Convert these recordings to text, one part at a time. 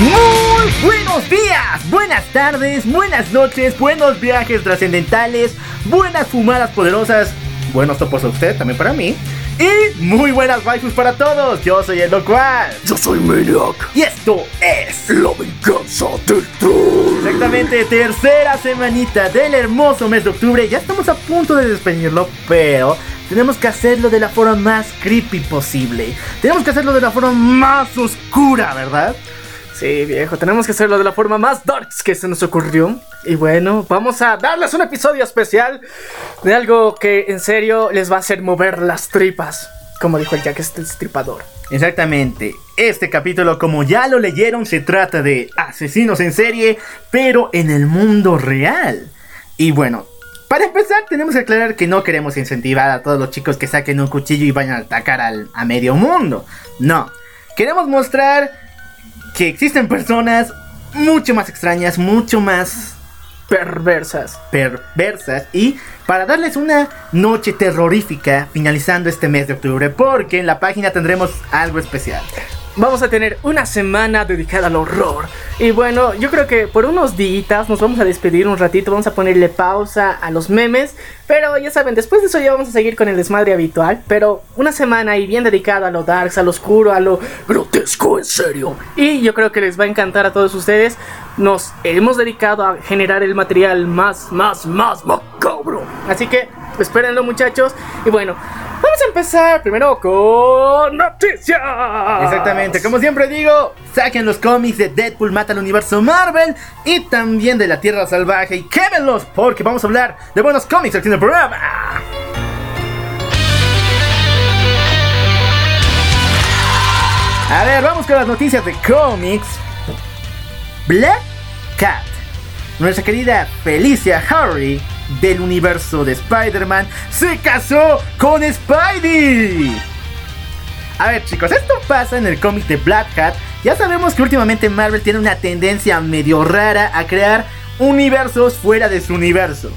Muy buenos días, buenas tardes, buenas noches, buenos viajes trascendentales, buenas fumadas poderosas, buenos topos a usted, también para mí, y muy buenas waifus para todos. Yo soy el Locual Yo soy Maniac. y esto es La venganza del troll. exactamente tercera semanita del hermoso mes de octubre. Ya estamos a punto de despedirlo, pero tenemos que hacerlo de la forma más creepy posible. Tenemos que hacerlo de la forma más oscura, ¿verdad? Sí, viejo, tenemos que hacerlo de la forma más darks que se nos ocurrió. Y bueno, vamos a darles un episodio especial de algo que en serio les va a hacer mover las tripas. Como dijo el Jack este Destripador. Exactamente. Este capítulo, como ya lo leyeron, se trata de asesinos en serie, pero en el mundo real. Y bueno, para empezar tenemos que aclarar que no queremos incentivar a todos los chicos que saquen un cuchillo y vayan a atacar al- a medio mundo. No. Queremos mostrar que existen personas mucho más extrañas, mucho más Perversas. perversas y para darles una noche terrorífica finalizando este mes de octubre porque en la página tendremos algo especial. Vamos a tener una semana dedicada al horror. Y bueno, yo creo que por unos días nos vamos a despedir un ratito, vamos a ponerle pausa a los memes. Pero ya saben, después de eso ya vamos a seguir con el desmadre habitual. Pero una semana ahí bien dedicada a lo darks, a lo oscuro, a lo Grotesco, en serio. Y yo creo que les va a encantar a todos ustedes. Nos hemos dedicado a generar el material más, más, más macabro. Así que espérenlo muchachos. Y bueno, vamos a empezar primero con noticias. Exactamente, como siempre digo, saquen los cómics de Deadpool mata al universo Marvel y también de la Tierra Salvaje y quémenlos porque vamos a hablar de buenos cómics aquí en el programa. A ver, vamos con las noticias de cómics. Black Cat, nuestra querida Felicia Harry del universo de Spider-Man, se casó con Spidey. A ver chicos, esto pasa en el cómic de Black Cat. Ya sabemos que últimamente Marvel tiene una tendencia medio rara a crear universos fuera de su universo.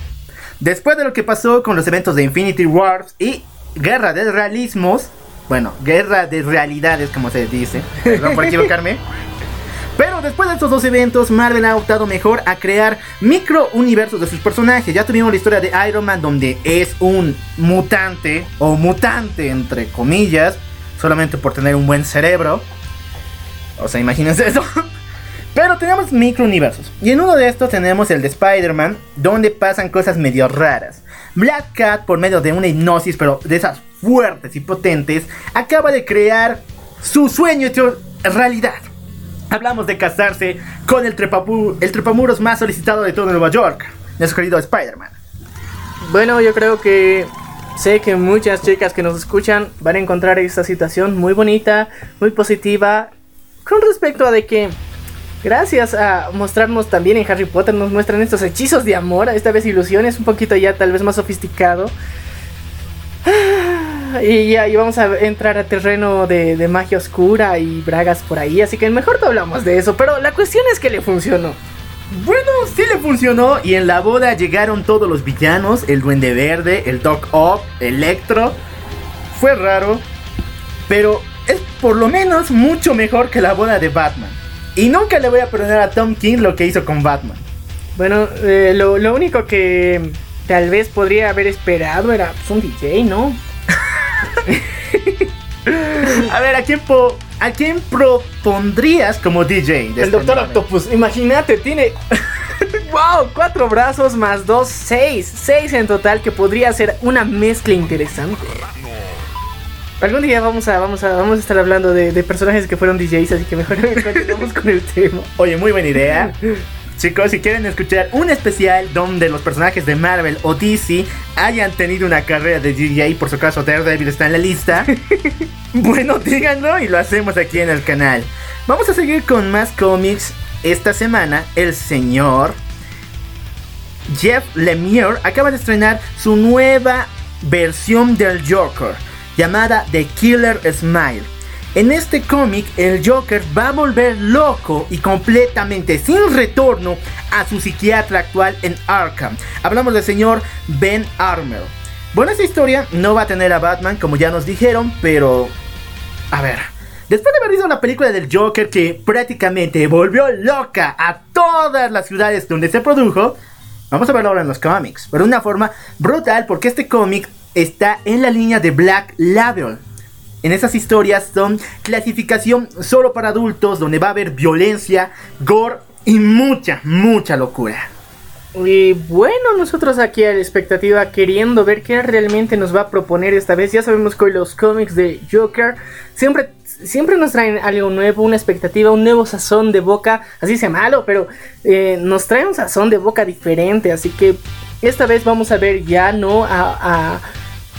Después de lo que pasó con los eventos de Infinity Wars y Guerra de Realismos, bueno, Guerra de Realidades como se dice, perdón por equivocarme. Pero después de estos dos eventos, Marvel ha optado mejor a crear micro universos de sus personajes. Ya tuvimos la historia de Iron Man, donde es un mutante, o mutante entre comillas, solamente por tener un buen cerebro. O sea, imagínense eso. Pero tenemos micro universos. Y en uno de estos tenemos el de Spider-Man, donde pasan cosas medio raras. Black Cat, por medio de una hipnosis, pero de esas fuertes y potentes, acaba de crear su sueño hecho realidad. Hablamos de casarse con el, trepapu- el trepamuros más solicitado de todo Nueva York, nuestro querido Spider-Man. Bueno, yo creo que sé que muchas chicas que nos escuchan van a encontrar esta situación muy bonita, muy positiva, con respecto a de que gracias a mostrarnos también en Harry Potter nos muestran estos hechizos de amor, esta vez ilusiones, un poquito ya tal vez más sofisticado. Y ya y vamos a entrar a terreno de, de magia oscura y bragas por ahí, así que mejor no hablamos de eso, pero la cuestión es que le funcionó. Bueno, sí le funcionó y en la boda llegaron todos los villanos, el Duende Verde, el Doc Ock, Electro. Fue raro, pero es por lo menos mucho mejor que la boda de Batman. Y nunca le voy a perdonar a Tom King lo que hizo con Batman. Bueno, eh, lo, lo único que tal vez podría haber esperado era pues, un DJ, ¿no? A ver, ¿a quién, po- ¿a quién propondrías como DJ? de El este Doctor? Octopus, imagínate, tiene. ¡Wow! Cuatro brazos más dos, seis. Seis en total, que podría ser una mezcla interesante. Algún día vamos a, vamos a, vamos a estar hablando de, de personajes que fueron DJs, así que mejor continuamos con el tema. Oye, muy buena idea. Chicos, si quieren escuchar un especial donde los personajes de Marvel o DC hayan tenido una carrera de DJ, por su caso Daredevil está en la lista, bueno, díganlo y lo hacemos aquí en el canal. Vamos a seguir con más cómics. Esta semana, el señor Jeff Lemire acaba de estrenar su nueva versión del Joker, llamada The Killer Smile. En este cómic, el Joker va a volver loco y completamente sin retorno a su psiquiatra actual en Arkham. Hablamos del señor Ben Armour. Bueno, esta historia no va a tener a Batman, como ya nos dijeron, pero... A ver, después de haber visto la película del Joker que prácticamente volvió loca a todas las ciudades donde se produjo, vamos a verlo ahora en los cómics, pero de una forma brutal porque este cómic está en la línea de Black Label. En esas historias son clasificación solo para adultos, donde va a haber violencia, gore y mucha, mucha locura. Y bueno, nosotros aquí a la expectativa queriendo ver qué realmente nos va a proponer esta vez. Ya sabemos que los cómics de Joker siempre, siempre nos traen algo nuevo, una expectativa, un nuevo sazón de boca. Así sea malo, pero eh, nos trae un sazón de boca diferente. Así que esta vez vamos a ver ya no a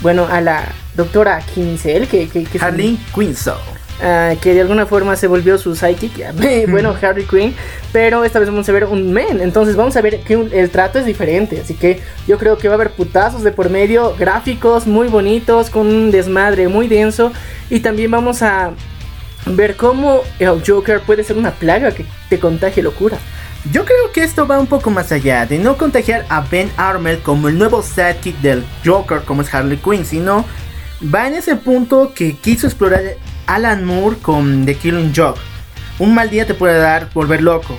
bueno, a la doctora Kinsel, que, que, que Harley Quinzel. Ah, que de alguna forma se volvió su psychic, bueno, Harry Quinn, pero esta vez vamos a ver un men, entonces vamos a ver que el trato es diferente, así que yo creo que va a haber putazos de por medio, gráficos muy bonitos, con un desmadre muy denso, y también vamos a ver cómo el Joker puede ser una plaga que te contagie locura. Yo creo que esto va un poco más allá de no contagiar a Ben Armel como el nuevo sidekick del Joker como es Harley Quinn, sino va en ese punto que quiso explorar Alan Moore con The Killing Joke. Un mal día te puede dar volver loco,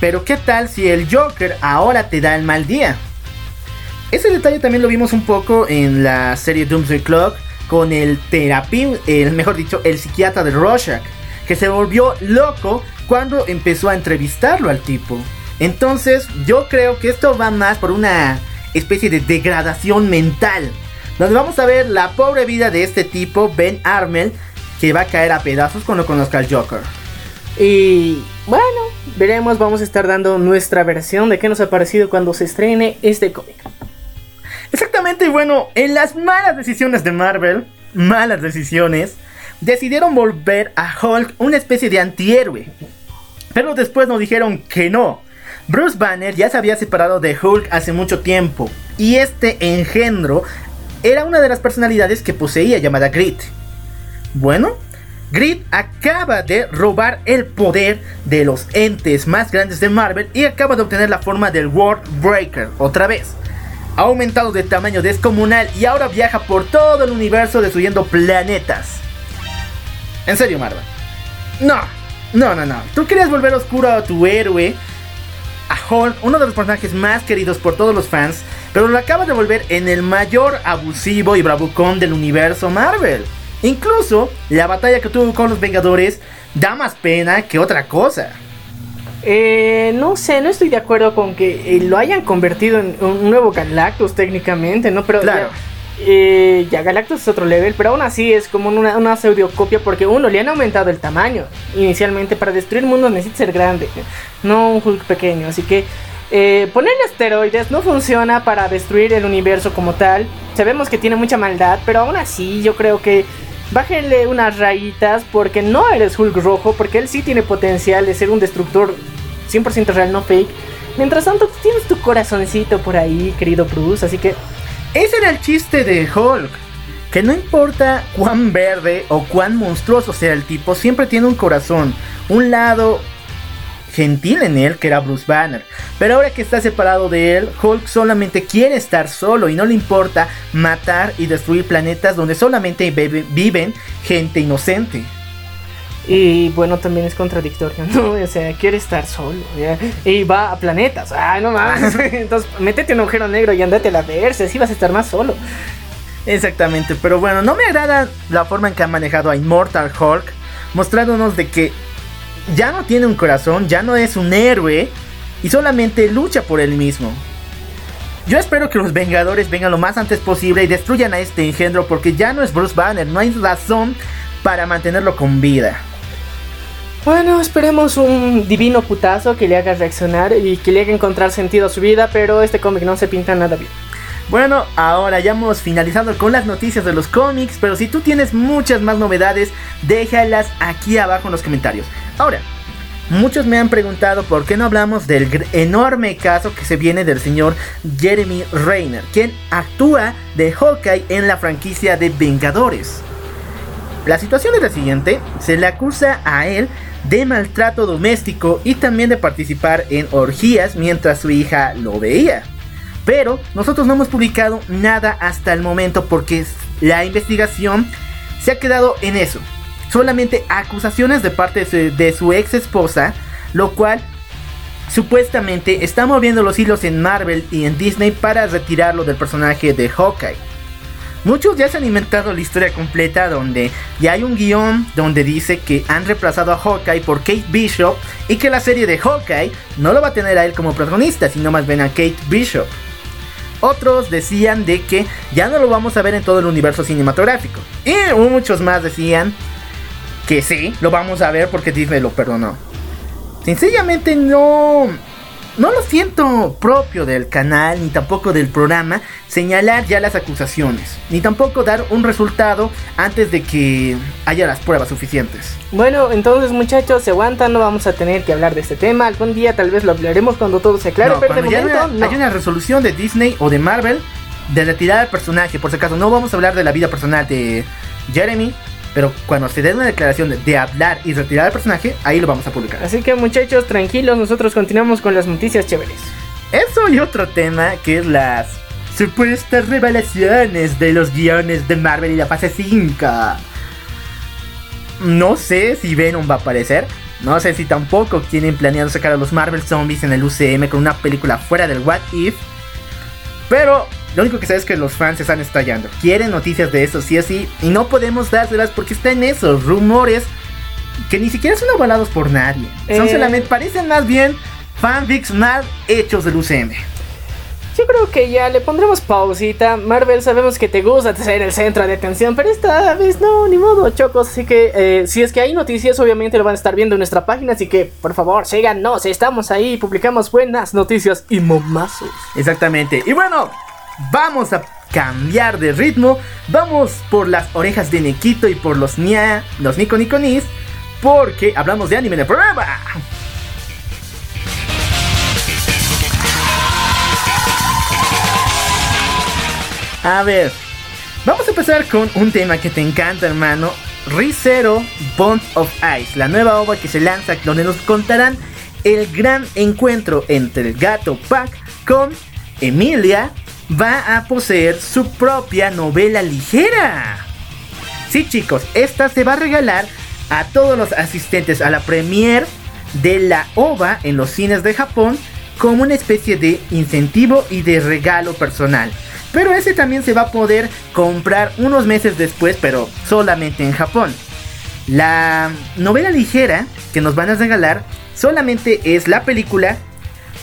pero ¿qué tal si el Joker ahora te da el mal día? Ese detalle también lo vimos un poco en la serie Doomsday Clock con el terapeuta, el mejor dicho, el psiquiatra de Rorschach, que se volvió loco cuando empezó a entrevistarlo al tipo. Entonces yo creo que esto va más por una especie de degradación mental. Donde vamos a ver la pobre vida de este tipo, Ben Armel, que va a caer a pedazos cuando conozca al Joker. Y bueno, veremos, vamos a estar dando nuestra versión de qué nos ha parecido cuando se estrene este cómic. Exactamente, y bueno, en las malas decisiones de Marvel, malas decisiones, decidieron volver a Hulk una especie de antihéroe. Pero después nos dijeron que no. Bruce Banner ya se había separado de Hulk hace mucho tiempo. Y este engendro era una de las personalidades que poseía llamada Grit. Bueno, Grit acaba de robar el poder de los entes más grandes de Marvel y acaba de obtener la forma del World Breaker otra vez. Ha aumentado de tamaño descomunal y ahora viaja por todo el universo destruyendo planetas. En serio, Marvel. No, no, no, no. Tú querías volver oscuro a tu héroe, a Hulk, uno de los personajes más queridos por todos los fans, pero lo acabas de volver en el mayor abusivo y bravucón del universo Marvel. Incluso la batalla que tuvo con los Vengadores da más pena que otra cosa. Eh, no sé, no estoy de acuerdo con que eh, lo hayan convertido en un nuevo Galactus técnicamente, ¿no? Pero claro. Eh, ya Galactus es otro level, pero aún así es como una, una pseudocopia porque uno le han aumentado el tamaño. Inicialmente para destruir el mundo necesita ser grande, no un Hulk pequeño. Así que eh, ponerle asteroides no funciona para destruir el universo como tal. Sabemos que tiene mucha maldad, pero aún así yo creo que bájenle unas rayitas porque no eres Hulk rojo, porque él sí tiene potencial de ser un destructor 100% real, no fake. Mientras tanto, tienes tu corazoncito por ahí, querido Bruce, así que ese era el chiste de Hulk. Que no importa cuán verde o cuán monstruoso sea el tipo, siempre tiene un corazón, un lado gentil en él, que era Bruce Banner. Pero ahora que está separado de él, Hulk solamente quiere estar solo y no le importa matar y destruir planetas donde solamente viven gente inocente. Y bueno, también es contradictorio, ¿no? O sea, quiere estar solo. Y va a planetas. Ay, no más. Entonces, métete un agujero negro y andate a la verse. Así vas a estar más solo. Exactamente. Pero bueno, no me agrada la forma en que ha manejado a Immortal Hulk. Mostrándonos de que ya no tiene un corazón, ya no es un héroe. Y solamente lucha por él mismo. Yo espero que los Vengadores vengan lo más antes posible y destruyan a este engendro porque ya no es Bruce Banner, no hay razón para mantenerlo con vida. Bueno, esperemos un divino putazo que le haga reaccionar y que le haga encontrar sentido a su vida, pero este cómic no se pinta nada bien. Bueno, ahora ya hemos finalizado con las noticias de los cómics, pero si tú tienes muchas más novedades, déjalas aquí abajo en los comentarios. Ahora, muchos me han preguntado por qué no hablamos del enorme caso que se viene del señor Jeremy Rayner, quien actúa de Hawkeye en la franquicia de Vengadores. La situación es la siguiente, se le acusa a él de maltrato doméstico y también de participar en orgías mientras su hija lo veía. Pero nosotros no hemos publicado nada hasta el momento porque la investigación se ha quedado en eso. Solamente acusaciones de parte de su, ex esposa, lo cual supuestamente está moviendo los hilos en Marvel y en Disney para retirarlo del personaje de Hawkeye. Muchos ya se han inventado la historia completa donde ya hay un guion donde dice que han reemplazado a Hawkeye por Kate Bishop y que la serie de Hawkeye no lo va a tener a él como protagonista, sino más bien a Kate Bishop. Otros decían de que ya no lo vamos a ver en todo el universo cinematográfico. Y muchos más decían que sí, lo vamos a ver porque Disney lo perdonó. Sencillamente no... No lo siento propio del canal ni tampoco del programa señalar ya las acusaciones, ni tampoco dar un resultado antes de que haya las pruebas suficientes. Bueno, entonces muchachos, se aguantan, no vamos a tener que hablar de este tema. Algún día tal vez lo hablaremos cuando todo se aclare, No, pero de ya no. hay una resolución de Disney o de Marvel de retirar al personaje, por si acaso no vamos a hablar de la vida personal de Jeremy, pero cuando se dé una declaración de, de hablar y retirar al personaje, ahí lo vamos a publicar. Así que muchachos, tranquilos, nosotros continuamos con las noticias chéveres. Eso y otro tema que es las supuestas revelaciones de los guiones de Marvel y la fase 5. No sé si Venom va a aparecer. No sé si tampoco tienen planeado sacar a los Marvel Zombies en el UCM con una película fuera del What If. Pero lo único que sé es que los fans se están estallando. Quieren noticias de eso, sí o sí. Y no podemos dárselas porque está en esos rumores que ni siquiera son avalados por nadie. Son Eh. solamente, parecen más bien fanfics mal hechos del UCM. Yo creo que ya le pondremos pausita. Marvel, sabemos que te gusta ser el centro de atención, pero esta vez no, ni modo, chocos. Así que eh, si es que hay noticias, obviamente lo van a estar viendo en nuestra página. Así que por favor, síganos, estamos ahí, publicamos buenas noticias y momazos. Exactamente. Y bueno, vamos a cambiar de ritmo. Vamos por las orejas de Nekito y por los Nia, los Nico Niconis. Porque hablamos de anime en el. A ver, vamos a empezar con un tema que te encanta, hermano. ReZero Bond of Ice, la nueva ova que se lanza, donde nos contarán el gran encuentro entre el gato Pac con Emilia. Va a poseer su propia novela ligera. Sí, chicos, esta se va a regalar a todos los asistentes a la premiere de la OVA en los cines de Japón como una especie de incentivo y de regalo personal. Pero ese también se va a poder comprar unos meses después, pero solamente en Japón. La novela ligera que nos van a regalar solamente es la película,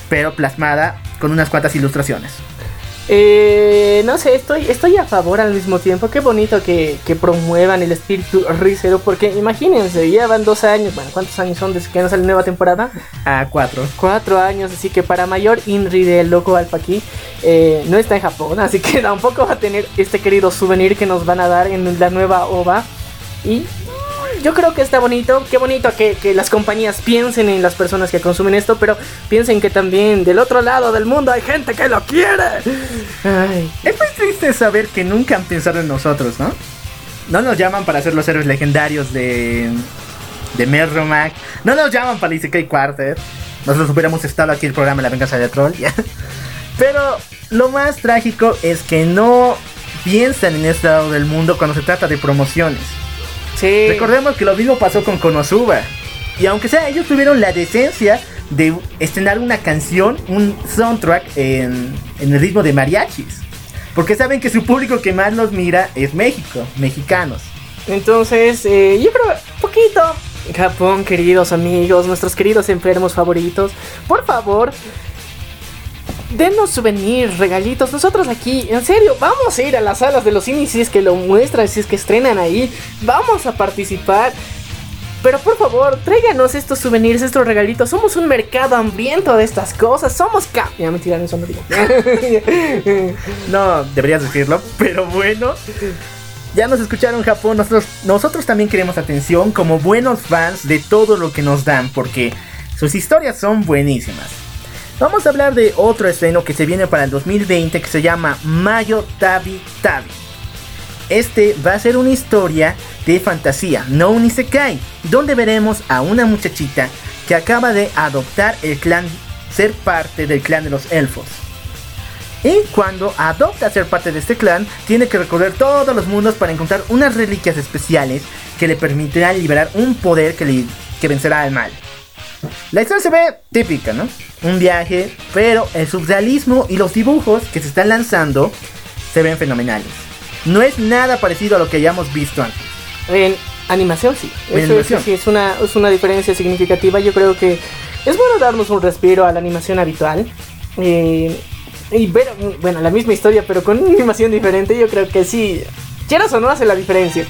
pero plasmada con unas cuantas ilustraciones. Eh, no sé, estoy, estoy a favor al mismo tiempo. Qué bonito que, que promuevan el espíritu risero. Porque imagínense, ya van dos años. Bueno, ¿cuántos años son desde que no sale la nueva temporada? A 4. Cuatro años. Así que para mayor Inri del loco Alpha aquí, eh, no está en Japón. Así que tampoco va a tener este querido souvenir que nos van a dar en la nueva OVA. Y yo creo que está bonito. Qué bonito que, que las compañías piensen en las personas que consumen esto. Pero piensen que también del otro lado del mundo hay gente que lo quiere. Ay. Es muy triste saber que nunca han pensado en nosotros, ¿no? No nos llaman para ser los héroes legendarios de. de Merromac. No nos llaman para Isekai Quarter. Nosotros hubiéramos estado aquí el programa La Venganza de Troll, ¿ya? Pero lo más trágico es que no piensan en este lado del mundo cuando se trata de promociones. Sí. Recordemos que lo mismo pasó con Konosuba. Y aunque sea, ellos tuvieron la decencia de estrenar una canción, un soundtrack en, en el ritmo de mariachis. Porque saben que su público que más los mira es México, mexicanos. Entonces, eh, yo creo, poquito. Japón, queridos amigos, nuestros queridos enfermos favoritos, por favor, denos souvenirs, regalitos. Nosotros aquí, en serio, vamos a ir a las salas de los cines si es que lo muestran, si es que estrenan ahí. Vamos a participar. Pero por favor, tráiganos estos souvenirs, estos regalitos. Somos un mercado hambriento de estas cosas. Somos cap. Ya me tiraron eso, no. No, deberías decirlo, pero bueno. Ya nos escucharon Japón, nosotros, nosotros también queremos atención como buenos fans de todo lo que nos dan, porque sus historias son buenísimas. Vamos a hablar de otro estreno que se viene para el 2020 que se llama Mayo Tabi Tabi. Este va a ser una historia de fantasía, no un donde veremos a una muchachita que acaba de adoptar el clan, ser parte del clan de los elfos. Y cuando adopta ser parte de este clan, tiene que recorrer todos los mundos para encontrar unas reliquias especiales que le permitirán liberar un poder que, le, que vencerá al mal. La historia se ve típica, ¿no? Un viaje, pero el surrealismo y los dibujos que se están lanzando se ven fenomenales. No es nada parecido a lo que hayamos visto antes. En animación sí. En Eso, animación. eso sí es una, es una diferencia significativa. Yo creo que es bueno darnos un respiro a la animación habitual. Eh, y ver, bueno, la misma historia, pero con una animación diferente. Yo creo que sí, quieras o no, hace la diferencia.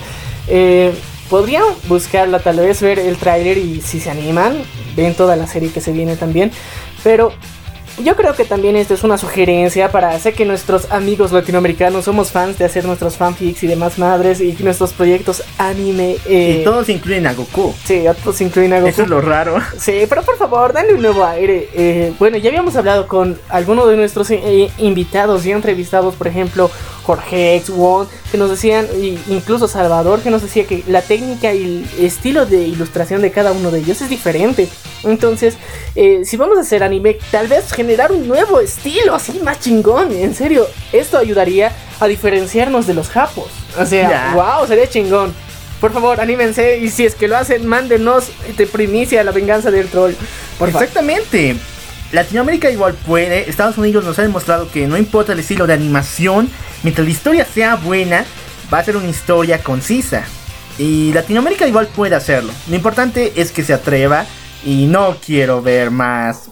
Eh, podrían buscarla, tal vez ver el tráiler y si se animan, ven toda la serie que se viene también. Pero yo creo que también esto es una sugerencia para sé que nuestros amigos latinoamericanos somos fans de hacer nuestros fanfics y demás madres y nuestros proyectos anime. eh, Y todos incluyen a Goku. Sí, otros incluyen a Goku. Eso es lo raro. Sí, pero por favor, dale un nuevo aire. Eh, bueno, ya habíamos hablado con algunos de nuestros eh, invitados y entrevistados, por ejemplo, Jorge X, Won, que nos decían, y incluso Salvador, que nos decía que la técnica y el estilo de ilustración de cada uno de ellos es diferente. Entonces, eh, si vamos a hacer anime, tal vez generar un nuevo estilo, así más chingón. En serio, esto ayudaría a diferenciarnos de los japos. O sea, Ya. wow, sería chingón. Por favor, anímense y si es que lo hacen, mándenos de primicia la venganza del troll. Por favor. Exactamente. Latinoamérica igual puede. Estados Unidos nos ha demostrado que no importa el estilo de animación, mientras la historia sea buena, va a ser una historia concisa. Y Latinoamérica igual puede hacerlo. Lo importante es que se atreva y no quiero ver más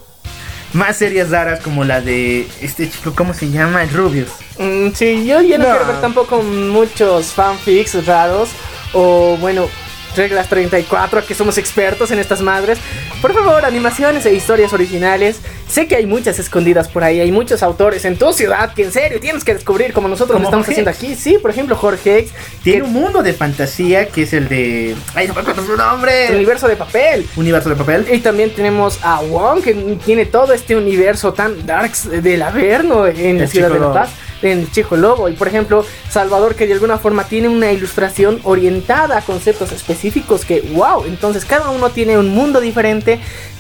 más series raras como la de este chico, ¿cómo se llama? El Rubius. Mm, sí, yo ya no, No. quiero ver tampoco muchos fanfics raros o bueno, reglas 34, que somos expertos en estas madres. Por favor, animaciones e historias originales. Sé que hay muchas escondidas por ahí, hay muchos autores en tu ciudad que en serio tienes que descubrir como nosotros lo Como estamos Jorge haciendo aquí. Sí, por ejemplo, Jorge X, Tiene que- un mundo de fantasía que es el de... ¡Ay, no me acuerdo su el nombre! universo de papel. Universo de papel. Y también tenemos a Wong, que tiene todo este universo tan darks del Averno en la El ciudad Chico de La. Paz, en Chico Lobo. Y por ejemplo, Salvador, que de alguna forma tiene una ilustración orientada a conceptos específicos que, wow, entonces cada uno tiene un mundo diferente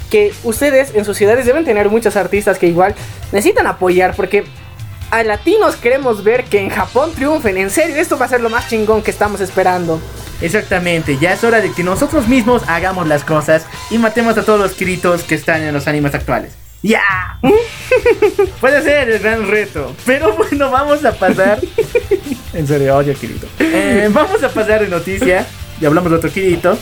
que ustedes en sus ciudades deben tener muchos artistas que igual necesitan apoyar porque a latinos queremos ver que en Japón triunfen. En serio, esto va a ser lo más chingón que estamos esperando. Exactamente, ya es hora de que nosotros mismos hagamos las cosas y matemos a todos los Kiritos que están en los animes actuales. ¡Ya! Puede ser el gran reto, pero bueno, vamos a pasar. en serio, odio Kirito. Eh, vamos a pasar de noticia, ya hablamos de otro Kirito.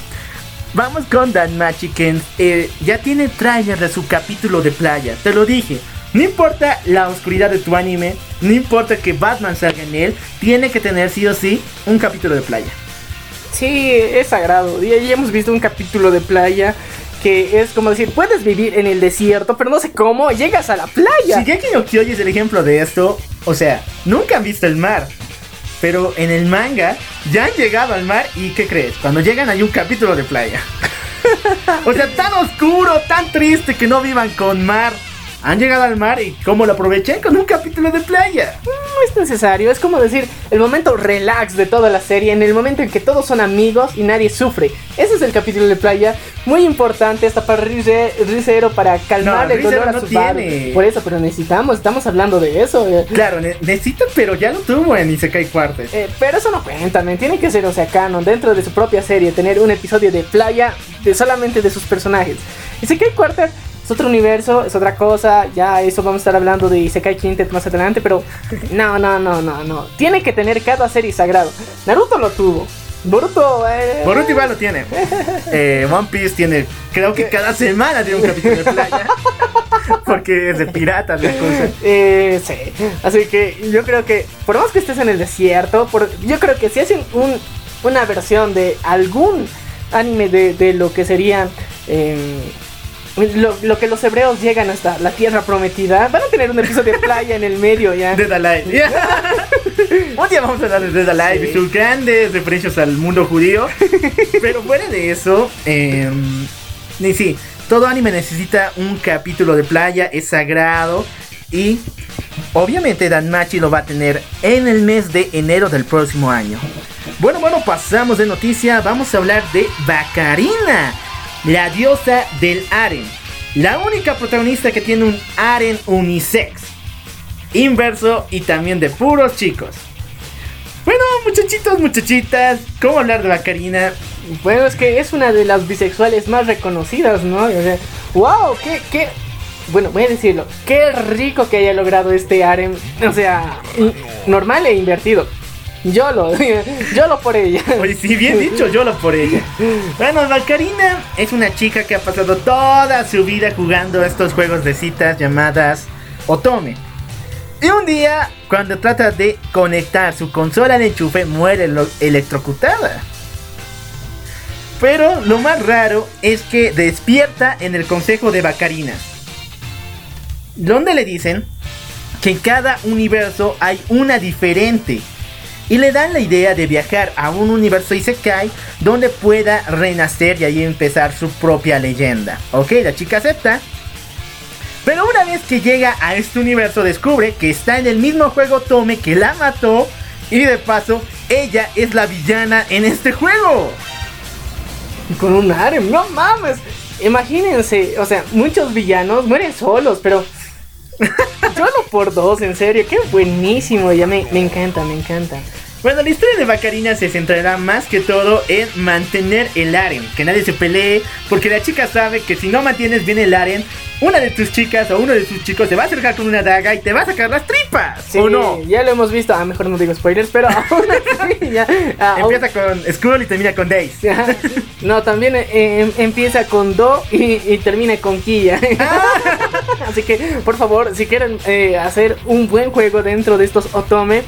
Vamos con Danmachi que eh, ya tiene tráiler de su capítulo de playa, te lo dije. No importa la oscuridad de tu anime, no importa que Batman salga en él, tiene que tener sí o sí un capítulo de playa. Sí, es sagrado. Ya, ya hemos visto un capítulo de playa que es como decir, puedes vivir en el desierto, pero no sé cómo, llegas a la playa. Shigeki no Kyoji es el ejemplo de esto. O sea, nunca han visto el mar. Pero en el manga ya han llegado al mar y ¿qué crees? Cuando llegan hay un capítulo de playa. o sea, tan oscuro, tan triste que no vivan con mar. Han llegado al mar y ¿cómo lo aproveché? Con un capítulo de playa. No es necesario, es como decir, el momento relax de toda la serie, en el momento en que todos son amigos y nadie sufre. Ese es el capítulo de playa, muy importante hasta para Rizero, para calmar No, el dolor Rizero a no su tiene. padre. Por eso, pero necesitamos, estamos hablando de eso. eh. Claro, ne- necesita, pero ya lo tuvo en Isekai Quartet. Eh, pero eso no cuenta, men. Tiene que ser, o sea, canon, dentro de su propia serie, tener un episodio de playa de solamente de sus personajes. Isekai Quarter es otro universo, es otra cosa. Ya eso vamos a estar hablando de Isekai Quintet más adelante, pero no, no, no, no, no. Tiene que tener cada serie sagrado. Naruto lo tuvo. Boruto, eh. Boruto igual lo tiene. Eh, One Piece tiene, creo que cada semana tiene un capítulo de playa. Porque es de piratas la cosa. Eh, sí. Así que yo creo que, por más que estés en el desierto, por, yo creo que si hacen un, una versión de algún anime de, de lo que serían eh, lo, lo que los hebreos llegan hasta la tierra prometida. Van a tener un episodio de playa en el medio ya. Dead Alive. Un día vamos a hablar de Dead Alive Sí. y sus grandes referencias al mundo judío. Pero fuera de eso, eh, y sí, todo anime necesita un capítulo de playa, es sagrado. Y obviamente Danmachi lo va a tener en el mes de enero del próximo año. Bueno, bueno, pasamos de noticia. Vamos a hablar de Bacarina, la diosa del harem. La única protagonista que tiene un harem unisex inverso y también de puros chicos. Bueno, muchachitos, muchachitas, ¿cómo hablar de Bacarina? Bueno, es que es una de las bisexuales más reconocidas, ¿no? O sea, wow, qué, qué. Bueno, voy a decirlo, qué rico que haya logrado este harem. O sea, normal e invertido. Yo lo, yo lo por ella. Oye, sí, bien dicho, yo lo por ella. Bueno, Bacarina es una chica que ha pasado toda su vida jugando estos juegos de citas llamadas Otome. Y un día, cuando trata de conectar su consola al enchufe, muere electrocutada. Pero lo más raro es que despierta en el consejo de Bacarina. Donde le dicen que en cada universo hay una diferente. Y le dan la idea de viajar a un universo Isekai donde pueda renacer y ahí empezar su propia leyenda. Ok, la chica acepta. Pero una vez que llega a este universo descubre que está en el mismo juego Tome que la mató. Y de paso, ella es la villana en este juego. Con un harem, no mames. Imagínense, o sea, muchos villanos mueren solos, pero. Solo por dos, en serio, qué buenísimo. Ya me, me encanta, me encanta. Bueno, la historia de Bacarina se centrará más que todo en mantener el harem, que nadie se pelee, porque la chica sabe que si no mantienes bien el harem, una de tus chicas o uno de tus chicos te va a acercar con una daga y te va a sacar las tripas, Sí, ¿o no? Ya lo hemos visto. Ah, mejor no digo spoilers, pero aún así, ya. ah, aún- Empieza con Skull y termina con Days. Ajá. No, también eh, em- empieza con Do y, y termina con Kia. Así que, por favor, si quieren eh, hacer un buen juego dentro de estos Otome,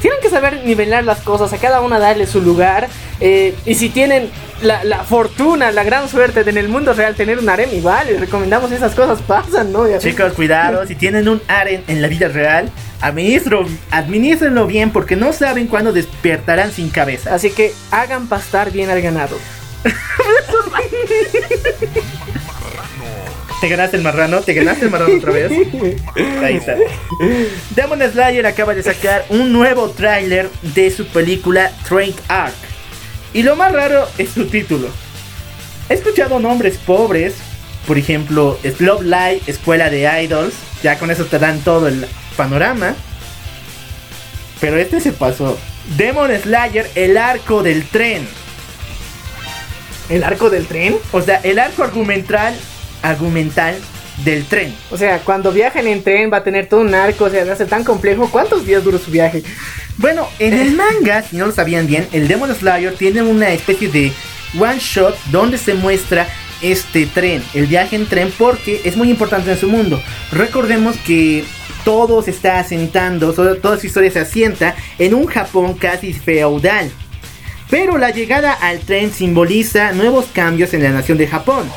tienen que saber nivelar las cosas, a cada una darle su lugar. eh, y si tienen la, la fortuna, la gran suerte de en el mundo real tener un harem, igual, les recomendamos esas cosas pasan, ¿no? Chicos, cuidado, si tienen un harem en la vida real, administro, administrenlo bien porque no saben cuándo despertarán sin cabeza. Así que hagan pastar bien al ganado. ¿Te ganaste el marrano? ¿Te ganaste el marrano otra vez? Ahí está. Demon Slayer acaba de sacar un nuevo tráiler de su película Train Arc. Y lo más raro es su título. He escuchado nombres pobres, por ejemplo, Slove Live, Escuela de Idols. Ya con eso te dan todo el panorama. Pero este se pasó. Demon Slayer, el arco del tren. ¿El arco del tren? O sea, el arco argumental, argumental del tren. O sea, cuando viajan en tren va a tener todo un arco, o sea, ser tan complejo. ¿Cuántos días duró su viaje? Bueno, en el manga, si no lo sabían bien, el Demon Slayer tiene una especie de one shot donde se muestra este tren, el viaje en tren, porque es muy importante en su mundo. Recordemos que todo se está asentando, toda su historia se asienta en un Japón casi feudal. Pero la llegada al tren simboliza nuevos cambios en la nación de Japón.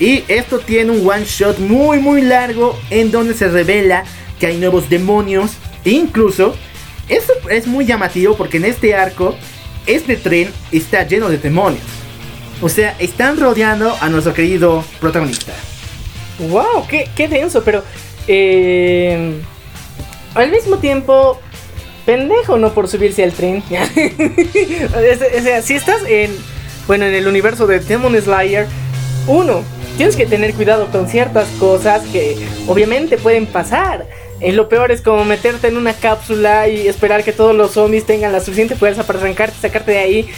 Y esto tiene un one shot muy muy largo en donde se revela que hay nuevos demonios. E incluso, esto es muy llamativo porque en este arco, este tren está lleno de demonios. O sea, están rodeando a nuestro querido protagonista. ¡Wow! ¡Qué, qué denso! Pero, eh, al mismo tiempo, pendejo no por subirse al tren. o sea, si estás en, bueno, en el universo de Demon Slayer, uno, tienes que tener cuidado con ciertas cosas que obviamente pueden pasar. Eh, lo peor es como meterte en una cápsula y esperar que todos los zombies tengan la suficiente fuerza para arrancarte, sacarte de ahí.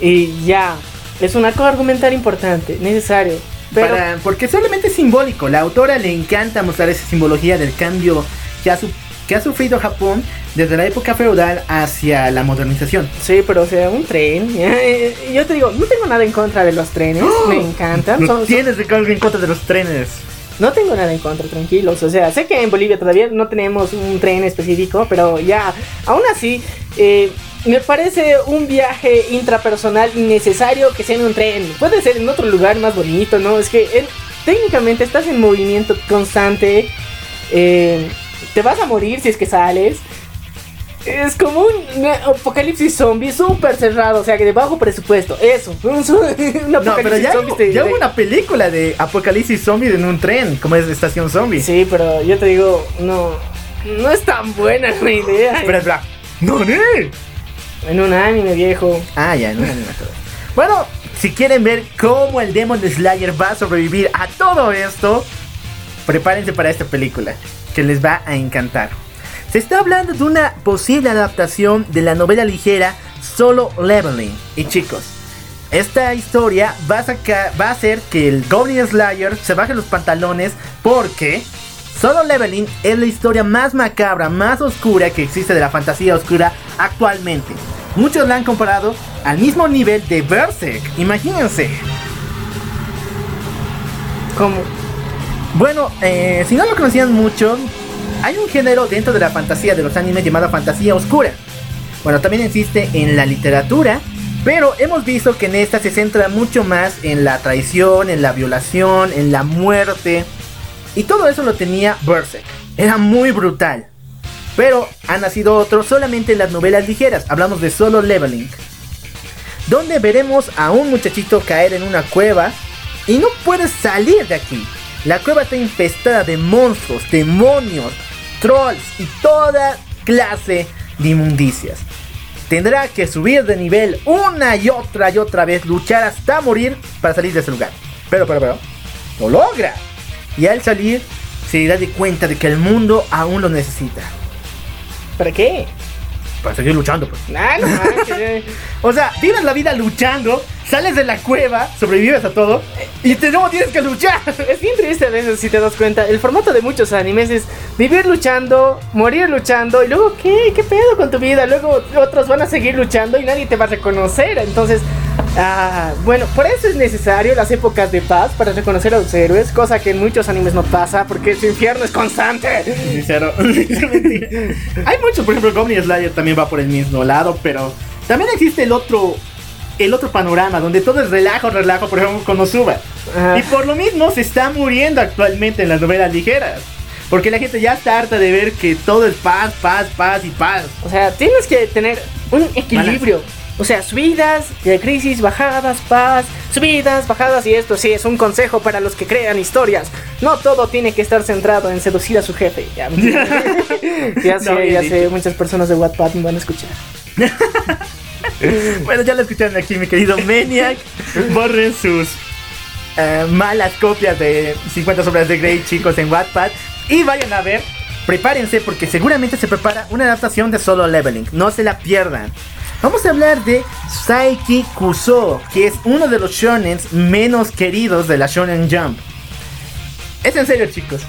Y ya, es un arco argumental importante, necesario. Pero, porque solamente es simbólico. La autora le encanta mostrar esa simbología del cambio ha, su- que ha sufrido Japón desde la época feudal hacia la modernización. Sí, pero o sea, un tren. Yo te digo, no tengo nada en contra de los trenes. Me encantan. No son- son- tienes algo en contra de los trenes. no tengo nada en contra, tranquilos. O sea, sé que en Bolivia todavía no tenemos un tren específico, pero ya, aún así, eh, me parece un viaje intrapersonal innecesario que sea en un tren. Puede ser en otro lugar más bonito, ¿no? Es que en- técnicamente estás en movimiento constante. eh, te vas a morir si es que sales. Es como un apocalipsis zombie súper cerrado, o sea que de bajo presupuesto. Eso, un, un No, pero ya, hubo- ya una película de apocalipsis zombie en un tren, como es Estación Zombie. Sí, pero yo te digo, no, no es tan buena la idea. ¡No, no! En un anime viejo. Ah, ya, no, no, todo. Bueno, si quieren ver cómo el Demon Slayer va a sobrevivir a todo esto, prepárense para esta película, que les va a encantar. Se está hablando de una posible adaptación de la novela ligera Solo Leveling. Y chicos, esta historia va a, sacar, va a hacer que el Goblin Slayer se baje los pantalones porque Solo Leveling es la historia más macabra, más oscura que existe de la fantasía oscura actualmente. Muchos la han comparado al mismo nivel de Berserk, imagínense. ¿Cómo? Bueno, eh, si no lo conocían mucho, hay un género dentro de la fantasía de los animes llamado fantasía oscura. Bueno, también existe en la literatura, pero hemos visto que en esta se centra mucho más en la traición, en la violación, en la muerte. Y todo eso lo tenía Berserk. Era muy brutal. Pero ha nacido otro solamente en las novelas ligeras. Hablamos de Solo Leveling. Donde veremos a un muchachito caer en una cueva y no puede salir de aquí. La cueva está infestada de monstruos, demonios, trolls y toda clase de inmundicias. Tendrá que subir de nivel una y otra y otra vez, luchar hasta morir para salir de ese lugar. Pero, pero, pero, lo logra. Y al salir, se da de cuenta de que el mundo aún lo necesita. ¿Para qué? Para seguir luchando, pues. Ah, no manches, eh. O sea, vives la vida luchando, sales de la cueva, sobrevives a todo, y te luego tienes que luchar. Es bien triste a veces si te das cuenta. El formato de muchos animes es vivir luchando, morir luchando y luego ¿qué? ¿Qué pedo con tu vida? Luego otros van a seguir luchando y nadie te va a reconocer. Entonces, ah, bueno, por eso es necesario las épocas de paz para reconocer a los héroes, cosa que en muchos animes no pasa porque su infierno es constante. Sincero. Hay muchos, por ejemplo, Goblin Slayer también va por el mismo lado, pero también existe el otro el otro panorama donde todo es relajo, relajo, por ejemplo, con Osuba. Ajá. Y por lo mismo se está muriendo actualmente en las novelas ligeras. Porque la gente ya está harta de ver que todo es paz, paz, paz y paz. O sea, tienes que tener un equilibrio. O sea, subidas, de crisis, bajadas, paz, subidas, bajadas y esto sí es un consejo para los que crean historias. No todo tiene que estar centrado en seducir a su jefe. Ya, ya sé, No, ya dicho. sé, muchas personas de Wattpad me van a escuchar. Bueno, ya lo escucharon aquí, mi querido Maniac. Borren sus eh, malas copias de 50 sombras de Grey, chicos, en Wattpad. Y vayan a ver. Prepárense porque seguramente se prepara una adaptación de Solo Leveling. No se la pierdan. Vamos a hablar de Saiki Kuso, que es uno de los shonens menos queridos de la Shonen Jump. Es en serio, chicos.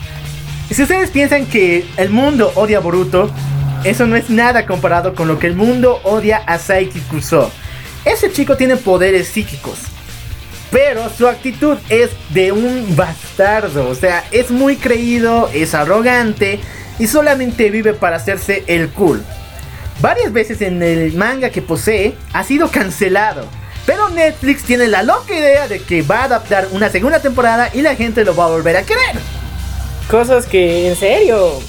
Si ustedes piensan que el mundo odia a Boruto, eso no es nada comparado con lo que el mundo odia a Saiki Kuso. Ese chico tiene poderes psíquicos, pero su actitud es de un bastardo. O sea, es muy creído, es arrogante y solamente vive para hacerse el cool. Varias veces en el manga que posee ha sido cancelado. Pero Netflix tiene la loca idea de que va a adaptar una segunda temporada y la gente lo va a volver a querer. Cosas que, en serio.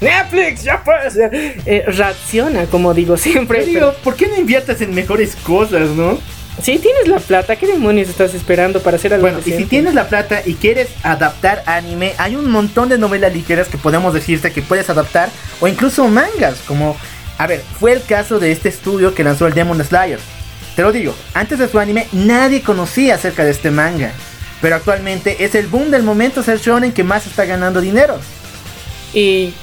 Netflix, ya puedes. Eh, reacciona, como digo siempre. Pero digo, ¿por qué no inviertes en mejores cosas, no? si tienes la plata, ¿qué demonios estás esperando para hacer algo Bueno, y si tienes la plata y quieres adaptar anime, hay un montón de novelas ligeras que podemos decirte que puedes adaptar, o incluso mangas, como, a ver, fue el caso de este estudio que lanzó el Demon Slayer. Te lo digo, antes de su anime nadie conocía acerca de este manga, pero actualmente es el boom del momento ser shonen que más está ganando dinero. Y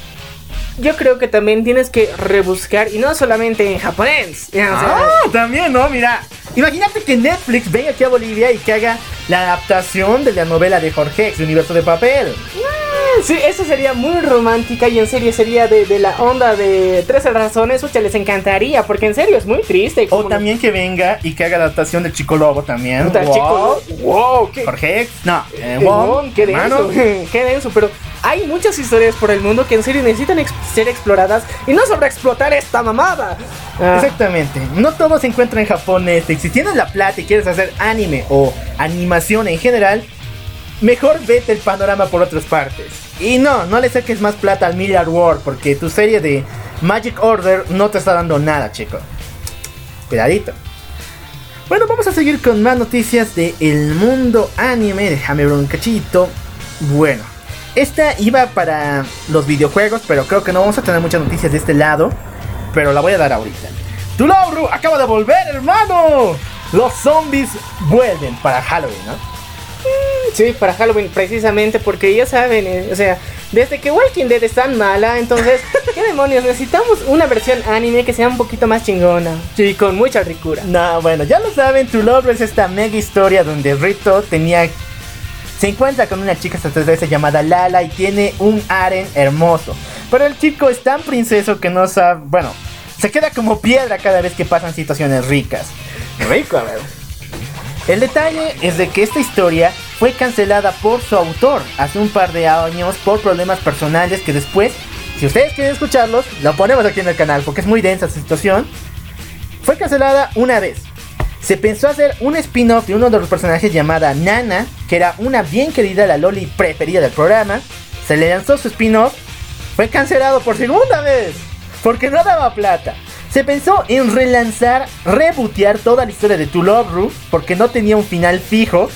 yo creo que también tienes que rebuscar, y no solamente en japonés. ya, o sea, Ah, también, ¿no? Mira, imagínate que Netflix venga aquí a Bolivia y que haga la adaptación de la novela de Jorge de Universo de Papel. Sí, eso sería muy romántica y en serio sería de, de la onda de 13 razones. Ucha, les encantaría, porque en serio es muy triste. O también que venga y que haga adaptación de Chico Lobo también. Puta, Wow. chico, wow, qué, Jorge. No, eh, qué wow, qué denso, qué denso, pero hay muchas historias por el mundo que en serio necesitan ex- ser exploradas y no sobreexplotar esta mamada. Ah, Exactamente. No todo se encuentra en Japón Netflix. Si tienes la plata y quieres hacer anime o animación en general, mejor vete el panorama por otras partes. Y no, no le saques más plata al Milliard World porque tu serie de Magic Order no te está dando nada, chico. Cuidadito. Bueno, vamos a seguir con más noticias del mundo anime. Déjame ver un cachito. Bueno, esta iba para los videojuegos, pero creo que no vamos a tener muchas noticias de este lado. Pero la voy a dar ahorita. Tulabru acaba de volver, hermano. Los zombies vuelven para Halloween, ¿no? Sí, para Halloween, precisamente porque ya saben, eh, o sea, desde que Walking Dead es tan mala, entonces, ¿qué demonios? Necesitamos una versión anime que sea un poquito más chingona y con mucha ricura. No, bueno, ya lo saben, To Love es esta mega historia donde Rito tenía. Se encuentra con una chica extraterrestre llamada Lala y tiene un aren hermoso. Pero el chico es tan princeso que no sabe. Bueno, se queda como piedra cada vez que pasan situaciones ricas. Rico, a ver. El detalle es de que esta historia fue cancelada por su autor hace un par de años por problemas personales que después, si ustedes quieren escucharlos, lo ponemos aquí en el canal porque es muy densa esa situación. Fue cancelada una vez. Se pensó hacer un spin-off de uno de los personajes llamada Nana, que era una bien querida la Loli preferida del programa. Se le lanzó su spin-off. Fue cancelado por segunda vez, porque no daba plata. Se pensó en relanzar, rebootear toda la historia de To Love porque no tenía un final fijo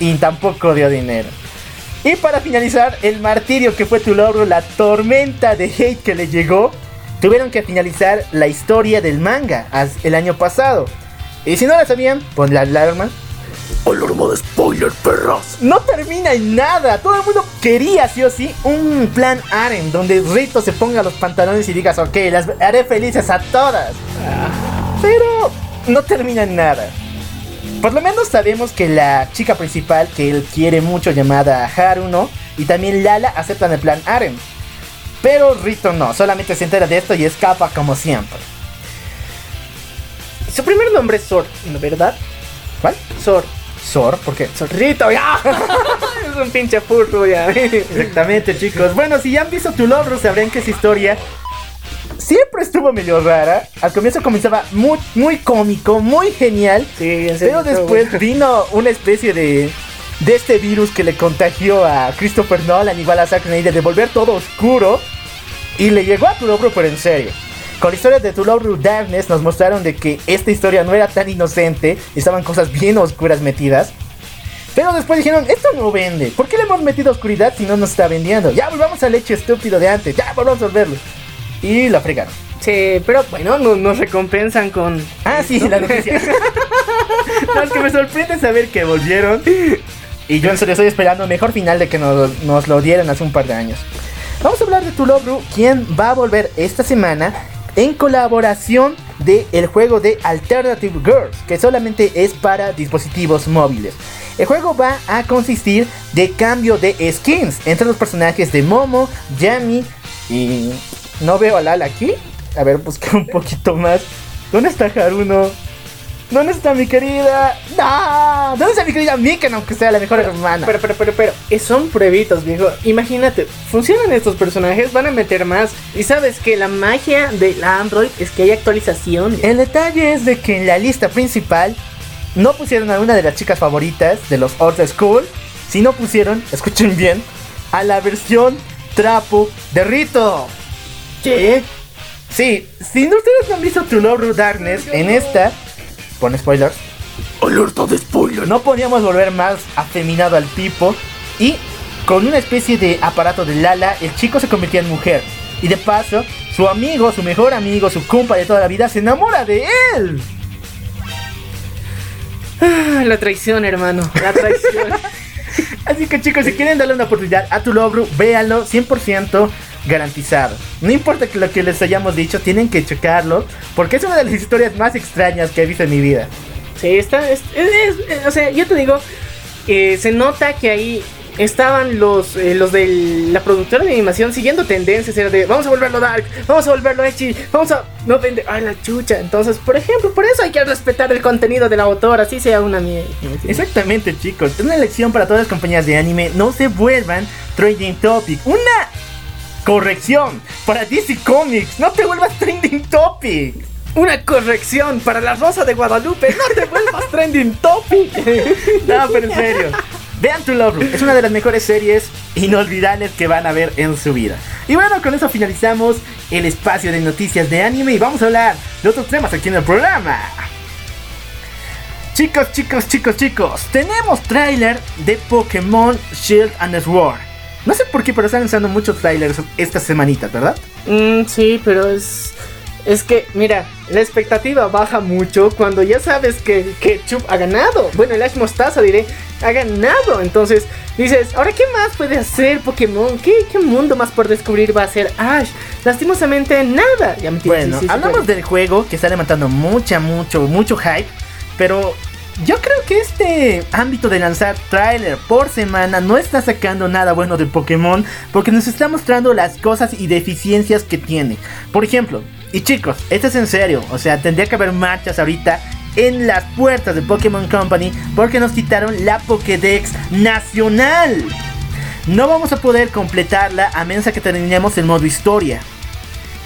y tampoco dio dinero. Y para finalizar, el martirio que fue Ru, la tormenta de hate que le llegó, tuvieron que finalizar la historia del manga as- el año pasado. Y si no la sabían, pon la alarma. Alarma de spoiler, perras. No termina en nada. Todo el mundo quería, sí o sí, un plan Aren donde Rito se ponga los pantalones y digas, ok, las haré felices a todas. Pero no termina en nada. Por lo menos sabemos que la chica principal que él quiere mucho, llamada Haruno, y también Lala aceptan el plan Aren. Pero Rito no, solamente se entera de esto y escapa como siempre. Su primer nombre es Sor, ¿no verdad? ¿Cuál? Sor. Sor, ¿por qué? Zorrito, ya. es un pinche furro, ya. Exactamente, chicos. Bueno, si ya han visto tu logro, sabrán que esa historia siempre estuvo medio rara. Al comienzo comenzaba muy, muy cómico, muy genial. Sí. Pero después vino una especie de, de este virus que le contagió a Christopher Nolan, igual a Zack Snyder, de volver todo oscuro. Y le llegó a tu logro, pero en serio. Con la historia de To Love Ru Darkness nos mostraron de que esta historia no era tan inocente, estaban cosas bien oscuras metidas. Pero después dijeron, esto no vende. ¿Por qué le hemos metido oscuridad si no nos está vendiendo? Ya volvamos al hecho estúpido de antes, ya volvamos a volverlo. Y la fregaron. Sí, pero bueno, no- nos recompensan con. Ah, sí, la noticia. no, es que me sorprende saber que volvieron. Y yo en serio estoy esperando mejor final de que nos, nos lo dieran hace un par de años. Vamos a hablar de Tulobru, quien va a volver esta semana en colaboración de el juego de Alternative Girls, que solamente es para dispositivos móviles. El juego va a consistir de cambio de skins entre los personajes de Momo, Yami y... No veo a Lala aquí. A ver, buscar un poquito más. ¿Dónde está Haruno? ¿Dónde está mi querida? ¡No! ¿Dónde está mi querida Mikan, aunque sea la mejor hermana? Pero, pero, pero, pero, eh, son pruebitas, viejo. Imagínate, funcionan estos personajes, van a meter más. Y sabes que la magia de la Android es que hay actualización. El detalle es de que en la lista principal no pusieron a una de las chicas favoritas de los Old School, sino pusieron, escuchen bien, a la versión trapo de Rito. ¿Qué? Sí, si no ustedes no han visto To Love Ru Darkness, en esta, pon spoilers, Alerta de spoiler. no podíamos volver más afeminado al tipo y con una especie de aparato de Lala, el chico se convertía en mujer. Y de paso, su amigo, su mejor amigo, su compa de toda la vida, se enamora de él. Ah, La traición, hermano. La traición. Así que chicos, si quieren darle una oportunidad a tu logro, véanlo 100% garantizado. No importa que lo que les hayamos dicho, tienen que checarlo, porque es una de las historias más extrañas que he visto en mi vida. sí, está. Es, es- es- o sea, yo te digo, eh, se nota que ahí estaban los, eh, los de la productora de animación siguiendo tendencias. Era de vamos a volverlo dark, vamos a volverlo edgy, vamos a no vender. Ay, la chucha. Entonces, por ejemplo, por eso hay que respetar el contenido del autor, así sea una mierda. Exactamente, chicos. Es una lección para todas las compañías de anime. No se vuelvan trending topic. Una corrección para DC Comics. No te vuelvas trending topic. Una corrección para la Rosa de Guadalupe. No te vuelvas trending topic. No, pero en serio. Vean To Love Room. Es una de las mejores series inolvidables que van a ver en su vida. Y bueno, con eso finalizamos el espacio de noticias de anime y vamos a hablar de otros temas aquí en el programa. Chicos, chicos, chicos, chicos, tenemos tráiler de Pokémon Shield and Sword. No sé por qué, pero están lanzando muchos trailers esta semanita, ¿verdad? Mm, sí, pero es. Es que, mira, la expectativa baja mucho cuando ya sabes que, que Chup ha ganado. Bueno, el Ash Mostaza diré, ha ganado. Entonces dices, ¿ahora qué más puede hacer Pokémon? ¿Qué, qué mundo más por descubrir va a ser Ash? Lastimosamente, nada. Ya me Bueno, hablamos del juego que está levantando mucha, mucho, mucho hype. Pero yo creo que este ámbito de lanzar trailer por semana no está sacando nada bueno de Pokémon porque nos está mostrando las cosas y deficiencias que tiene. Por ejemplo, y chicos, esto es en serio, o sea, tendría que haber marchas ahorita en las puertas de Pokémon Company porque nos quitaron la Pokédex nacional. No vamos a poder completarla a menos que terminemos el modo historia.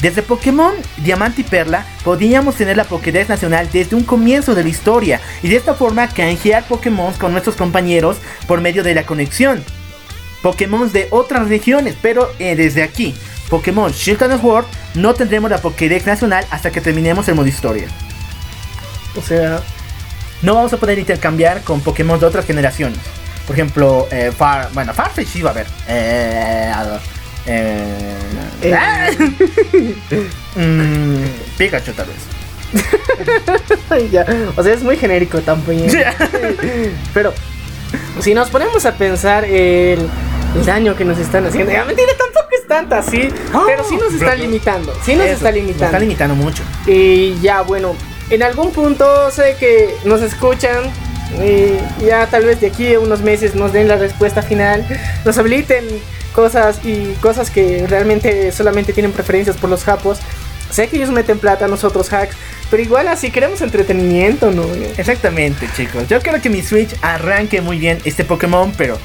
Desde Pokémon Diamante y Perla podíamos tener la Pokédex nacional desde un comienzo de la historia y de esta forma canjear Pokémon con nuestros compañeros por medio de la conexión. Pokémon de otras regiones, pero eh, desde aquí, Pokémon Shield and Sword, no tendremos la Pokédex nacional hasta que terminemos el modo historia. O sea, no vamos a poder intercambiar con Pokémon de otras generaciones. Por ejemplo, eh, Far, bueno, Farfetch sí va a. Eh, eh, Eh. ah. Mm, Pikachu tal vez. ya, o sea, es muy genérico también. Pero si nos ponemos a pensar el, el daño que nos están haciendo, ya mentira, tampoco es tanta así, pero sí nos está limitando, sí nos Eso, está Nos limitando. está limitando mucho. Y ya, bueno, en algún punto sé que nos escuchan. Y ya tal vez de aquí a unos meses nos den la respuesta final. Nos habiliten cosas y cosas que realmente solamente tienen preferencias por los japos. Sé que ellos meten plata a nosotros hacks. Pero igual así queremos entretenimiento, ¿no? Exactamente, chicos. Yo quiero que mi Switch arranque muy bien este Pokémon, pero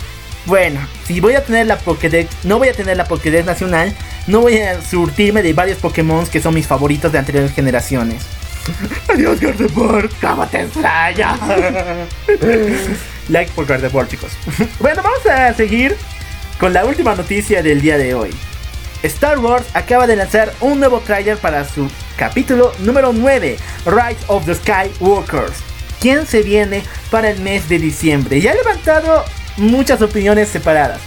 bueno, si voy a tener la Pokédex, no voy a tener la Pokédex nacional, no voy a surtirme de varios Pokémon que son mis favoritos de anteriores generaciones. Adiós, Gardevoir, ¿cómo te extraño? like por Gardevoir, chicos. bueno, vamos a seguir con la última noticia del día de hoy. Star Wars acaba de lanzar un nuevo tráiler para su capítulo número 9, Rise of the Skywalkers, quien se viene para el mes de diciembre. Y ha levantado muchas opiniones separadas.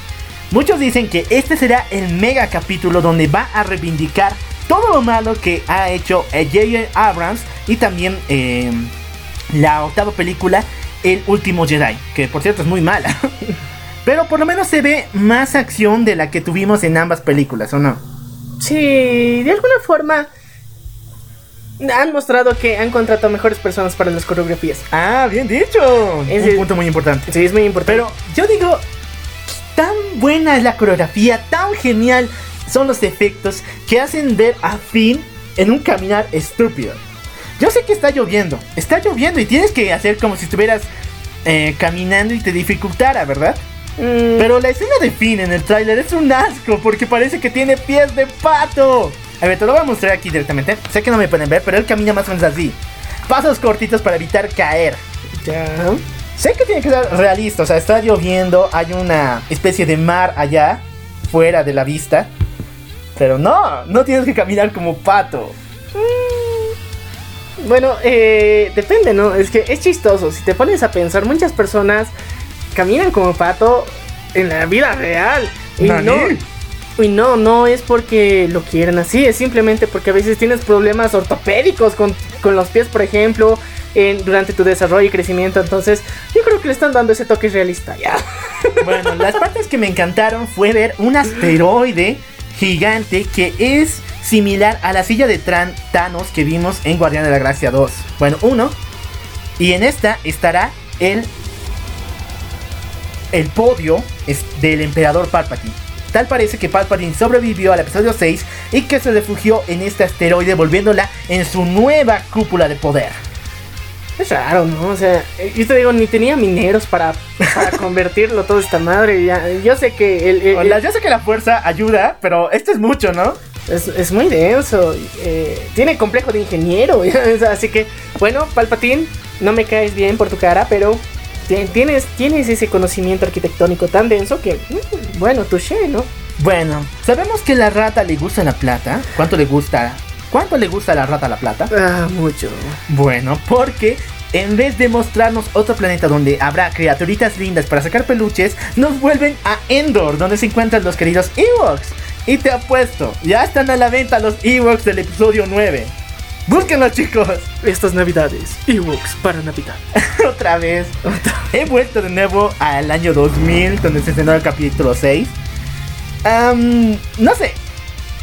Muchos dicen que este será el mega capítulo donde va a reivindicar todo lo malo que ha hecho J.J. Abrams y también eh, la octava película, El último Jedi, que por cierto es muy mala. Pero por lo menos se ve más acción de la que tuvimos en ambas películas, ¿o no? Sí, de alguna forma han mostrado que han contratado mejores personas para las coreografías. Ah, bien dicho. Es Un el- punto muy importante. Sí, es muy importante. Pero yo digo, tan buena es la coreografía, tan genial son los efectos que hacen ver a Finn en un caminar estúpido. Yo sé que está lloviendo, está lloviendo y tienes que hacer como si estuvieras eh, caminando y te dificultara, ¿verdad? Mm, Pero la escena de Finn en el tráiler es un asco porque parece que tiene pies de pato. A ver, te lo voy a mostrar aquí directamente. Sé que no me pueden ver, pero él camina más o menos así. Pasos cortitos para evitar caer. ya. Sé que tiene que ser realista, o sea, está lloviendo, hay una especie de mar allá, fuera de la vista. Pero no, no tienes que caminar como pato. Bueno, eh, depende, ¿no? Es que es chistoso. Si te pones a pensar, muchas personas caminan como pato en la vida real. Y no, y no, no es porque lo quieran así, es simplemente porque a veces tienes problemas ortopédicos con, con los pies, por ejemplo, en- durante tu desarrollo y crecimiento. Entonces, yo creo que le están dando ese toque realista, ya. Bueno, las partes que me encantaron fue ver un asteroide gigante que es similar a la silla de Tran Thanos que vimos en Guardián de la Gracia 2. Bueno, uno. Y en esta estará el el podio es del emperador Palpatine. Tal parece que Palpatine sobrevivió al episodio 6 y que se refugió en este asteroide volviéndola en su nueva cúpula de poder. Es raro, ¿no? O sea, yo te digo, ni tenía mineros para, para convertirlo todo esta madre. Ya, yo sé que el, yo sé que la fuerza ayuda, pero esto es mucho, ¿no? es, es muy denso. eh, tiene complejo de ingeniero. Así que, bueno, Palpatín, no me caes bien por tu cara, pero tienes, tienes ese conocimiento arquitectónico tan denso que, mm, bueno, touché, ¿no? Bueno, sabemos que la rata le gusta la plata. ¿Cuánto le gusta? ¿Cuánto le gusta a la rata la plata? Ah, mucho. Bueno, porque en vez de mostrarnos otro planeta donde habrá criaturitas lindas para sacar peluches, nos vuelven a Endor, donde se encuentran los queridos Ewoks. Y te apuesto, ya están a la venta los Ewoks del episodio 9. Búsquenlos chicos, Estas navidades, Ewoks para Navidad. otra vez. He vuelto de nuevo al año 2000, donde se estrenó el capítulo 6. Am, no sé,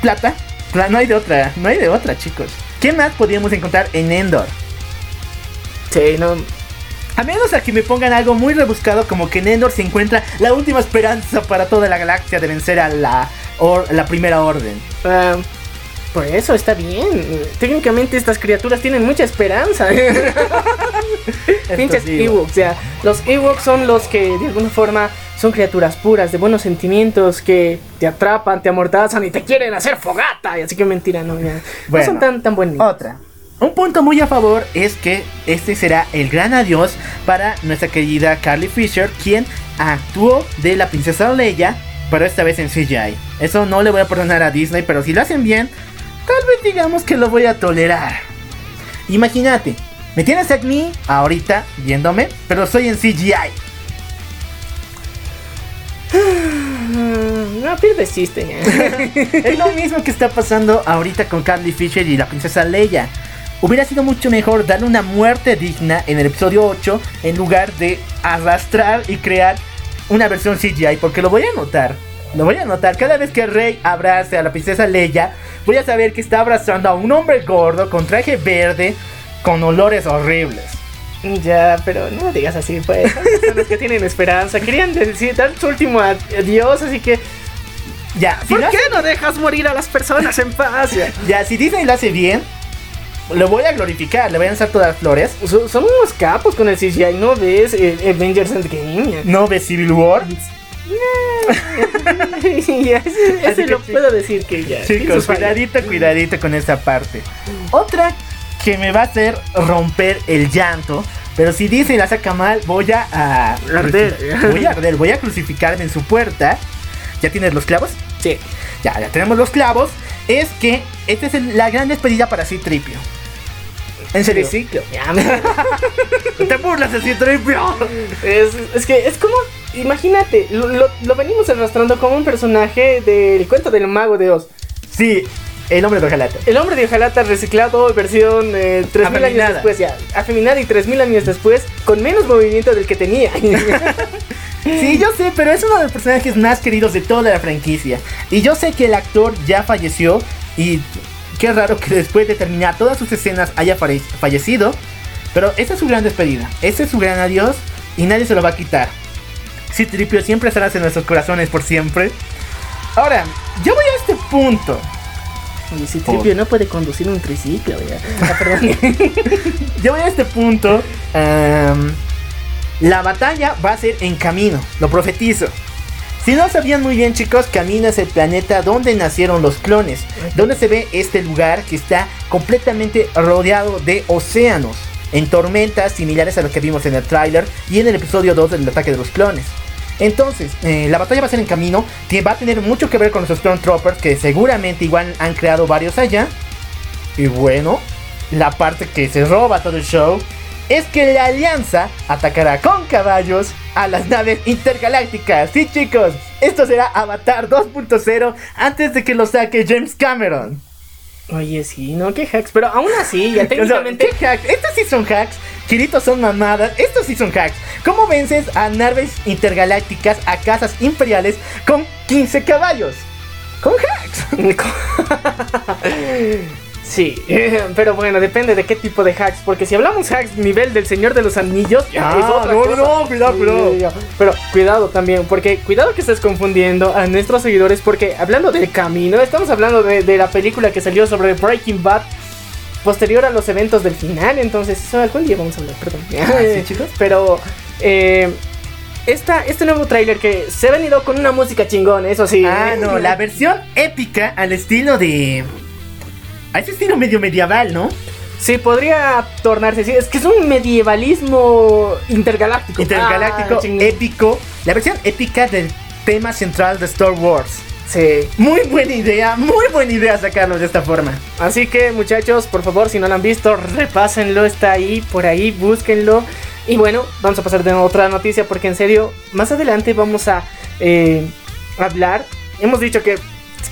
plata. Pla- No hay de otra, no hay de otra chicos. ¿Qué más podríamos encontrar en Endor? Sí, no. A menos a que me pongan algo muy rebuscado como que en Endor se encuentra la última esperanza para toda la galaxia de vencer a la, or- la primera orden. ah, por eso está bien. Técnicamente estas criaturas tienen mucha esperanza. Pinches Ewoks. Ewoks, o sea, los Ewoks son los que de alguna forma son criaturas puras, de buenos sentimientos, que te atrapan, te amordazan y te quieren hacer fogata. Y así que mentira, no, ya. Bueno. no son tan, tan buenos. Otra. Un punto muy a favor es que este será el gran adiós para nuestra querida Carly Fisher, quien actuó de la princesa Leia, pero esta vez en CGI. Eso no le voy a perdonar a Disney, pero si lo hacen bien, tal vez digamos que lo voy a tolerar. Imagínate, me tienes a mí ahorita viéndome, pero soy en CGI. No pierdes chiste. Es lo mismo que está pasando ahorita con Carly Fisher y la princesa Leia. Hubiera sido mucho mejor darle una muerte digna en el episodio 8 en lugar de arrastrar y crear una versión CGI, porque lo voy a notar. Lo voy a notar. Cada vez que Rey abrace a la princesa Leia, voy a saber que está abrazando a un hombre gordo con traje verde con olores horribles. Ya, pero no digas así, pues. Son los que tienen esperanza. Querían decir, dar su último adiós, así que. Ya, si ¿Por lo qué hace- no dejas morir a las personas en paz? Ya. ya, si Disney lo hace bien, lo voy a glorificar, le voy a lanzar todas las flores. So- Son unos capos con el CGI, ¿no ves? Eh, Avengers Endgame. No ve Civil War. Ya, ese, lo sí. puedo decir que ya. Chicos, cuidadito, cuidadito con esta parte. Otra que me va a hacer romper el llanto. Pero si dice y la saca mal, voy a, a- Arder. Voy a arder, voy a crucificarme en su puerta. ¿Ya tienes los clavos? Sí. Ya, ya tenemos los clavos. Es que esta es el- la gran despedida para Citripio. En serio. Triciclo. Ya, me- Te burlas de Citripio. es, es que es como. Imagínate, lo, lo- lo venimos arrastrando como un personaje del cuento del mago de Oz. Sí, el hombre de Ojalata. El hombre de Ojalata reciclado, versión eh, 3000 años después, ya. Afeminada y 3000 años después, con menos movimiento del que tenía. Sí, yo sé, pero es uno de los personajes más queridos de toda la franquicia. Y yo sé que el actor ya falleció y qué raro que después de terminar todas sus escenas haya fallecido. Pero esta es su gran despedida, este es su gran adiós y nadie se lo va a quitar. Citripio siempre estarás en nuestros corazones por siempre. Ahora, yo voy a este punto. Y si Tripio no puede conducir un triciclo, ya. Ah. Yo voy a este punto. em, la batalla va a ser en camino, lo profetizo. Si no sabían muy bien chicos, Camino es el planeta donde nacieron los clones, donde se ve este lugar que está completamente rodeado de océanos, en tormentas similares a las que vimos en el tráiler y en el episodio 2 del ataque de los clones. Entonces, eh, la batalla va a ser en camino, que va a tener mucho que ver con los Stormtroopers, que seguramente igual han creado varios allá. Y bueno, la parte que se roba todo el show es que la alianza atacará con caballos a las naves intergalácticas. Sí, chicos, esto será Avatar 2.0 antes de que lo saque James Cameron. Oye, sí, no, qué hacks. Pero aún así, ya técnicamente. ¿qué hacks? Estos sí son hacks. Chiritos son mamadas. Estos sí son hacks. ¿Cómo vences a naves intergalácticas a casas imperiales con 15 caballos? Con hacks. Sí, pero bueno, depende de qué tipo de hacks. Porque si hablamos hacks nivel del Señor de los Anillos, Ah, es otra no, cosa. no, cuidado, cuidado. Sí. Pero cuidado también, porque cuidado que estés confundiendo a nuestros seguidores. Porque hablando del camino, estamos hablando de, de la película que salió sobre Breaking Bad. Posterior a los eventos del final, entonces eso algún día vamos a hablar, perdón. Ah, ¿sí, chicos? Pero eh, esta, este nuevo tráiler que se ha venido con una música chingón, eso sí. Ah, no, la versión épica al estilo de. A ese estilo medio medieval, ¿no? Sí, podría tornarse así. Es que es un medievalismo intergaláctico. Intergaláctico, Ah, épico. La versión épica del tema central de Star Wars. Sí. Muy buena idea, muy buena idea sacarlo de esta forma. Así que, muchachos, por favor, si no lo han visto, repásenlo. Está ahí, por ahí, búsquenlo. Y bueno, vamos a pasar de otra noticia porque en serio, más adelante vamos a eh, hablar. Hemos dicho que,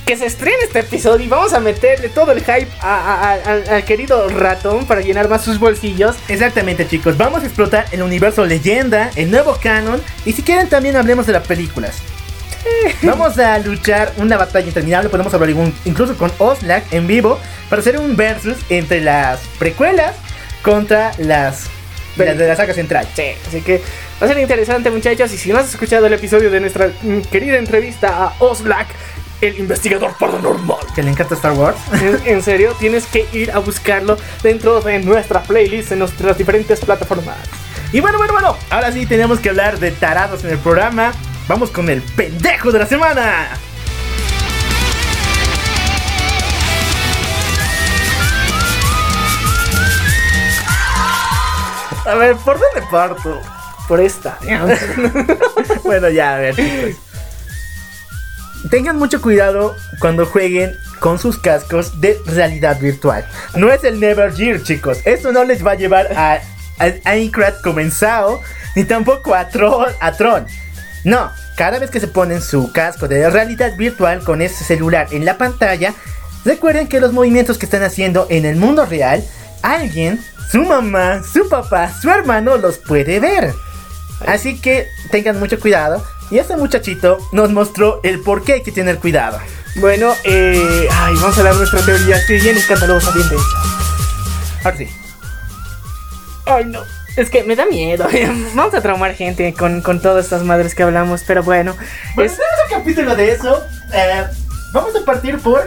que se estrene este episodio y vamos a meterle todo el hype a- a- a- al, querido ratón para llenar más sus bolsillos. Exactamente, chicos. Vamos a explotar el universo leyenda, el nuevo canon. Y si quieren, también hablemos de las películas. Vamos a luchar una batalla interminable. Podemos hablar in- incluso con Oslak en vivo para hacer un versus entre las precuelas contra las, las de la saga central. Sí, así que va a ser interesante, muchachos. Y si no has escuchado el episodio de nuestra mm, querida entrevista a Oslac, el investigador paranormal. Que le encanta Star Wars. En, en serio, tienes que ir a buscarlo dentro de nuestra playlist en nuestras diferentes plataformas. Y bueno, bueno, bueno. Ahora sí tenemos que hablar de tarados en el programa. Vamos con el pendejo de la semana. A ver, ¿por dónde parto? Por esta. bueno, ya, a ver, chicos. Tengan mucho cuidado cuando jueguen con sus cascos de realidad virtual. No es el Never Gear, chicos. Esto no les va a llevar a, a Minecraft comenzado, ni tampoco a, Tron, a Tron. No, cada vez que se ponen su casco de realidad virtual con ese celular en la pantalla, recuerden que los movimientos que están haciendo en el mundo real, alguien, su mamá, su papá, su hermano los puede ver. Así que tengan mucho cuidado. Y este muchachito nos mostró el por qué hay que tener cuidado. Bueno, eh, ay, vamos a dar nuestra teoría. Estoy bien escandalosa, bien densa. Ahora sí. Ay, no. Es que me da miedo. Vamos a traumar gente con, con todas estas madres que hablamos, pero bueno. Bueno, es- un capítulo de eso. Eh, vamos a partir por.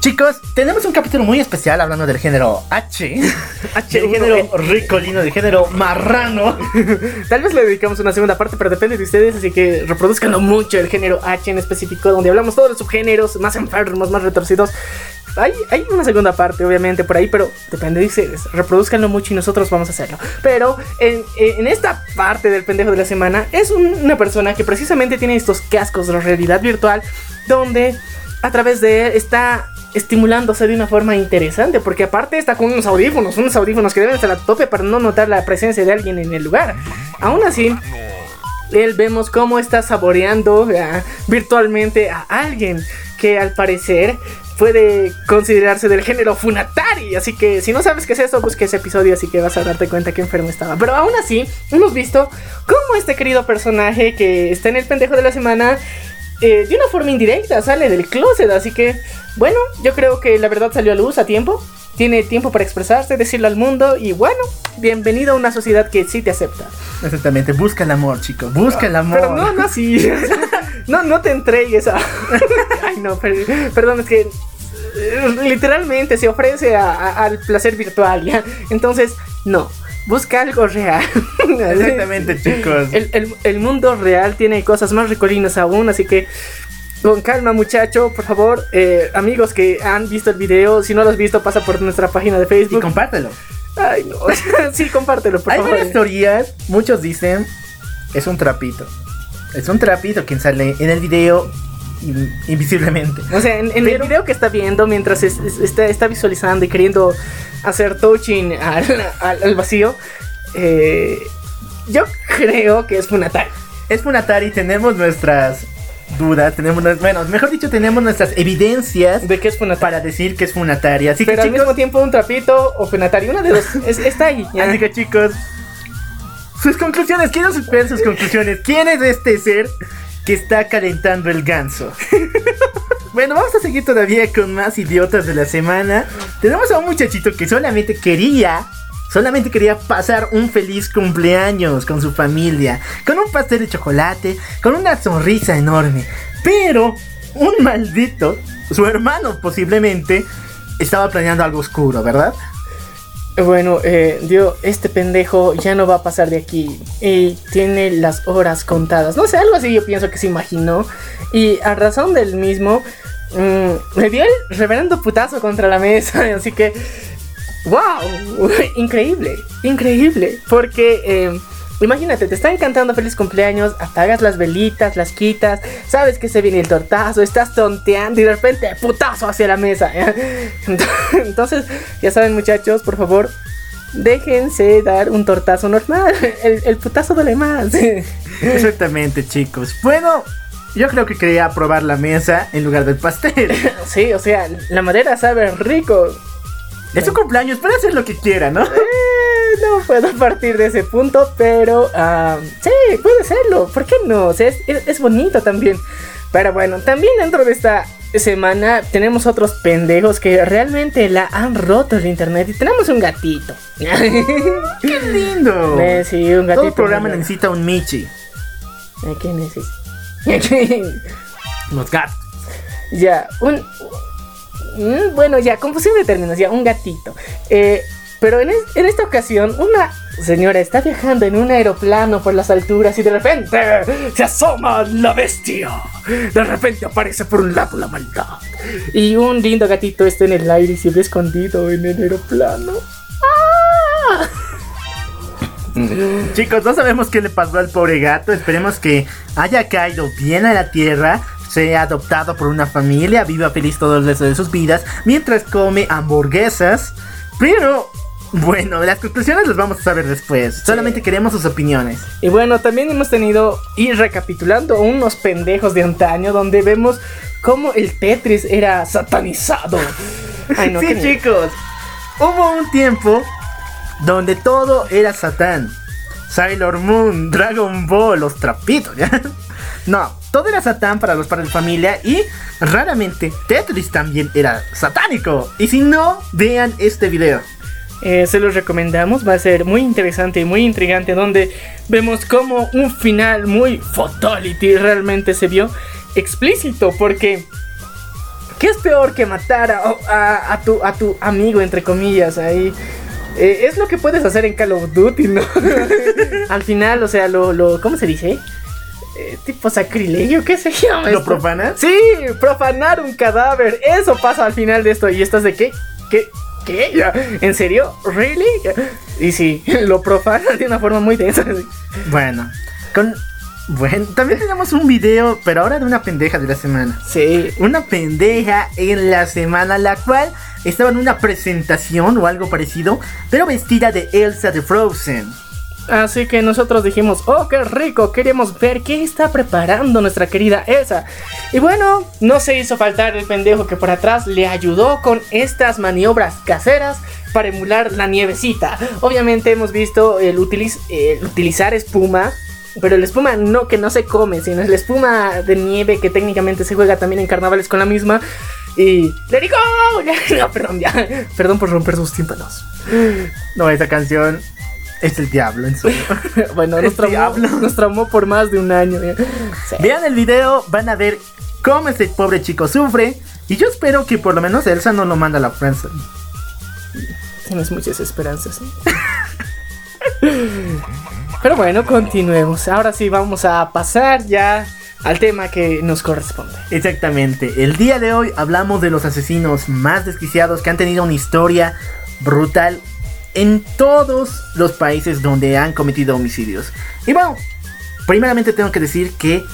Chicos, tenemos un capítulo muy especial hablando del género H. H1N. del género ricolino, del género marrano. Tal vez le dedicamos una segunda parte, pero depende de ustedes, así que reproduzcanlo mucho el género H en específico, donde hablamos todos los subgéneros más enfermos, más retorcidos. Hay, hay una segunda parte, obviamente, por ahí, pero depende de ustedes. Reproduzcanlo mucho y nosotros vamos a hacerlo. Pero en, en esta parte del pendejo de la semana es un- una persona que precisamente tiene estos cascos de realidad virtual, donde a través de él está estimulándose de una forma interesante, porque aparte está con unos audífonos, unos audífonos que deben estar a tope para no notar la presencia de alguien en el lugar. Aún así, él vemos cómo está saboreando ah, virtualmente a alguien que al parecer puede considerarse del género Funatari. Así que si no sabes qué es eso, busca ese episodio, así que vas a darte cuenta que enfermo estaba. Pero aún así, hemos visto cómo este querido personaje que está en el pendejo de la semana eh, de una forma indirecta sale del closet. Así que, bueno, yo creo que la verdad salió a luz a tiempo. Tiene tiempo para expresarse, decirlo al mundo. Y bueno, bienvenido a una sociedad que sí te acepta. Exactamente, busca el amor, chicos. Busca el amor. Pero no, no así. no, no te entregues a. Ay, no, per- perdón, es que. eh, Literalmente se ofrece a- a- al placer virtual, ¿ya? Entonces, no. Busca algo real. Exactamente, chicos. El, el- el mundo real tiene cosas más ricolinas aún, así que con calma muchacho, por favor, eh, amigos que han visto el video, si no lo has visto pasa por nuestra página de Y Facebook. compártelo. Ay no, sí, compártelo, por Hay favor. varias teorías. Muchos dicen es un trapito. Es un trapito quien sale en el video invisiblemente. O sea, en, en el video que está viendo mientras es- es- está, está visualizando y queriendo hacer touching al, al- al vacío, eh, yo creo que es Funatari. Es Funatari, tenemos nuestras dudas, tenemos, nues- bueno, mejor dicho, tenemos nuestras evidencias ¿De qué es Funatari? para decir que es Funatari. Así que Pero al chicos, mismo tiempo un trapito o Funatari, una de dos, es- está ahí. ya. así que chicos, sus conclusiones, quiero ver sus conclusiones. ¿Quién es este ser que está calentando el ganso? Bueno, vamos a seguir todavía con más idiotas de la semana. Tenemos a un muchachito que solamente quería, solamente quería pasar un feliz cumpleaños con su familia, con un pastel de chocolate, con una sonrisa enorme. Pero un maldito, su hermano posiblemente, estaba planeando algo oscuro, ¿verdad? Bueno, eh, Dio, este pendejo ya no va a pasar de aquí. Y tiene las horas contadas. No sé, algo así yo pienso que se imaginó. Y a razón del mismo, mm, le dio el reverendo putazo contra la mesa. Así que, wow, increíble, increíble. Porque... Eh, Imagínate, te están cantando feliz cumpleaños, apagas las velitas, las quitas, sabes que se viene el tortazo, estás tonteando y de repente putazo hacia la mesa. Entonces, ya saben muchachos, por favor, déjense dar un tortazo normal. El, putazo duele más. Exactamente, chicos. Bueno, yo creo que quería probar la mesa en lugar del pastel. Sí, o sea, la madera sabe rico. Es su cumpleaños, puede hacer lo que quiera, ¿no? No puedo partir de ese punto, pero ah, sí, puede serlo. ¿Por qué no? O sea, es, bonito también. Pero bueno, también dentro de esta semana tenemos otros pendejos que realmente la han roto el internet y tenemos un gatito. ¡Qué lindo! Eh, sí, un gatito. Todo programa necesita un Michi. ¿A ¿Qué necesita? Los gatos. Ya, un, Mm, bueno, ya, confusión de términos, ya, un gatito. Eh, pero en, esta ocasión, una señora está viajando en un aeroplano por las alturas y de repente se asoma la bestia. De repente aparece por un lado la maldad. Y un lindo gatito está en el aire y se ve escondido en el aeroplano. ¡Ah! Chicos, no sabemos qué le pasó al pobre gato. Esperemos que haya caído bien a la tierra sea adoptado por una familia, viva feliz todo el resto de sus vidas, mientras come hamburguesas. Pero bueno, las conclusiones las vamos a saber después. Solamente queremos sus opiniones. Y bueno, también hemos tenido, y recapitulando, unos pendejos de antaño donde vemos cómo el Tetris era satanizado. sí, chicos. Hubo un tiempo donde todo era Satán. Sailor Moon, Dragon Ball, los trapitos, ¿ya? No, todo era satán para los padres de familia y raramente Tetris también era satánico. Y si no, vean este video. Eh, se los recomendamos, va a ser muy interesante y muy intrigante donde vemos como un final muy fatality realmente se vio explícito porque ¿qué es peor que matar a, tu, a tu amigo entre comillas ahí? Eh, es lo que puedes hacer en Call of Duty, ¿no? Al final, o sea, lo, lo ¿cómo se dice? Eh, tipo sacrilegio, ¿qué se llama? ¿Lo profanas? Sí, profanar un cadáver. Eso pasa al final de esto. ¿Y estás de qué? ¿Qué? ¿Qué? ¿En serio? ¿Really? Y sí, lo profanan de una forma muy densa. Bueno, con. Bueno, también tenemos un video, pero ahora de una pendeja de la semana. Sí. Una pendeja en la semana, la cual estaba en una presentación o algo parecido, pero vestida de Elsa de Frozen. Así que nosotros dijimos, oh, qué rico, queremos ver qué está preparando nuestra querida Elsa. Y bueno, no se hizo faltar el pendejo que por atrás le ayudó con estas maniobras caseras para emular la nievecita. Obviamente hemos visto el, utilizar espuma. Pero la espuma no que no se come, sino es la espuma de nieve que técnicamente se juega también en carnavales con la misma. Y. ¡Le digo! No, perdón, ya. Perdón por romper sus tímpanos. No, esa canción es el diablo en su. bueno, nos traumó, nos traumó, por más de un año. Vean el video, van a ver cómo este pobre chico sufre. Y yo espero que por lo menos Elsa no lo manda a la prensa. Tienes muchas esperanzas. Pero bueno, continuemos. Ahora sí vamos a pasar ya al tema que nos corresponde. Exactamente. El día de hoy hablamos de los asesinos más desquiciados que han tenido una historia brutal en todos los países donde han cometido homicidios. Y bueno, primeramente tengo que decir que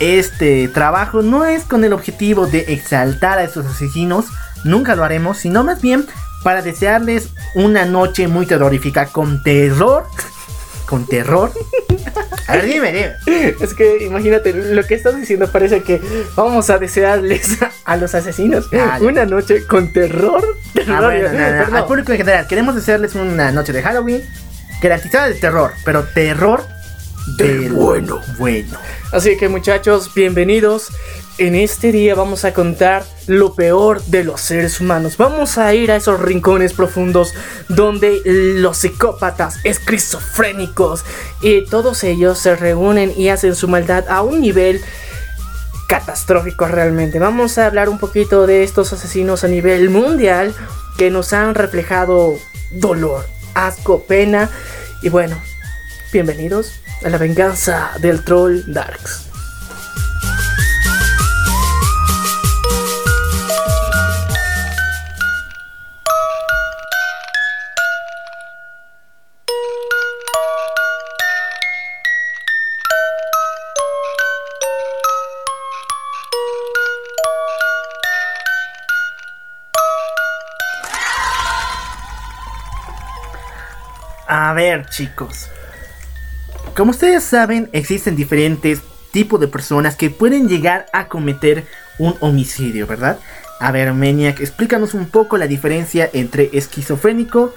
este trabajo no es con el objetivo de exaltar a estos asesinos, nunca lo haremos, sino más bien para desearles una noche muy terrorífica con terror con terror. A ver, dime, dime. Es que imagínate, lo que estás diciendo parece que vamos a desearles a los asesinos ah, una noche con terror. Ah, bueno, Al público en general, queremos desearles una noche de Halloween garantizada de terror, pero terror del bueno. Bueno. Así que muchachos, bienvenidos. En este día vamos a contar lo peor de los seres humanos. Vamos a ir a esos rincones profundos donde los psicópatas, esquizofrénicos y todos ellos se reúnen y hacen su maldad a un nivel catastrófico realmente. Vamos a hablar un poquito de estos asesinos a nivel mundial que nos han reflejado dolor, asco, pena y bueno, bienvenidos la venganza del troll Darks. A ver, chicos. Como ustedes saben, existen diferentes tipos de personas que pueden llegar a cometer un homicidio, ¿verdad? A ver, Maniac, explícanos un poco la diferencia entre esquizofrénico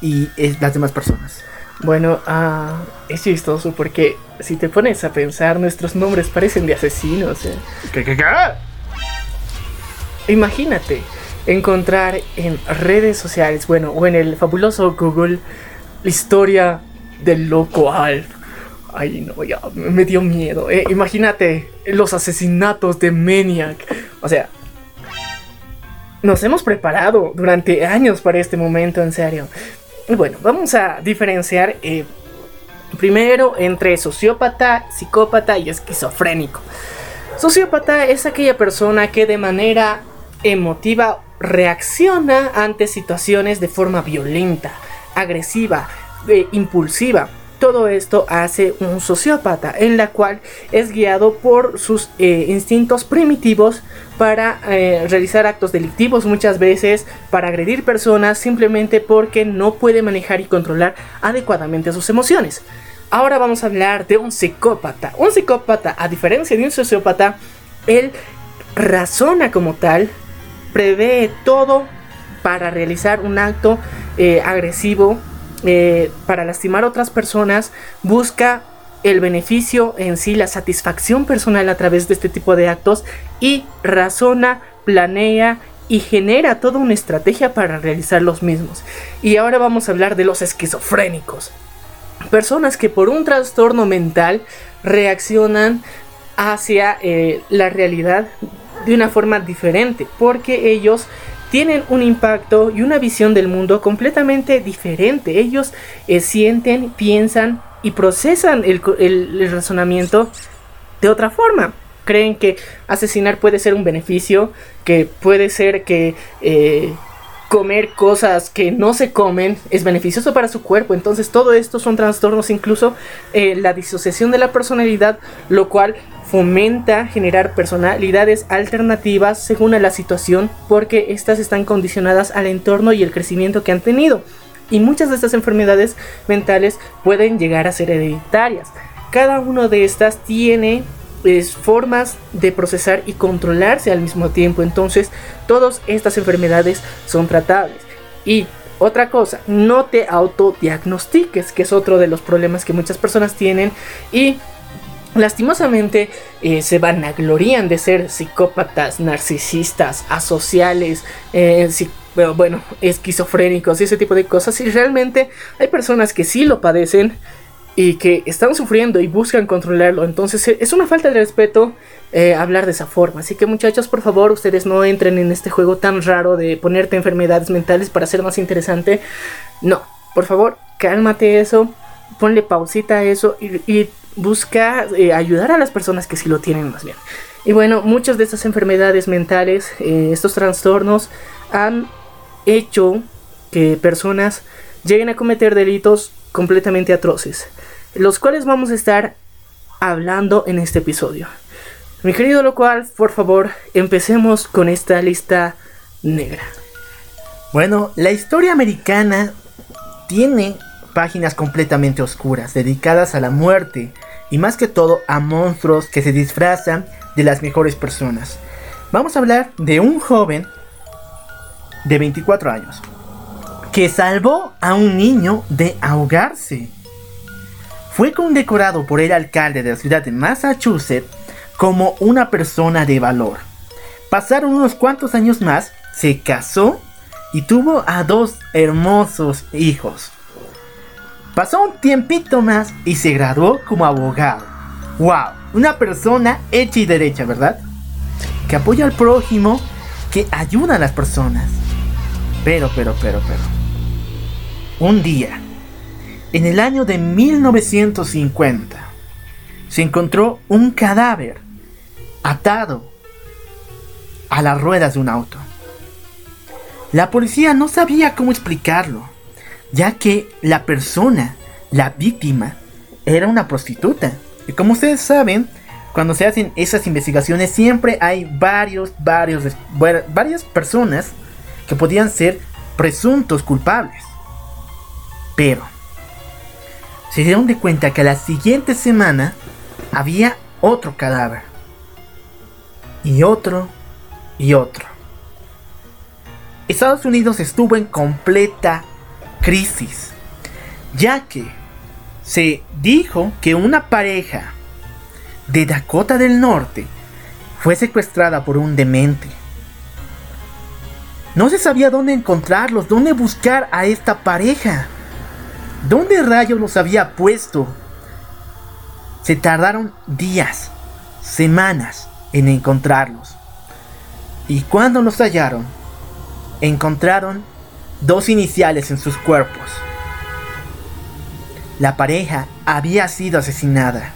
y es- las demás personas. Bueno, ah, es chistoso porque si te pones a pensar, nuestros nombres parecen de asesinos. ¿eh? ¿Qué, qué, qué? Imagínate encontrar en redes sociales, bueno, o en el fabuloso Google, la historia del loco Alf. Ay, no, ya me dio miedo. eh. Imagínate los asesinatos de Maniac. O sea, nos hemos preparado durante años para este momento, en serio. Bueno, vamos a diferenciar eh, primero entre sociópata, psicópata y esquizofrénico. Sociópata es aquella persona que de manera emotiva reacciona ante situaciones de forma violenta, agresiva, impulsiva. Todo esto hace un sociópata, en la cual es guiado por sus eh, instintos primitivos para eh, realizar actos delictivos muchas veces, para agredir personas simplemente porque no puede manejar y controlar adecuadamente sus emociones. Ahora vamos a hablar de un psicópata. Un psicópata, a diferencia de un sociópata, él razona como tal, prevé todo para realizar un acto eh, agresivo, eh, para lastimar a otras personas, busca el beneficio en sí, la satisfacción personal a través de este tipo de actos y razona, planea y genera toda una estrategia para realizar los mismos. Y ahora vamos a hablar de los esquizofrénicos. Personas que por un trastorno mental reaccionan hacia eh, la realidad de una forma diferente, porque ellos tienen un impacto y una visión del mundo completamente diferente. Ellos eh, sienten, piensan y procesan el, el razonamiento de otra forma. Creen que asesinar puede ser un beneficio, que puede ser que eh, comer cosas que no se comen es beneficioso para su cuerpo. Entonces todo esto son trastornos, incluso eh, la disociación de la personalidad, lo cual fomenta generar personalidades alternativas según la situación, porque estas están condicionadas al entorno y el crecimiento que han tenido. Y muchas de estas enfermedades mentales pueden llegar a ser hereditarias. Cada una de estas tiene formas de procesar y controlarse al mismo tiempo. Entonces, todas estas enfermedades son tratables. Y otra cosa, no te autodiagnostiques, que es otro de los problemas que muchas personas tienen. Y lastimosamente eh, se vanaglorían de ser psicópatas, narcisistas, asociales, eh, bueno, esquizofrénicos y ese tipo de cosas. Y realmente hay personas que sí lo padecen y que están sufriendo y buscan controlarlo. Entonces eh, es una falta de respeto eh, hablar de esa forma. Así que muchachos, por favor, ustedes no entren en este juego tan raro de ponerte enfermedades mentales para ser más interesante. No, por favor, cálmate eso, ponle pausita a eso y busca eh, ayudar a las personas que sí lo tienen más bien. Y bueno, muchas de estas enfermedades mentales, eh, estos trastornos, han hecho que personas lleguen a cometer delitos completamente atroces, los cuales vamos a estar hablando en este episodio. Mi querido lo cual, por favor, empecemos con esta lista negra. Bueno, la historia americana tiene páginas completamente oscuras, dedicadas a la muerte y más que todo a monstruos que se disfrazan de las mejores personas. Vamos a hablar de un joven de 24 años que salvó a un niño de ahogarse. fue condecorado por el alcalde de la ciudad de Massachusetts como una persona de valor. Pasaron unos cuantos años más, se casó y tuvo a dos hermosos hijos. Pasó un tiempito más y se graduó como abogado. ¡Wow! Una persona hecha y derecha, ¿verdad? Que apoya al prójimo, que ayuda a las personas. Pero, pero, pero, pero. Un día, en el año de 1950, se encontró un cadáver atado a las ruedas de un auto. La policía no sabía cómo explicarlo, ya que la persona, la víctima, era una prostituta. Y como ustedes saben, cuando se hacen esas investigaciones siempre hay varios, varios, varias personas que podían ser presuntos culpables. Pero se dieron de cuenta que la siguiente semana había otro cadáver. Y otro y otro. Estados Unidos estuvo en completa crisis, ya que se dijo que una pareja de Dakota del Norte fue secuestrada por un demente. No se sabía dónde encontrarlos, dónde buscar a esta pareja. ¿Dónde rayos los había puesto? Se tardaron días, semanas en encontrarlos. Y cuando los hallaron, encontraron dos iniciales en sus cuerpos. La pareja había sido asesinada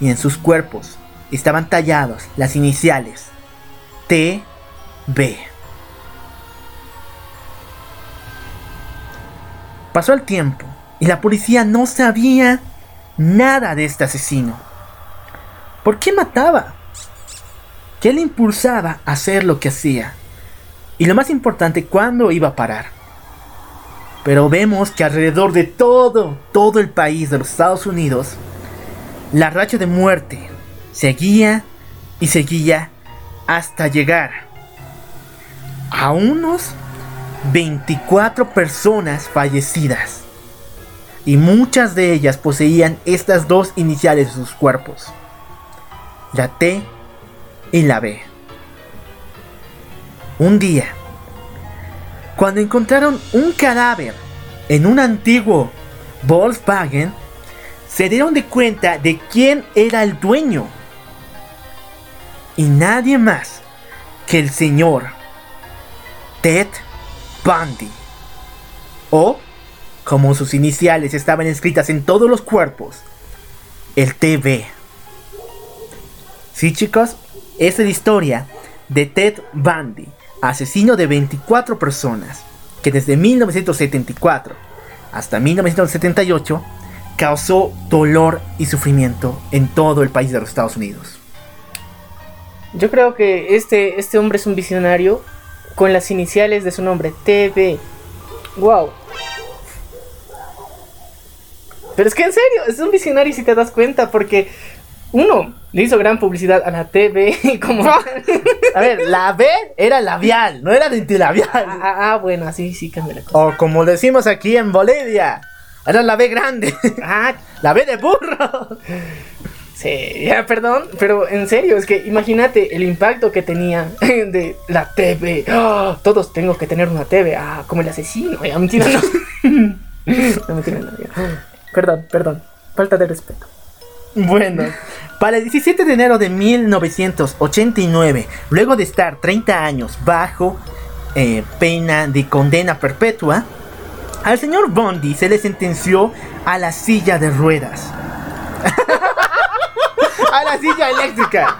y en sus cuerpos estaban tallados las iniciales TB. Pasó el tiempo y la policía no sabía nada de este asesino. ¿Por qué mataba? ¿Qué le impulsaba a hacer lo que hacía? Y lo más importante, ¿cuándo iba a parar? Pero vemos que alrededor de todo, todo el país de los Estados Unidos, la racha de muerte seguía y seguía hasta llegar a unos 24 personas fallecidas. Y muchas de ellas poseían estas dos iniciales de sus cuerpos. La T y la B. Un día, cuando encontraron un cadáver en un antiguo Volkswagen, se dieron de cuenta de quién era el dueño. Y nadie más que el señor Ted Bundy. O, como sus iniciales estaban escritas en todos los cuerpos, el TV. Sí chicos, esa es la historia de Ted Bundy, asesino de 24 personas, que desde 1974 hasta 1978 causó dolor y sufrimiento en todo el país de los Estados Unidos. Yo creo que este, este hombre es un visionario con las iniciales de su nombre, TV. Wow. Pero es que en serio, es un visionario si te das cuenta, porque uno le hizo gran publicidad a la TV como... a ver, la B era labial, no era dentilabial. Ah, ah, ah, bueno, así sí cambia la cosa. O como decimos aquí en Bolivia, era la B grande. Ah, la B de burro. Sí, ya, perdón, pero en serio, es que imagínate el impacto que tenía de la TV. ¡Ah! todos tengo que tener una TV. Ah, como el asesino. Ya, mentira, no. no, mentira, no. Perdón, perdón. Falta de respeto. Bueno, para el 17 de enero de 1989, luego de estar 30 años bajo eh, pena de condena perpetua, al señor Bondi se le sentenció a la silla de ruedas. a la silla eléctrica.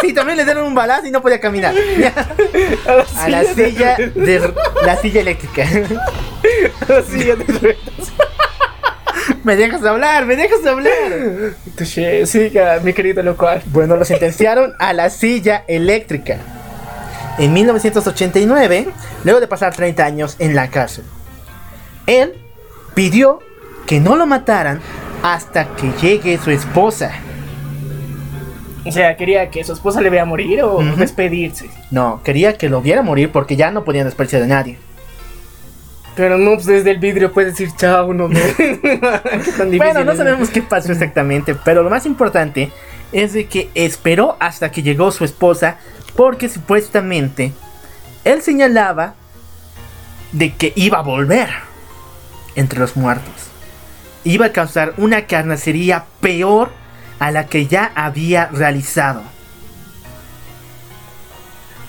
Sí, también le dieron un balazo y no podía caminar. A la silla de la silla eléctrica. A la silla de ruedas. Me dejas hablar, me dejas hablar. Touché, sí, mi querido local. Bueno, lo sentenciaron a la silla eléctrica. En 1989, luego de pasar 30 años en la cárcel. Él pidió que no lo mataran hasta que llegue su esposa. O sea, quería que su esposa le vea morir o despedirse. No, quería que lo viera morir porque ya no podían despedirse de nadie. Pero no, pues desde el vidrio puedes decir chao, no me. Bueno, no sabemos qué pasó exactamente, pero lo más importante es de que esperó hasta que llegó su esposa porque supuestamente él señalaba de que iba a volver entre los muertos. Iba a causar una carnicería peor a la que ya había realizado.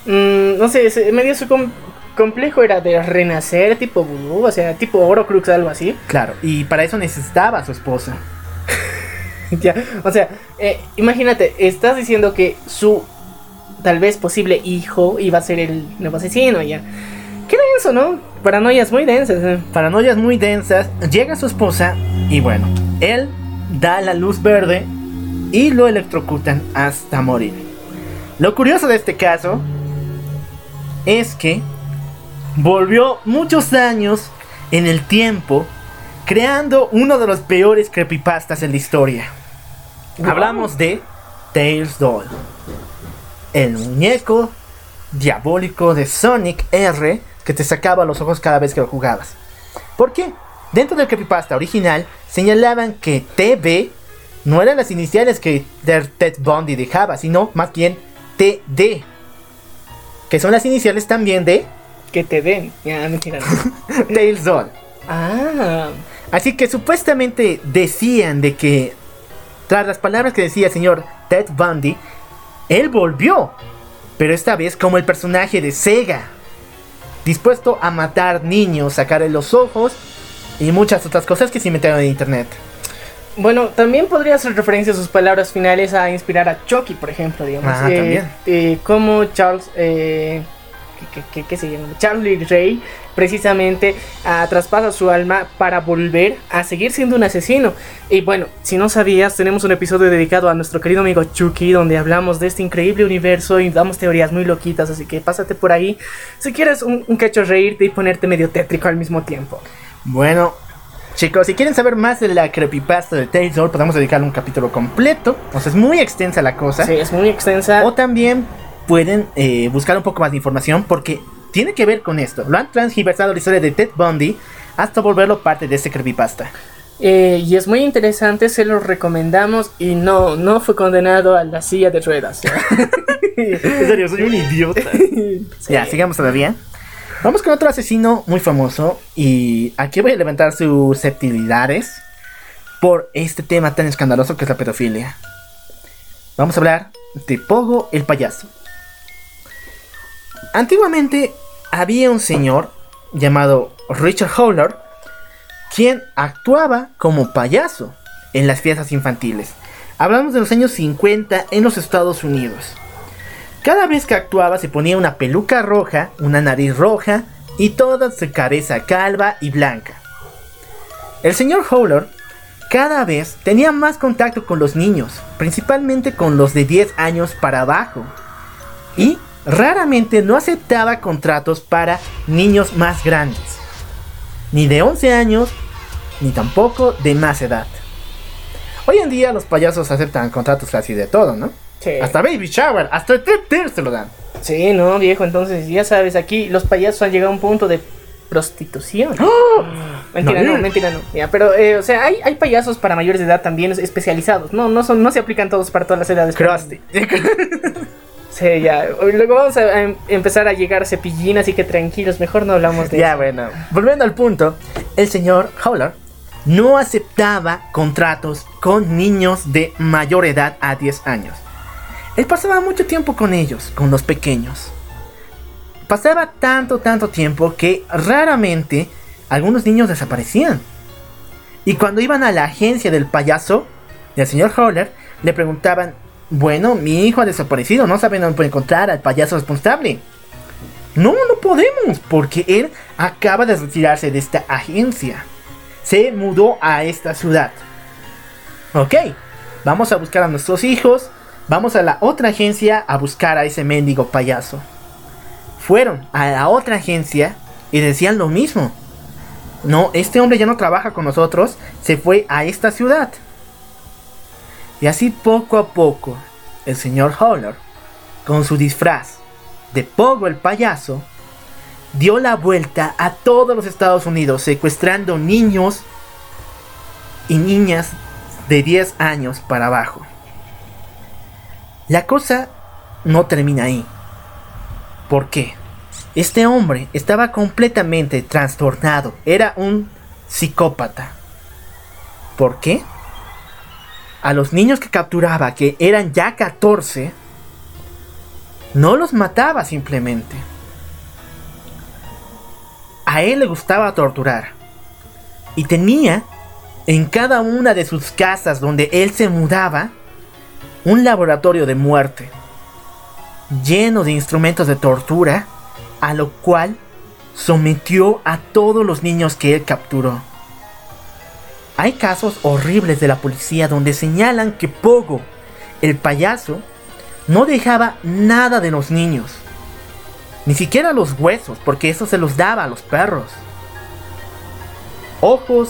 Mm, no sé, se- medio su com- complejo era de renacer, tipo vudú, o sea, tipo Orocrux, algo así. Claro, y para eso necesitaba a su esposa. Ya, o sea, eh, imagínate, estás diciendo que su tal vez posible hijo iba a ser el nuevo asesino, ya. Qué denso, ¿no? Paranoias muy densas. ¿eh? Paranoias muy densas, llega su esposa y bueno, él da la luz verde y lo electrocutan hasta morir. Lo curioso de este caso es que volvió muchos años en el tiempo creando uno de los peores creepypastas en la historia. Hablamos de Tails Doll, el muñeco diabólico de Sonic R que te sacaba los ojos cada vez que lo jugabas. ¿Por qué? Dentro del creepypasta original señalaban que TB no eran las iniciales que Ted Bundy dejaba, sino más bien TD, que son las iniciales también de Que te den. Ya, mentira. no. Tails Doll. ah, Así que supuestamente decían de que tras las palabras que decía el señor Ted Bundy, él volvió, pero esta vez como el personaje de Sega, dispuesto a matar niños, sacarle los ojos y muchas otras cosas que se inventaron en internet. Bueno, también podría hacer referencia a sus palabras finales a inspirar a Chucky, por ejemplo, digamos. Ah, Eh, también. eh, como Charles, eh, ¿qué, qué- qué se llama? Charlie Ray, precisamente ah, traspasa su alma para volver a seguir siendo un asesino. Y bueno, si no sabías, tenemos un episodio dedicado a nuestro querido amigo Chucky, donde hablamos de este increíble universo y damos teorías muy loquitas, así que pásate por ahí si quieres un, un cacho reírte y ponerte medio tétrico al mismo tiempo. Bueno, chicos, si quieren saber más de la creepypasta de Tales Doll, podemos dedicarle un capítulo completo. O sea, es muy extensa la cosa. Sí, es muy extensa. O también pueden eh, buscar un poco más de información porque tiene que ver con esto. Lo han transgiversado la historia de Ted Bundy hasta volverlo parte de este creepypasta. Eh, y es muy interesante, se lo recomendamos y no, no fue condenado a la silla de ruedas. En serio, soy un idiota. Ya, sigamos todavía. Vamos con otro asesino muy famoso y aquí voy a levantar susceptibilidades por este tema tan escandaloso que es la pedofilia. Vamos a hablar de Pogo el payaso. Antiguamente había un señor llamado Richard Howler quien actuaba como payaso en las fiestas infantiles. Hablamos de los años 50 en los Estados Unidos. Cada vez que actuaba se ponía una peluca roja, una nariz roja y toda su cabeza calva y blanca. El señor Howler cada vez tenía más contacto con los niños, principalmente con los de 10 años para abajo. Y raramente no aceptaba contratos para niños más grandes. Ni de 11 años, ni tampoco de más edad. Hoy en día los payasos aceptan contratos casi de todo, ¿no? Sí. Hasta Baby Shower, hasta el Trip se lo dan. Sí, no, viejo, entonces ya sabes, aquí los payasos han llegado a un punto de prostitución. Mentira, no, ¡Oh! No. mentira, no. Ya, pero, eh, o sea, hay, hay payasos para mayores de edad también especializados. No, no, son, no se aplican todos para todas las edades. Krusty. Sí, ya. Luego vamos a, a em- empezar a llegar cepillín, así que tranquilos, mejor no hablamos de ya, eso. bueno. Volviendo al punto, el señor Howler no aceptaba contratos con niños de mayor edad a 10 años. Él pasaba mucho tiempo con ellos, con los pequeños. Pasaba tanto, tanto tiempo que raramente algunos niños desaparecían. Y cuando iban a la agencia del payaso, del señor Howler, le preguntaban, bueno, mi hijo ha desaparecido, no saben dónde encontrar al payaso responsable. No, no podemos, porque él acaba de retirarse de esta agencia. Se mudó a esta ciudad. Ok, vamos a buscar a nuestros hijos. Vamos a la otra agencia a buscar a ese mendigo payaso. Fueron a la otra agencia y decían lo mismo. No, este hombre ya no trabaja con nosotros, se fue a esta ciudad. Y así poco a poco, el señor Howler, con su disfraz de Pogo el payaso, dio la vuelta a todos los Estados Unidos, secuestrando niños y niñas de 10 años para abajo. La cosa no termina ahí. ¿Por qué? Este hombre estaba completamente trastornado. Era un psicópata. ¿Por qué? A los niños que capturaba, que eran ya 14, no los mataba simplemente. A él le gustaba torturar. Y tenía en cada una de sus casas donde él se mudaba un laboratorio de muerte, lleno de instrumentos de tortura, a lo cual sometió a todos los niños que él capturó. Hay casos horribles de la policía donde señalan que Pogo, el payaso, no dejaba nada de los niños. Ni siquiera los huesos, porque eso se los daba a los perros. Ojos,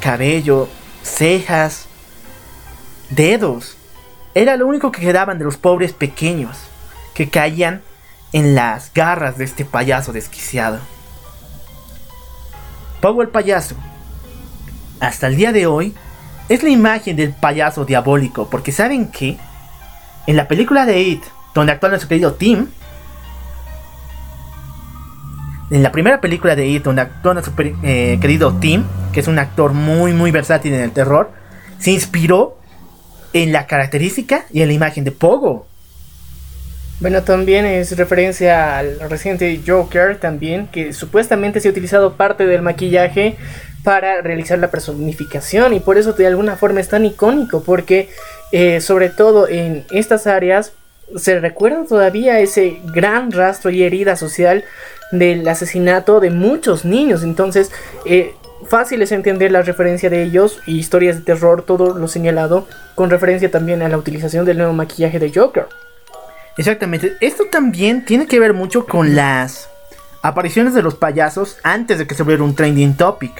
cabello, cejas, dedos. Era lo único que quedaban de los pobres pequeños, que caían en las garras de este payaso desquiciado. Pogo el payaso, hasta el día de hoy, es la imagen del payaso diabólico, porque ¿saben que En la película de It, donde actúa nuestro querido Tim, en la primera película de It, donde actúa nuestro eh, querido Tim, que es un actor muy, muy versátil en el terror, se inspiró en la característica y en la imagen de Pogo. Bueno, también es referencia al reciente Joker también, que supuestamente se ha utilizado parte del maquillaje para realizar la personificación y por eso de alguna forma es tan icónico, porque eh, sobre todo en estas áreas se recuerda todavía ese gran rastro y herida social del asesinato de muchos niños, entonces eh, fácil es entender la referencia de ellos y historias de terror, todo lo señalado, con referencia también a la utilización del nuevo maquillaje de Joker. Exactamente. Esto también tiene que ver mucho con las apariciones de los payasos antes de que se volviera un trending topic.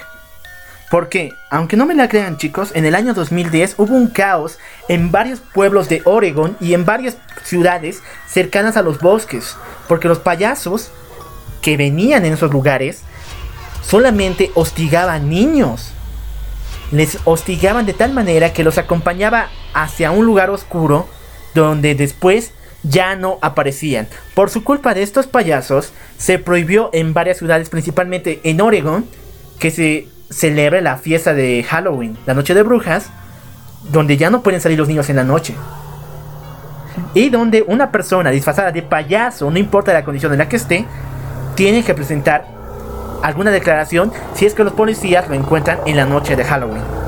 Porque, aunque no me la crean chicos, en el año 2010 hubo un caos en varios pueblos de Oregon y en varias ciudades cercanas a los bosques. Porque los payasos que venían en esos lugares solamente hostigaban niños. Les hostigaban de tal manera que los acompañaba hacia un lugar oscuro donde después ya no aparecían. Por su culpa de estos payasos, se prohibió en varias ciudades, principalmente en Oregon, que se celebre la fiesta de Halloween, la noche de brujas, donde ya no pueden salir los niños en la noche. Y donde una persona disfrazada de payaso, no importa la condición en la que esté, tiene que presentar alguna declaración si es que los policías lo encuentran en la noche de Halloween.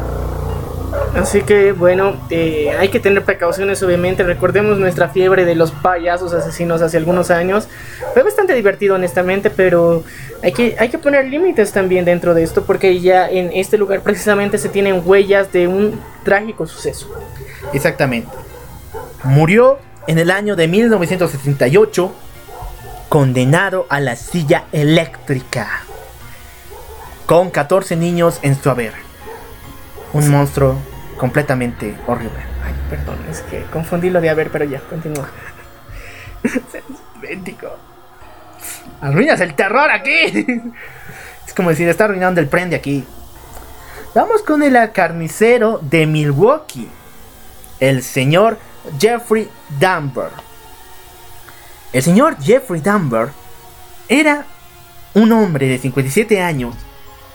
Así que bueno, eh, hay que tener precauciones obviamente. Recordemos nuestra fiebre de los payasos asesinos hace algunos años. Fue bastante divertido honestamente, pero hay que, hay que poner límites también dentro de esto porque ya en este lugar precisamente se tienen huellas de un trágico suceso. Exactamente. Murió en el año de 1978 condenado a la silla eléctrica con 14 niños en su haber. Un monstruo completamente horrible. Ay, perdón, es que confundí lo de haber, pero ya, continúa. Idéntico. Arruinas el terror aquí. es como decir, está arruinando el prende aquí. Vamos con el carnicero de Milwaukee. El señor Jeffrey Dumber. El señor Jeffrey Dumber era un hombre de 57 años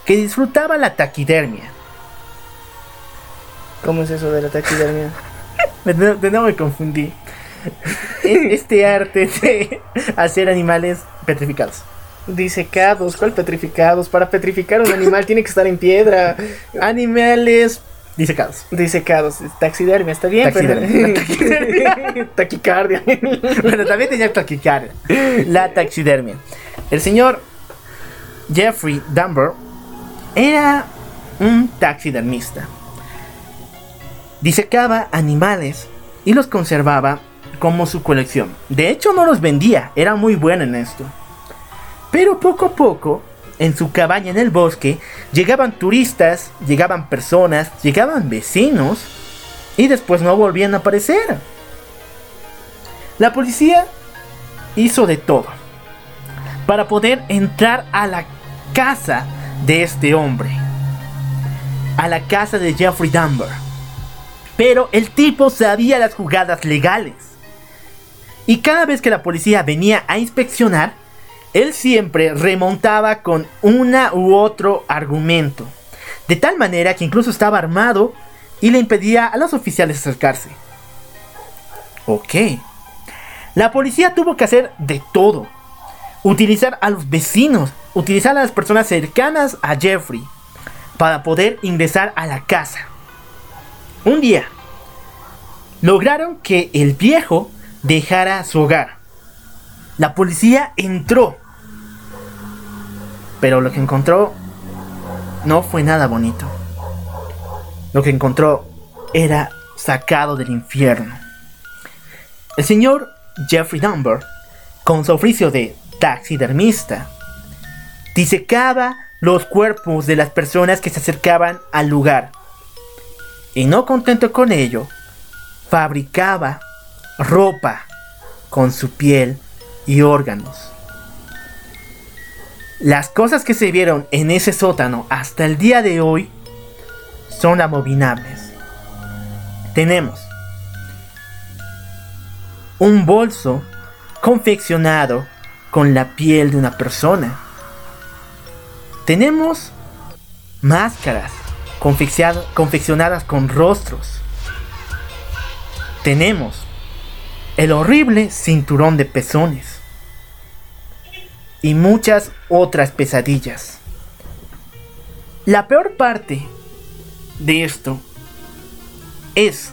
que disfrutaba la taquidermia ¿Cómo es eso de la taquidermia? de nuevo me confundí. este arte de hacer animales petrificados. Disecados, ¿cuál petrificados? Para petrificar un animal tiene que estar en piedra. Animales disecados. Disecados. Taxidermia, está bien, taxidermia. taquicardia. bueno, también tenía taquicardia. La taxidermia. El señor Jeffrey Dumber era un taxidermista disecaba animales y los conservaba como su colección. De hecho no los vendía, era muy bueno en esto. Pero poco a poco, en su cabaña en el bosque, llegaban turistas, llegaban personas, llegaban vecinos y después no volvían a aparecer. La policía hizo de todo. para poder entrar a la casa de este hombre. A la casa de Jeffrey Dahmer. Pero el tipo sabía las jugadas legales. Y cada vez que la policía venía a inspeccionar, él siempre remontaba con una u otro argumento. De tal manera que incluso estaba armado y le impedía a los oficiales acercarse. Ok. La policía tuvo que hacer de todo. Utilizar a los vecinos, utilizar a las personas cercanas a Jeffrey para poder ingresar a la casa. Un día, lograron que el viejo dejara su hogar. La policía entró, pero lo que encontró no fue nada bonito. Lo que encontró era sacado del infierno. El señor Jeffrey Dumber, con su oficio de taxidermista, disecaba los cuerpos de las personas que se acercaban al lugar. Y no contento con ello, fabricaba ropa con su piel y órganos. Las cosas que se vieron en ese sótano hasta el día de hoy son abominables. Tenemos un bolso confeccionado con la piel de una persona. Tenemos máscaras confeccionadas con rostros. Tenemos el horrible cinturón de pezones y muchas otras pesadillas. La peor parte de esto es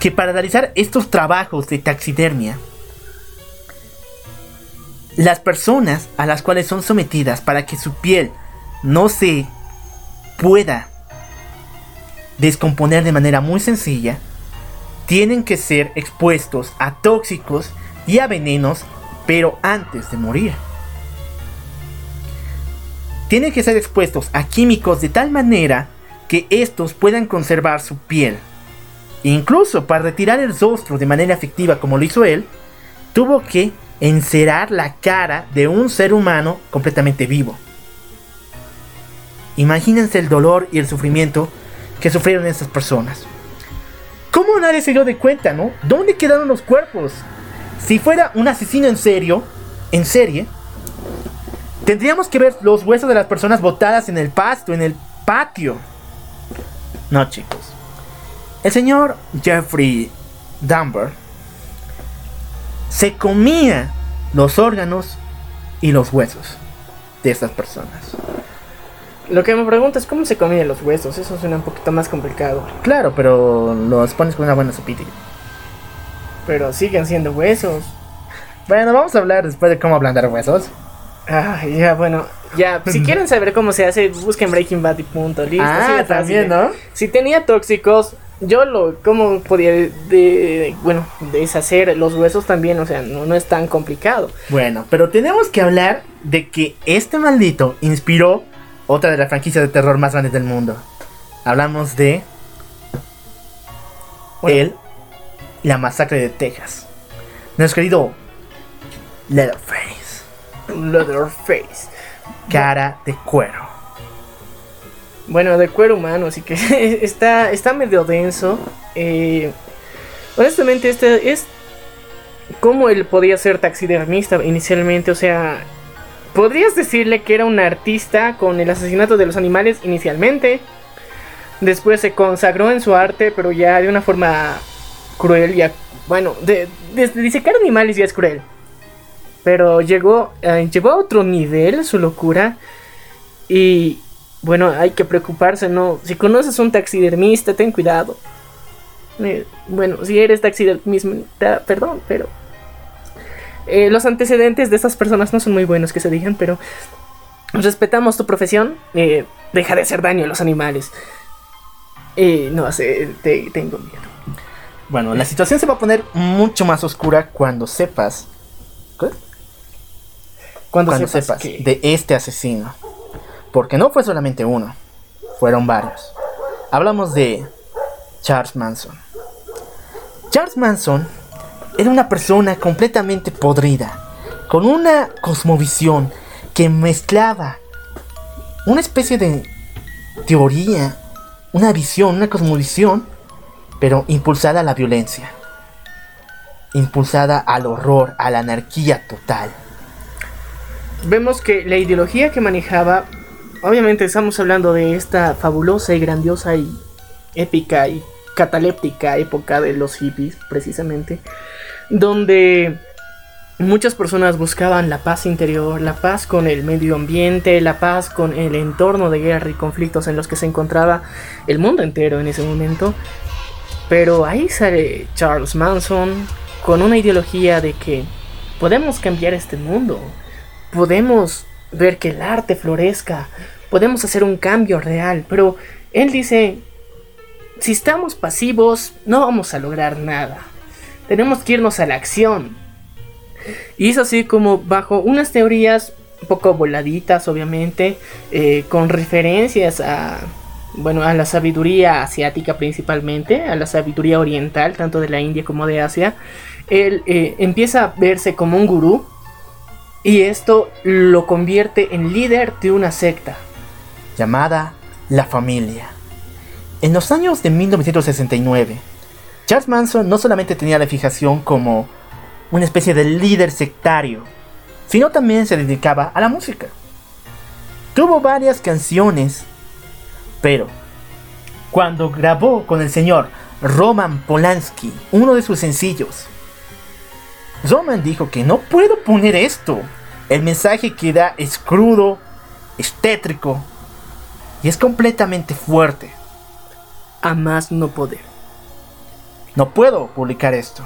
que para realizar estos trabajos de taxidermia, las personas a las cuales son sometidas para que su piel no se pueda descomponer de manera muy sencilla, tienen que ser expuestos a tóxicos y a venenos, pero antes de morir. Tienen que ser expuestos a químicos de tal manera que estos puedan conservar su piel. Incluso para retirar el rostro de manera efectiva como lo hizo él, tuvo que encerar la cara de un ser humano completamente vivo. Imagínense el dolor y el sufrimiento que sufrieron estas personas. ¿Cómo nadie se dio de cuenta, no? ¿Dónde quedaron los cuerpos? Si fuera un asesino en serio, en serie, tendríamos que ver los huesos de las personas botadas en el pasto, en el patio. No, chicos. El señor Jeffrey Dumber se comía los órganos y los huesos de estas personas. Lo que me preguntas es cómo se comían los huesos. Eso suena un poquito más complicado. Claro, pero los pones con una buena sopita. Pero siguen siendo huesos. Bueno, vamos a hablar después de cómo ablandar huesos. Ah, ya, bueno. Ya, si quieren saber cómo se hace, busquen Breaking Bad y punto. Listo. Ah, también, ¿eh? ¿no? Si tenía tóxicos, yo lo. ¿Cómo podía. De, de- bueno, deshacer los huesos también? O sea, no, no es tan complicado. Bueno, pero tenemos que hablar de que este maldito inspiró otra de las franquicias de terror más grandes del mundo. Hablamos de el la masacre de Texas. Nuestro querido Leatherface, Leatherface. cara de cuero. Bueno, de cuero humano, así que está, está medio denso. Eh, honestamente, este es como él podía ser taxidermista inicialmente. O sea, podrías decirle que era un artista con el asesinato de los animales inicialmente. Después se consagró en su arte, pero ya de una forma cruel. Ya, bueno, de, desde disecar animales ya es cruel. Pero llegó, eh, llevó a otro nivel su locura. Y bueno, hay que preocuparse, ¿no? Si conoces un taxidermista, ten cuidado. Eh, bueno, si eres taxidermista, perdón, pero... eh, los antecedentes de estas personas no son muy buenos que se digan, pero... Respetamos tu profesión. eh, deja de hacer daño a los animales. Eh, no sé, te- tengo miedo. Bueno, la situación se va a poner mucho más oscura cuando sepas. ¿qué? Cuando, cuando sepas, sepas que- de este asesino. Porque no fue solamente uno, fueron varios. Hablamos de Charles Manson. Charles Manson era una persona completamente podrida, con una cosmovisión que mezclaba una especie de teoría, una visión, una cosmovisión, pero impulsada a la violencia, impulsada al horror, a la anarquía total. Vemos que la ideología que manejaba, obviamente estamos hablando de esta fabulosa y grandiosa y épica y cataléptica época de los hippies, precisamente, donde muchas personas buscaban la paz interior, la paz con el medio ambiente, la paz con el entorno de guerra y conflictos en los que se encontraba el mundo entero en ese momento. Pero ahí sale Charles Manson con una ideología de que podemos cambiar este mundo, podemos ver que el arte florezca, podemos hacer un cambio real, pero él dice, si estamos pasivos no vamos a lograr nada, tenemos que irnos a la acción, y es así como bajo unas teorías un poco voladitas, obviamente, eh, con referencias a, bueno, a la sabiduría asiática principalmente, a la sabiduría oriental, tanto de la India como de Asia, él eh, empieza a verse como un gurú y esto lo convierte en líder de una secta. Llamada La Familia. En los años de 1969, Charles Manson no solamente tenía la fijación como una especie de líder sectario, sino también se dedicaba a la música. Tuvo varias canciones, pero cuando grabó con el señor Roman Polanski uno de sus sencillos, Roman dijo que no puedo poner esto. El mensaje que da es crudo, es tétrico y es completamente fuerte. A más no poder. No puedo publicar esto.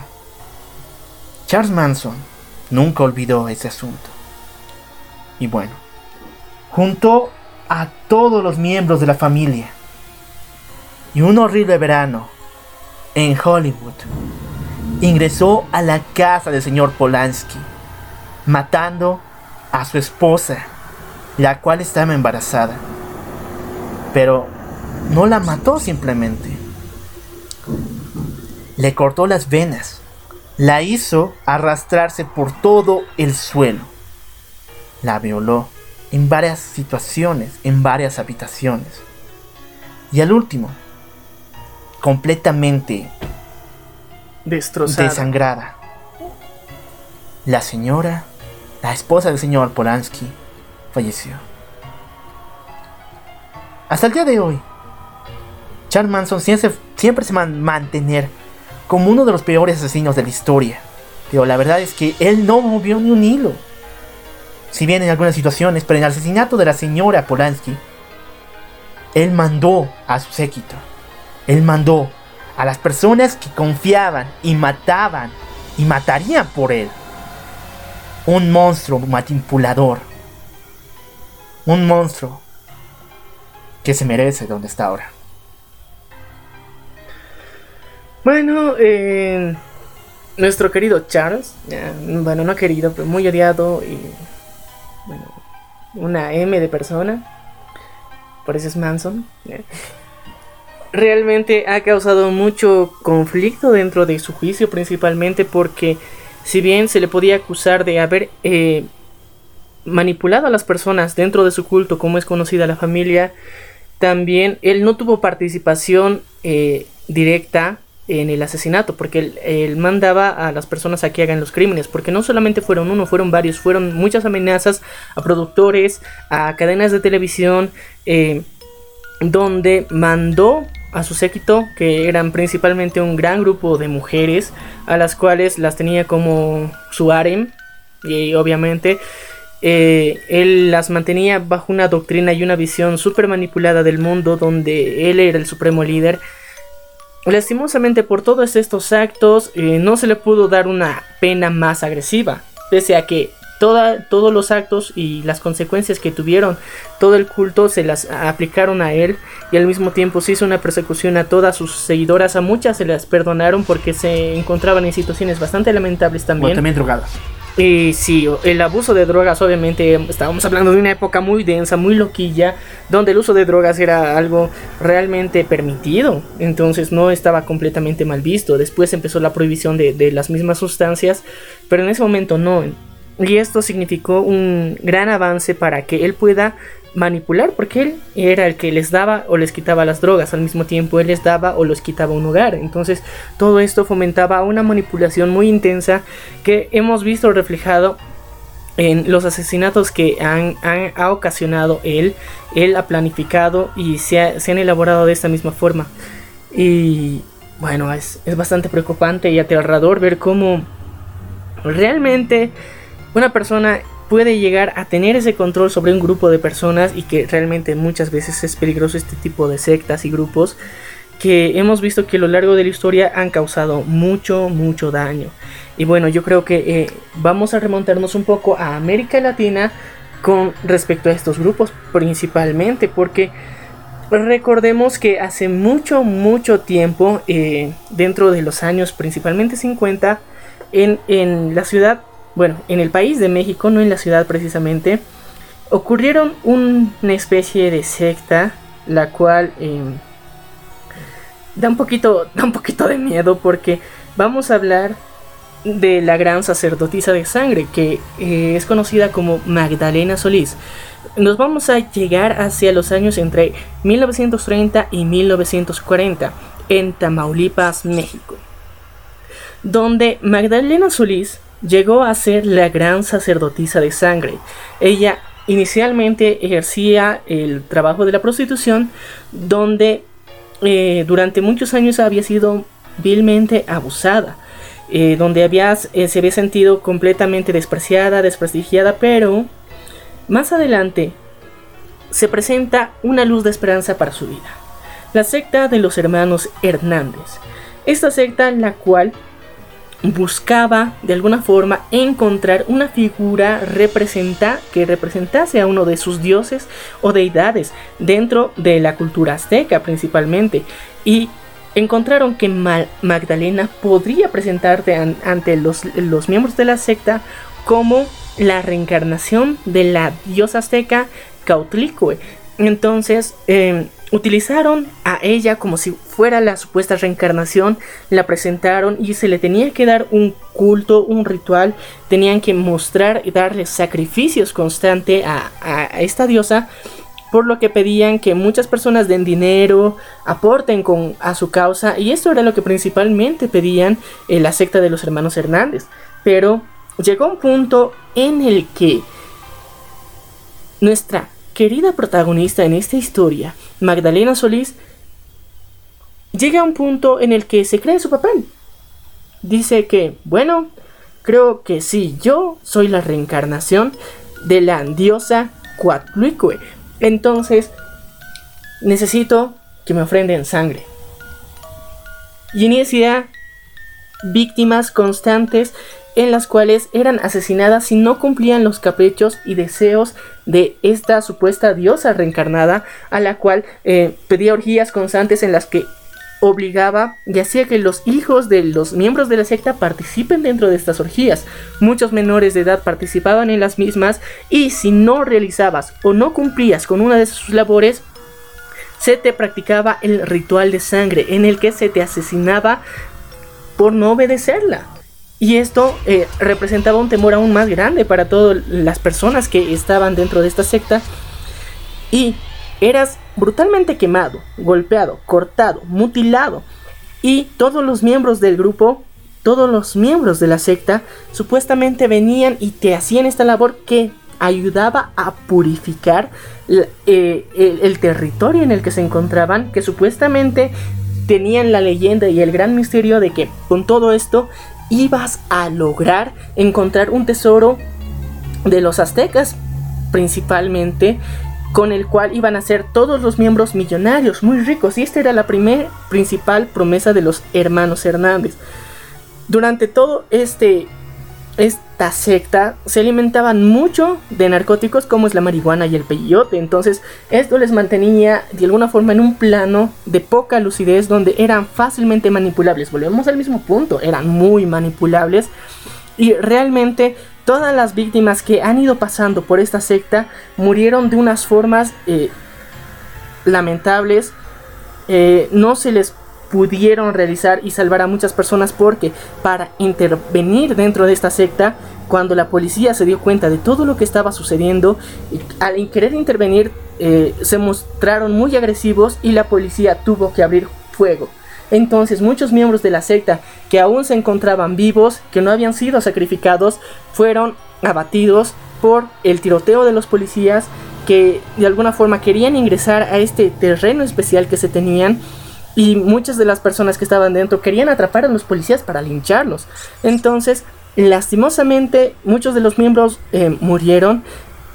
Charles Manson nunca olvidó ese asunto. Y bueno, juntó a todos los miembros de la familia. Y un horrible verano en Hollywood ingresó a la casa del señor Polanski, matando a su esposa, la cual estaba embarazada. Pero no la mató simplemente. Le cortó las venas la hizo arrastrarse por todo el suelo. La violó en varias situaciones, en varias habitaciones. Y al último, completamente destrozada, desangrada. La señora, la esposa del señor Polanski, falleció. Hasta el día de hoy, Charles Manson siempre, se va a mantener como uno de los peores asesinos de la historia. Pero la verdad es que él no movió ni un hilo. Si bien en algunas situaciones, pero en el asesinato de la señora Polanski, él mandó a su séquito. Él mandó a las personas que confiaban y mataban y matarían por él. Un monstruo manipulador. Un monstruo que se merece donde está ahora. Bueno, eh, nuestro querido Charles, bueno, no querido, pero muy odiado y, bueno, una M de persona, por eso es Manson, realmente ha causado mucho conflicto dentro de su juicio, principalmente porque si bien se le podía acusar de haber eh, manipulado a las personas dentro de su culto, como es conocida la familia, también él no tuvo participación eh, directa en el asesinato, porque él, mandaba a las personas a que hagan los crímenes, porque no solamente fueron uno, fueron varios, fueron muchas amenazas a productores, a cadenas de televisión, eh, donde mandó a su séquito, que eran principalmente un gran grupo de mujeres, a las cuales las tenía como su harem, y obviamente eh, él las mantenía bajo una doctrina y una visión súper manipulada del mundo, donde él era el supremo líder, Lastimosamente por todos estos actos eh, no se le pudo dar una pena más agresiva, pese a que todos los actos y las consecuencias que tuvieron todo el culto se las aplicaron a él y al mismo tiempo se hizo una persecución a todas sus seguidoras, a muchas se las perdonaron porque se encontraban en situaciones bastante lamentables también. también drogadas. Y sí, el abuso de drogas, obviamente, estábamos hablando de una época muy densa, muy loquilla, donde el uso de drogas era algo realmente permitido, entonces no estaba completamente mal visto. Después empezó la prohibición de, las mismas sustancias, pero en ese momento no. y esto significó un gran avance para que él pueda manipular, porque él era el que les daba o les quitaba las drogas, al mismo tiempo él les daba o les quitaba un hogar. Entonces todo esto fomentaba una manipulación muy intensa que hemos visto reflejado en los asesinatos que han, ha ocasionado él, él ha planificado y se, se, han elaborado de esta misma forma. Y bueno, es, es bastante preocupante y aterrador ver cómo realmente una persona puede llegar a tener ese control sobre un grupo de personas y que realmente muchas veces es peligroso este tipo de sectas y grupos que hemos visto que a lo largo de la historia han causado mucho, mucho daño. Y bueno, yo creo que eh, vamos a remontarnos un poco a América Latina con respecto a estos grupos principalmente porque recordemos que hace mucho, mucho tiempo, eh, dentro de los años principalmente 50, en, en la ciudad bueno, en el país de México, no en la ciudad precisamente, ocurrieron una especie de secta, la cual em, da, un poquito, da un poquito de miedo porque vamos a hablar de la gran sacerdotisa de sangre, que eh, es conocida como Magdalena Solís. Nos vamos a llegar hacia los años entre 1930 y 1940 en Tamaulipas, México, donde Magdalena Solís llegó a ser la gran sacerdotisa de sangre. Ella inicialmente ejercía el trabajo de la prostitución, donde eh, durante muchos años había sido vilmente abusada, eh, donde había, eh, se había sentido completamente despreciada, desprestigiada, pero más adelante se presenta una luz de esperanza para su vida. La secta de los hermanos Hernández. Esta secta la cual buscaba de alguna forma encontrar una figura que representase a uno de sus dioses o deidades dentro de la cultura azteca principalmente y encontraron que Magdalena podría presentarte ante los, los miembros de la secta como la reencarnación de la diosa azteca Cautlicue. Entonces, em, utilizaron a ella como si fuera la supuesta reencarnación, la presentaron y se le tenía que dar un culto, un ritual, tenían que mostrar y darle sacrificios constante a, esta diosa, por lo que pedían que muchas personas den dinero, aporten con, a su causa, y esto era lo que principalmente pedían en la secta de los hermanos Hernández. Pero llegó un punto en el que nuestra querida protagonista en esta historia, Magdalena Solís, llega a un punto en el que se cree su papel. Dice que, bueno, creo que sí, yo soy la reencarnación de la diosa Cuatluicue. Entonces, necesito que me ofrenden sangre. Y inicia víctimas constantes en las cuales eran asesinadas si no cumplían los caprichos y deseos de esta supuesta diosa reencarnada a la cual eh, pedía orgías constantes en las que obligaba y hacía que los hijos de los miembros de la secta participen dentro de estas orgías. Muchos menores de edad participaban en las mismas y si no realizabas o no cumplías con una de sus labores, se te practicaba el ritual de sangre en el que se te asesinaba por no obedecerla. Y esto eh, representaba un temor aún más grande para todas las personas que estaban dentro de esta secta. Y eras brutalmente quemado, golpeado, cortado, mutilado. Y todos los miembros del grupo, todos los miembros de la secta, supuestamente venían y te hacían esta labor que ayudaba a purificar eh, el territorio en el que se encontraban, que supuestamente tenían la leyenda y el gran misterio de que con todo esto ibas a lograr encontrar un tesoro de los aztecas, principalmente, con el cual iban a ser todos los miembros millonarios, muy ricos, y esta era la primera principal promesa de los hermanos Hernández. Durante todo este esta secta se alimentaban mucho de narcóticos como es la marihuana y el peyote. Entonces esto les mantenía de alguna forma en un plano de poca lucidez donde eran fácilmente manipulables. Volvemos al mismo punto, eran muy manipulables. Y realmente todas las víctimas que han ido pasando por esta secta murieron de unas formas eh, lamentables. Eh, no se les pudieron realizar y salvar a muchas personas porque para intervenir dentro de esta secta, cuando la policía se dio cuenta de todo lo que estaba sucediendo, al querer intervenir eh, se mostraron muy agresivos y la policía tuvo que abrir fuego. Entonces muchos miembros de la secta que aún se encontraban vivos, que no habían sido sacrificados, fueron abatidos por el tiroteo de los policías que de alguna forma querían ingresar a este terreno especial que se tenían y muchas de las personas que estaban dentro querían atrapar a los policías para lincharlos. Entonces, lastimosamente, muchos de los miembros eh, murieron,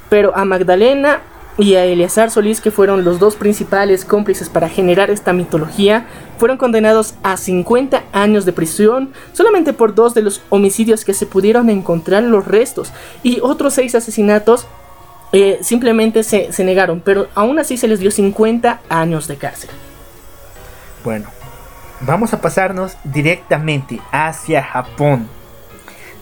pero a Magdalena y a Eleazar Solís, que fueron los dos principales cómplices para generar esta mitología, fueron condenados a 50 años de prisión solamente por dos de los homicidios que se pudieron encontrar los restos y otros seis asesinatos eh, simplemente se, se negaron, pero aún así se les dio 50 años de cárcel. Bueno, vamos a pasarnos directamente hacia Japón.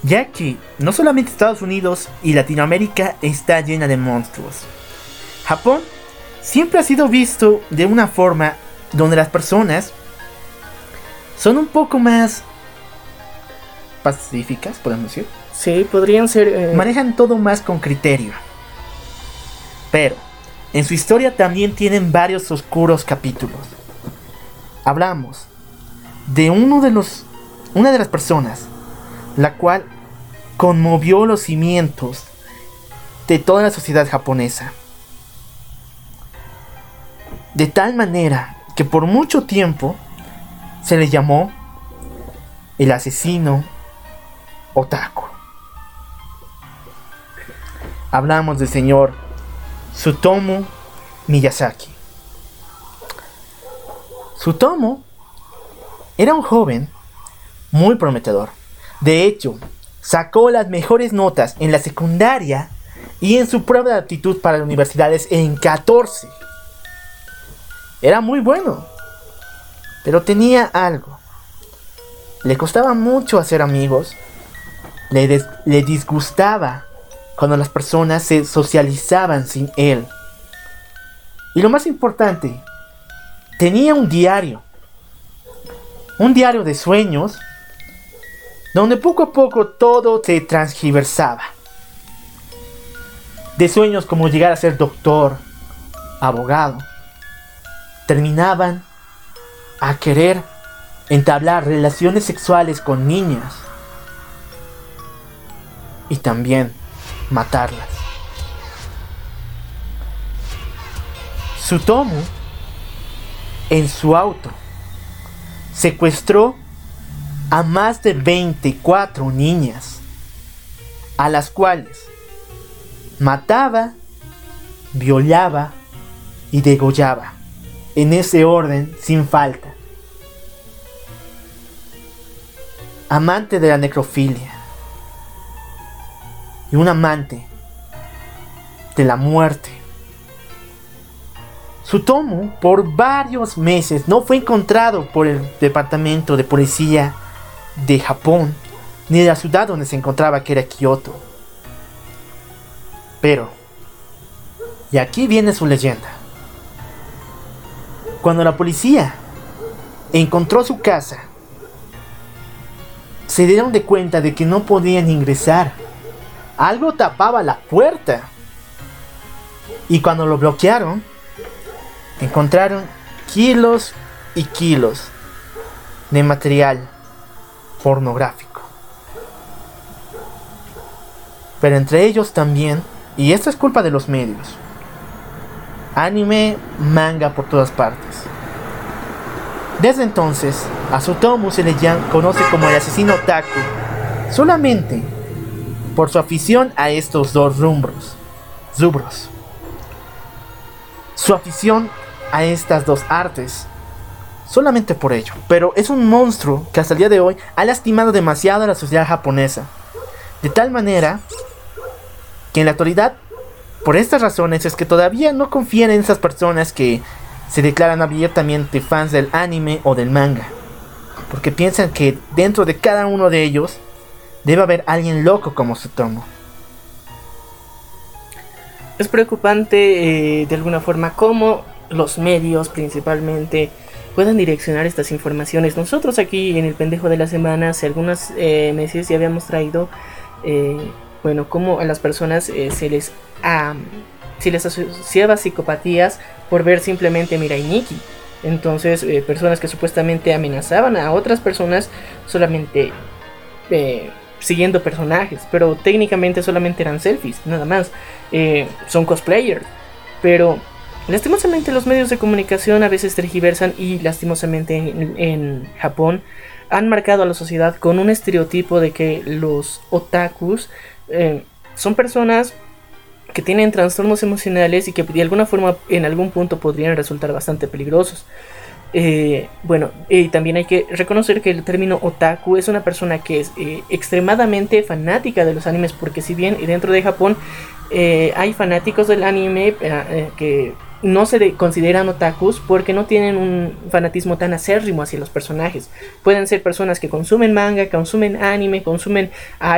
Ya que no solamente Estados Unidos y Latinoamérica está llena de monstruos. Japón siempre ha sido visto de una forma donde las personas son un poco más pacíficas, podemos decir. Sí, podrían ser... eh, Manejan todo más con criterio. Pero, en su historia también tienen varios oscuros capítulos. Hablamos de uno de los. una de las personas, la cual conmovió los cimientos de toda la sociedad japonesa. De tal manera que por mucho tiempo se le llamó el asesino otaku. Hablamos del señor Tsutomu Miyazaki. Tsutomu era un joven muy prometedor. De hecho, sacó las mejores notas en la secundaria y en su prueba de aptitud para universidades en 14. Era muy bueno, pero tenía algo. Le costaba mucho hacer amigos, le, des- le disgustaba cuando las personas se socializaban sin él. Y lo más importante, tenía un diario. Un diario de sueños donde poco a poco todo se transgiversaba. De sueños como llegar a ser doctor, abogado, terminaban a querer entablar relaciones sexuales con niñas y también matarlas. Sutomu, en su auto, secuestró a más de 24 niñas, a las cuales mataba, violaba y degollaba, en ese orden sin falta. Amante de la necrofilia y un amante de la muerte. Sutomu por varios meses no fue encontrado por el departamento de policía de Japón ni de la ciudad donde se encontraba que era Kioto. Pero, y aquí viene su leyenda. Cuando la policía encontró su casa, se dieron de cuenta de que no podían ingresar. Algo tapaba la puerta. Y cuando lo bloquearon, encontraron kilos y kilos de material pornográfico. Pero entre ellos también, y esto es culpa de los medios, anime, manga por todas partes. Desde entonces, a Sutomu se le conoce como el asesino otaku, solamente por su afición a estos dos rumbros, rubros. Su afición a estas dos artes, solamente por ello. Pero es un monstruo que hasta el día de hoy ha lastimado demasiado a la sociedad japonesa. De tal manera que en la actualidad, por estas razones, es que todavía no confían en esas personas que se declaran abiertamente fans del anime o del manga. Porque piensan que dentro de cada uno de ellos debe haber alguien loco como Sutomo. Es preocupante eh, de alguna forma cómo los medios principalmente puedan direccionar estas informaciones. Nosotros aquí en el pendejo de la semana, hace algunos eh, meses ya habíamos traído, eh, bueno, cómo a las personas se les se les asociaba psicopatías por ver simplemente Mirai Nikki. Entonces, personas que supuestamente amenazaban a otras personas solamente siguiendo personajes, pero técnicamente solamente eran selfies, nada más. son cosplayers, pero Lastimosamente los medios de comunicación a veces tergiversan y lastimosamente en, Japón han marcado a la sociedad con un estereotipo de que los otakus eh, son personas que tienen trastornos emocionales y que de alguna forma en algún punto podrían resultar bastante peligrosos. Eh, bueno, y también hay que reconocer que el término otaku es una persona que es eh, extremadamente fanática de los animes, porque si bien dentro de Japón hay fanáticos del anime que no se consideran otakus porque no tienen un fanatismo tan acérrimo hacia los personajes. Pueden ser personas que consumen manga, consumen anime, consumen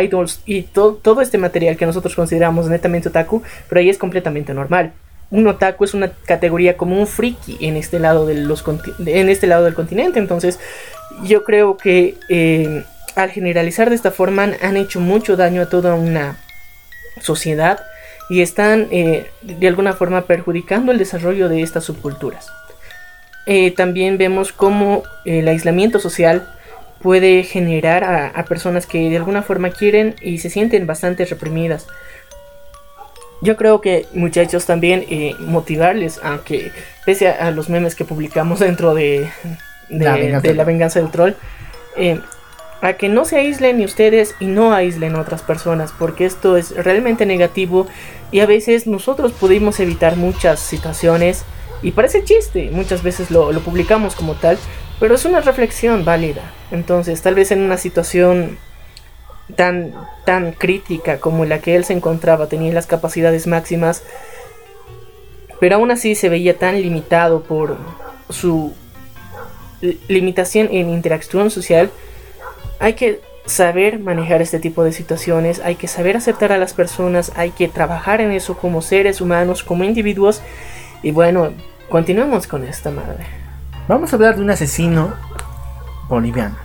idols y todo este material que nosotros consideramos netamente otaku, pero ahí es completamente normal. Un otaku es una categoría como un friki en este lado, de los en este lado del continente. Entonces, yo creo que eh, al generalizar de esta forma han hecho mucho daño a toda una sociedad y están eh, de alguna forma perjudicando el desarrollo de estas subculturas. Eh, también vemos cómo el aislamiento social puede generar a, personas que de alguna forma quieren y se sienten bastante reprimidas. Yo creo que muchachos también eh, motivarles, aunque pese a, los memes que publicamos dentro de, de, la, venganza del troll, a que no se aíslen ni ustedes y no aíslen otras personas, porque esto es realmente negativo y a veces nosotros pudimos evitar muchas situaciones y parece chiste, muchas veces lo, publicamos como tal, pero es una reflexión válida. Entonces, tal vez en una situación tan, tan crítica como la que él se encontraba, tenía las capacidades máximas, pero aún así se veía tan limitado por su limitación en interacción social, hay que saber manejar este tipo de situaciones, hay que saber aceptar a las personas, hay que trabajar en eso como seres humanos, como individuos. Y bueno, continuemos con esta madre. Vamos a hablar de un asesino boliviano.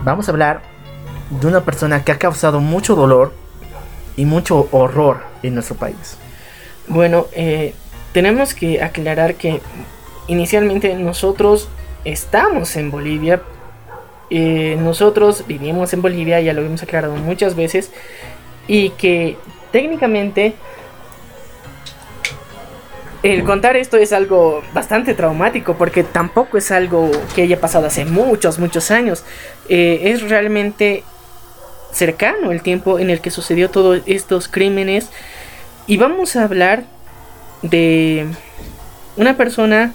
Vamos a hablar de una persona que ha causado mucho dolor y mucho horror en nuestro país. Bueno, eh, tenemos que aclarar que inicialmente nosotros estamos en Bolivia, eh, nosotros vivimos en Bolivia, ya lo hemos aclarado muchas veces, y que técnicamente el contar esto es algo bastante traumático porque tampoco es algo que haya pasado hace muchos, muchos años. Eh, es realmente cercano el tiempo en el que sucedió todos estos crímenes. Y vamos a hablar de una persona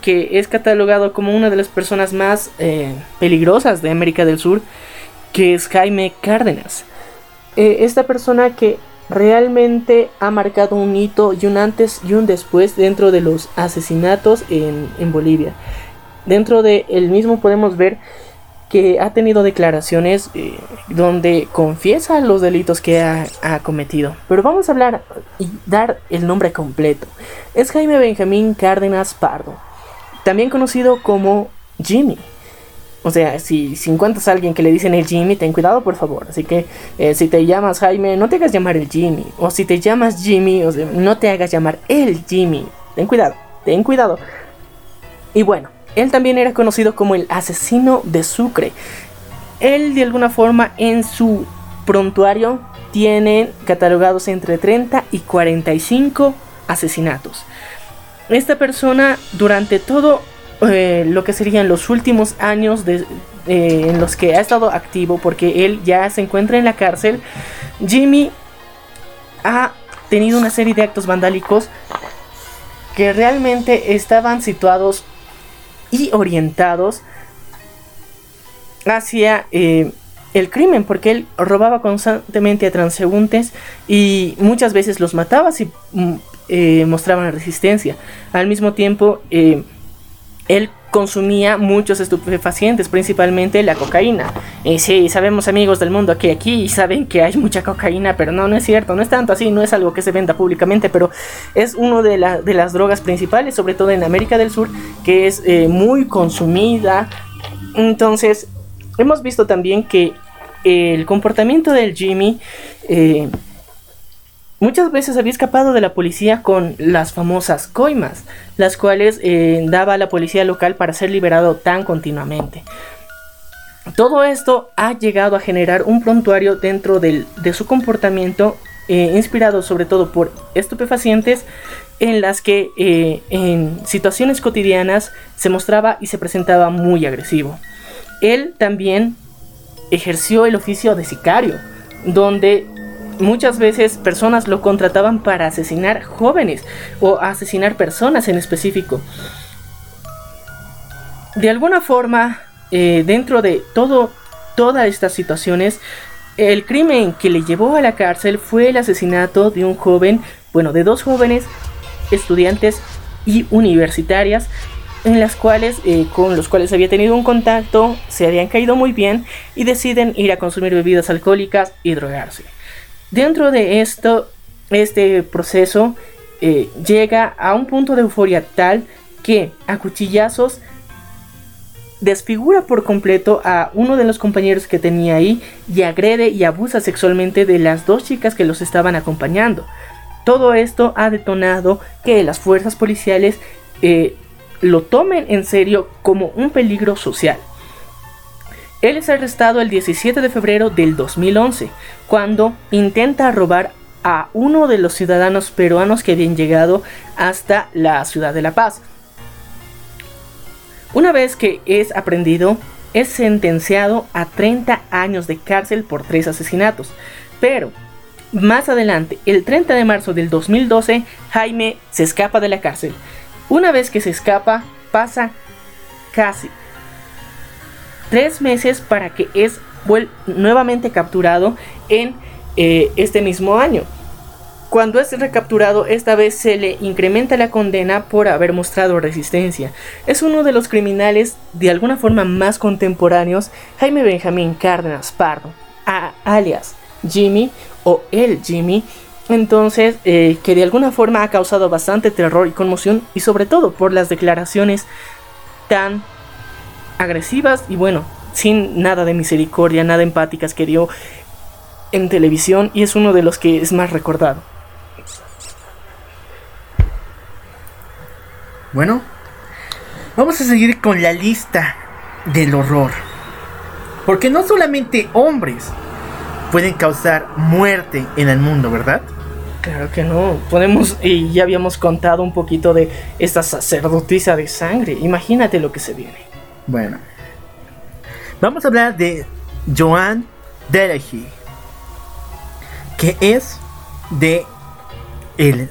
que es catalogado como una de las personas más eh, peligrosas de América del Sur, que es Jaime Cárdenas. Eh, esta persona que realmente ha marcado un hito y un antes y un después dentro de los asesinatos en, Bolivia. Dentro de él mismo podemos ver que ha tenido declaraciones eh, donde confiesa los delitos que ha, ha, cometido. Pero vamos a hablar y dar el nombre completo. Es Jaime Benjamín Cárdenas Pardo también conocido como Jimmy. O sea, si, encuentras a alguien que le dicen el Jimmy, ten cuidado por favor. Así que eh, si te llamas Jaime, no te hagas llamar el Jimmy. O si te llamas Jimmy, no te hagas llamar el Jimmy. Ten cuidado, ten cuidado. Y bueno, él también era conocido como el asesino de Sucre. Él de alguna forma en su prontuario tiene catalogados entre 30 y 45 asesinatos. Esta persona durante todo eh, lo que serían los últimos años de, eh, en los que ha estado activo, porque él ya se encuentra en la cárcel, Jimmy ha tenido una serie de actos vandálicos que realmente estaban situados y orientados hacia eh, el crimen, porque él robaba constantemente a transeúntes y muchas veces los mataba mm, eh, mostraban resistencia. Al mismo tiempo, eh, él consumía muchos estupefacientes, principalmente la cocaína. Y sí, sabemos amigos del mundo que aquí saben que hay mucha cocaína, pero no, no es cierto, no es tanto así, no es algo que se venda públicamente, pero es una de, de las drogas principales, sobre todo en América del Sur, que es eh, muy consumida. Entonces, hemos visto también que el comportamiento del Jimmy... Muchas veces había escapado de la policía con las famosas coimas, las cuales eh, daba a la policía local para ser liberado tan continuamente. Todo esto ha llegado a generar un prontuario dentro de su comportamiento, eh, inspirado sobre todo por estupefacientes, en las que eh, en situaciones cotidianas se mostraba y se presentaba muy agresivo. Él también ejerció el oficio de sicario, donde muchas veces personas lo contrataban para asesinar jóvenes o asesinar personas en específico. De alguna forma, eh, dentro de todo, todas estas situaciones, el crimen que le llevó a la cárcel fue el asesinato de un joven, bueno, de dos jóvenes estudiantes y universitarias, en las cuales, eh, con los cuales había tenido un contacto, se habían caído muy bien y deciden ir a consumir bebidas alcohólicas y drogarse. Dentro de esto, este proceso eh, llega a un punto de euforia tal que a cuchillazos desfigura por completo a uno de los compañeros que tenía ahí y agrede y abusa sexualmente de las dos chicas que los estaban acompañando. Todo esto ha detonado que las fuerzas policiales eh, lo tomen en serio como un peligro social. Él es arrestado el 17 de febrero del 2011, cuando intenta robar a uno de los ciudadanos peruanos que habían llegado hasta la ciudad de La Paz. Una vez que es aprendido, es sentenciado a 30 años de cárcel por tres asesinatos. Pero, más adelante, el 30 de marzo del 2012, Jaime se escapa de la cárcel. Una vez que se escapa, pasa casi tres meses para que es nuevamente capturado en eh, este mismo año. Cuando es recapturado, esta vez se le incrementa la condena por haber mostrado resistencia. Es uno de los criminales de alguna forma más contemporáneos, Jaime Benjamín Cárdenas Pardo, alias Jimmy o el Jimmy. Entonces, eh, que de alguna forma ha causado bastante terror y conmoción, y sobre todo por las declaraciones tan agresivas y bueno, sin nada de misericordia, nada empáticas que dio en televisión y es uno de los que es más recordado. Bueno, vamos a seguir con la lista del horror. Porque no solamente hombres pueden causar muerte en el mundo, ¿verdad? Claro que no. Podemos, y ya habíamos contado un poquito de esta sacerdotisa de sangre. Imagínate lo que se viene. Bueno, vamos a hablar de Joan Delehy, que es de el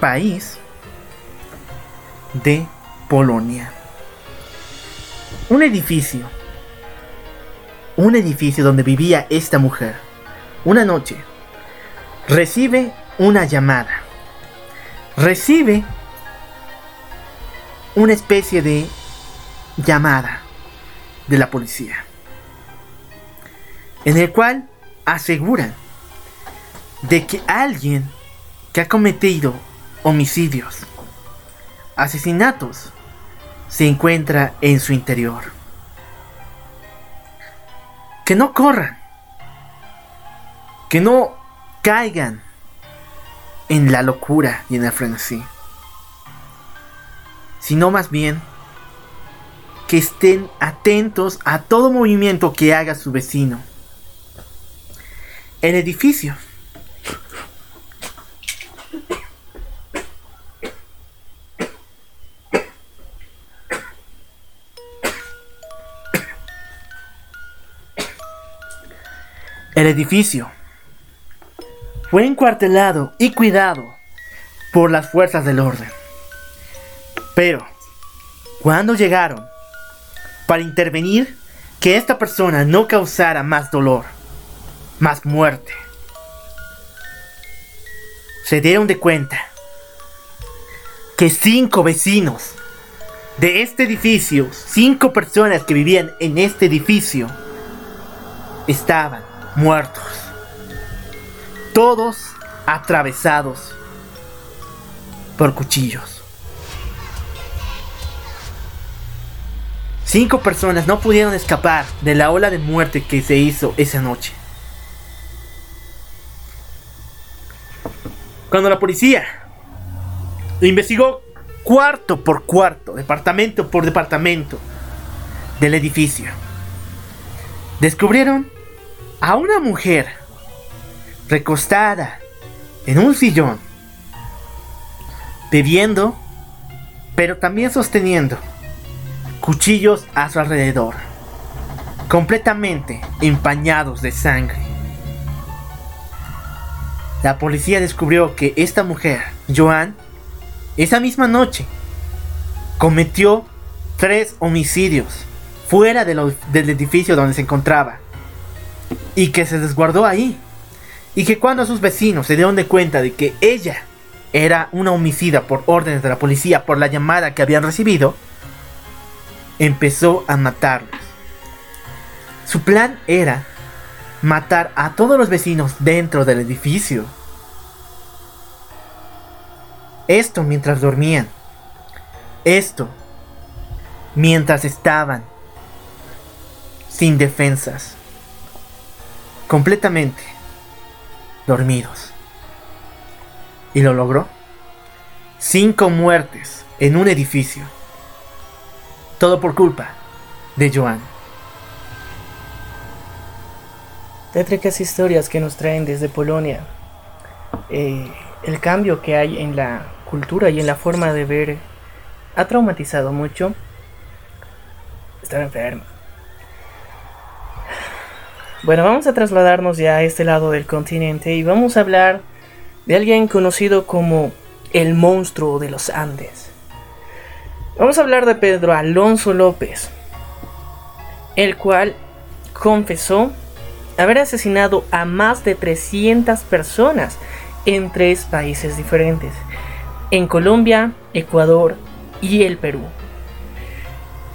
país de Polonia. Un edificio, un edificio donde vivía esta mujer. Una noche recibe una llamada, recibe una especie de llamada de la policía, en el cual aseguran de que alguien que ha cometido homicidios, asesinatos, se encuentra en su interior. Que no corran, que no caigan en la locura y en el frenesí, sino más bien que estén atentos a todo movimiento que haga su vecino. El edificio. El edificio fue encuartelado y cuidado por las fuerzas del orden. Pero, cuando llegaron para intervenir que esta persona no causara más dolor, más muerte. Se dieron de cuenta que cinco vecinos de este edificio, cinco personas que vivían en este edificio, estaban muertos. Todos atravesados por cuchillos. Cinco personas no pudieron escapar de la ola de muerte que se hizo esa noche. Cuando la policía investigó cuarto por cuarto, departamento por departamento del edificio, descubrieron a una mujer recostada en un sillón, bebiendo, pero también sosteniendo cuchillos a su alrededor, completamente empañados de sangre. La policía descubrió que esta mujer, Joan, esa misma noche cometió tres homicidios fuera de del edificio donde se encontraba y que se desguardó ahí y que cuando sus vecinos se dieron de cuenta de que ella era una homicida por órdenes de la policía por la llamada que habían recibido, empezó a matarlos. Su plan era matar a todos los vecinos dentro del edificio. Esto mientras dormían. Esto mientras estaban sin defensas. Completamente dormidos. Y lo logró. Cinco muertes en un edificio. Todo por culpa de Joan. Tétricas historias que nos traen desde Polonia. Eh, el cambio que hay en la cultura y en la forma de ver ha traumatizado mucho. Estaba enfermo. Bueno, vamos a trasladarnos ya a este lado del continente y vamos a hablar de alguien conocido como el monstruo de los Andes. Vamos a hablar de Pedro Alonso López, el cual confesó haber asesinado a más de 300 personas en tres países diferentes, en Colombia, Ecuador y el Perú.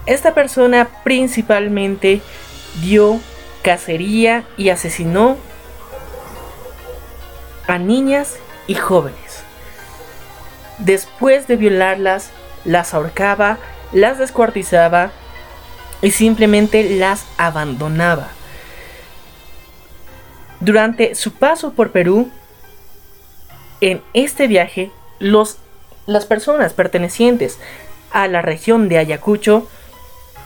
Esta persona principalmente dio cacería y asesinó a niñas y jóvenes. Después de violarlas, las ahorcaba, las descuartizaba y simplemente las abandonaba. Durante su paso por Perú, en este viaje, los, las personas pertenecientes a la región de Ayacucho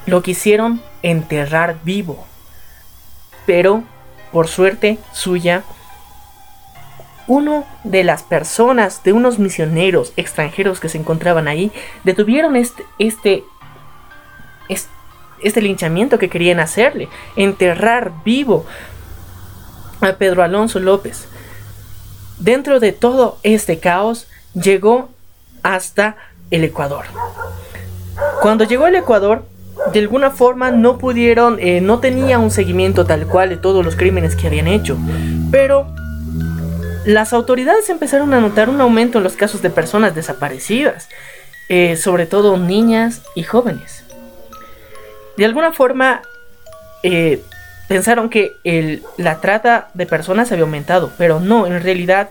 lo quisieron enterrar vivo pero por suerte suya, uno de las personas, de unos misioneros extranjeros que se encontraban ahí, detuvieron este, este, este, linchamiento que querían hacerle, enterrar vivo a Pedro Alonso López. Dentro de todo este caos, llegó hasta el Ecuador. Cuando llegó al Ecuador, de alguna forma no pudieron, eh, no tenía un seguimiento tal cual de todos los crímenes que habían hecho. Pero las autoridades empezaron a notar un aumento en los casos de personas desaparecidas, eh, sobre todo niñas y jóvenes. De alguna forma eh, pensaron que la trata de personas había aumentado, pero no, en realidad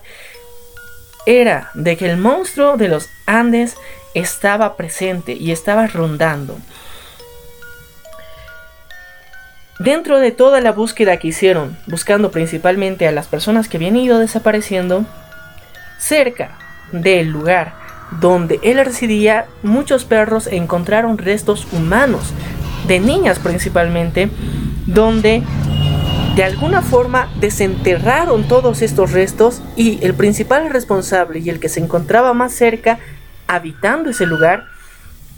era de que el monstruo de los Andes estaba presente y estaba rondando. Dentro de toda la búsqueda que hicieron, buscando principalmente a las personas que habían ido desapareciendo, cerca del lugar donde él residía, muchos perros encontraron restos humanos, de niñas principalmente, donde de alguna forma desenterraron todos estos restos y el principal responsable y el que se encontraba más cerca habitando ese lugar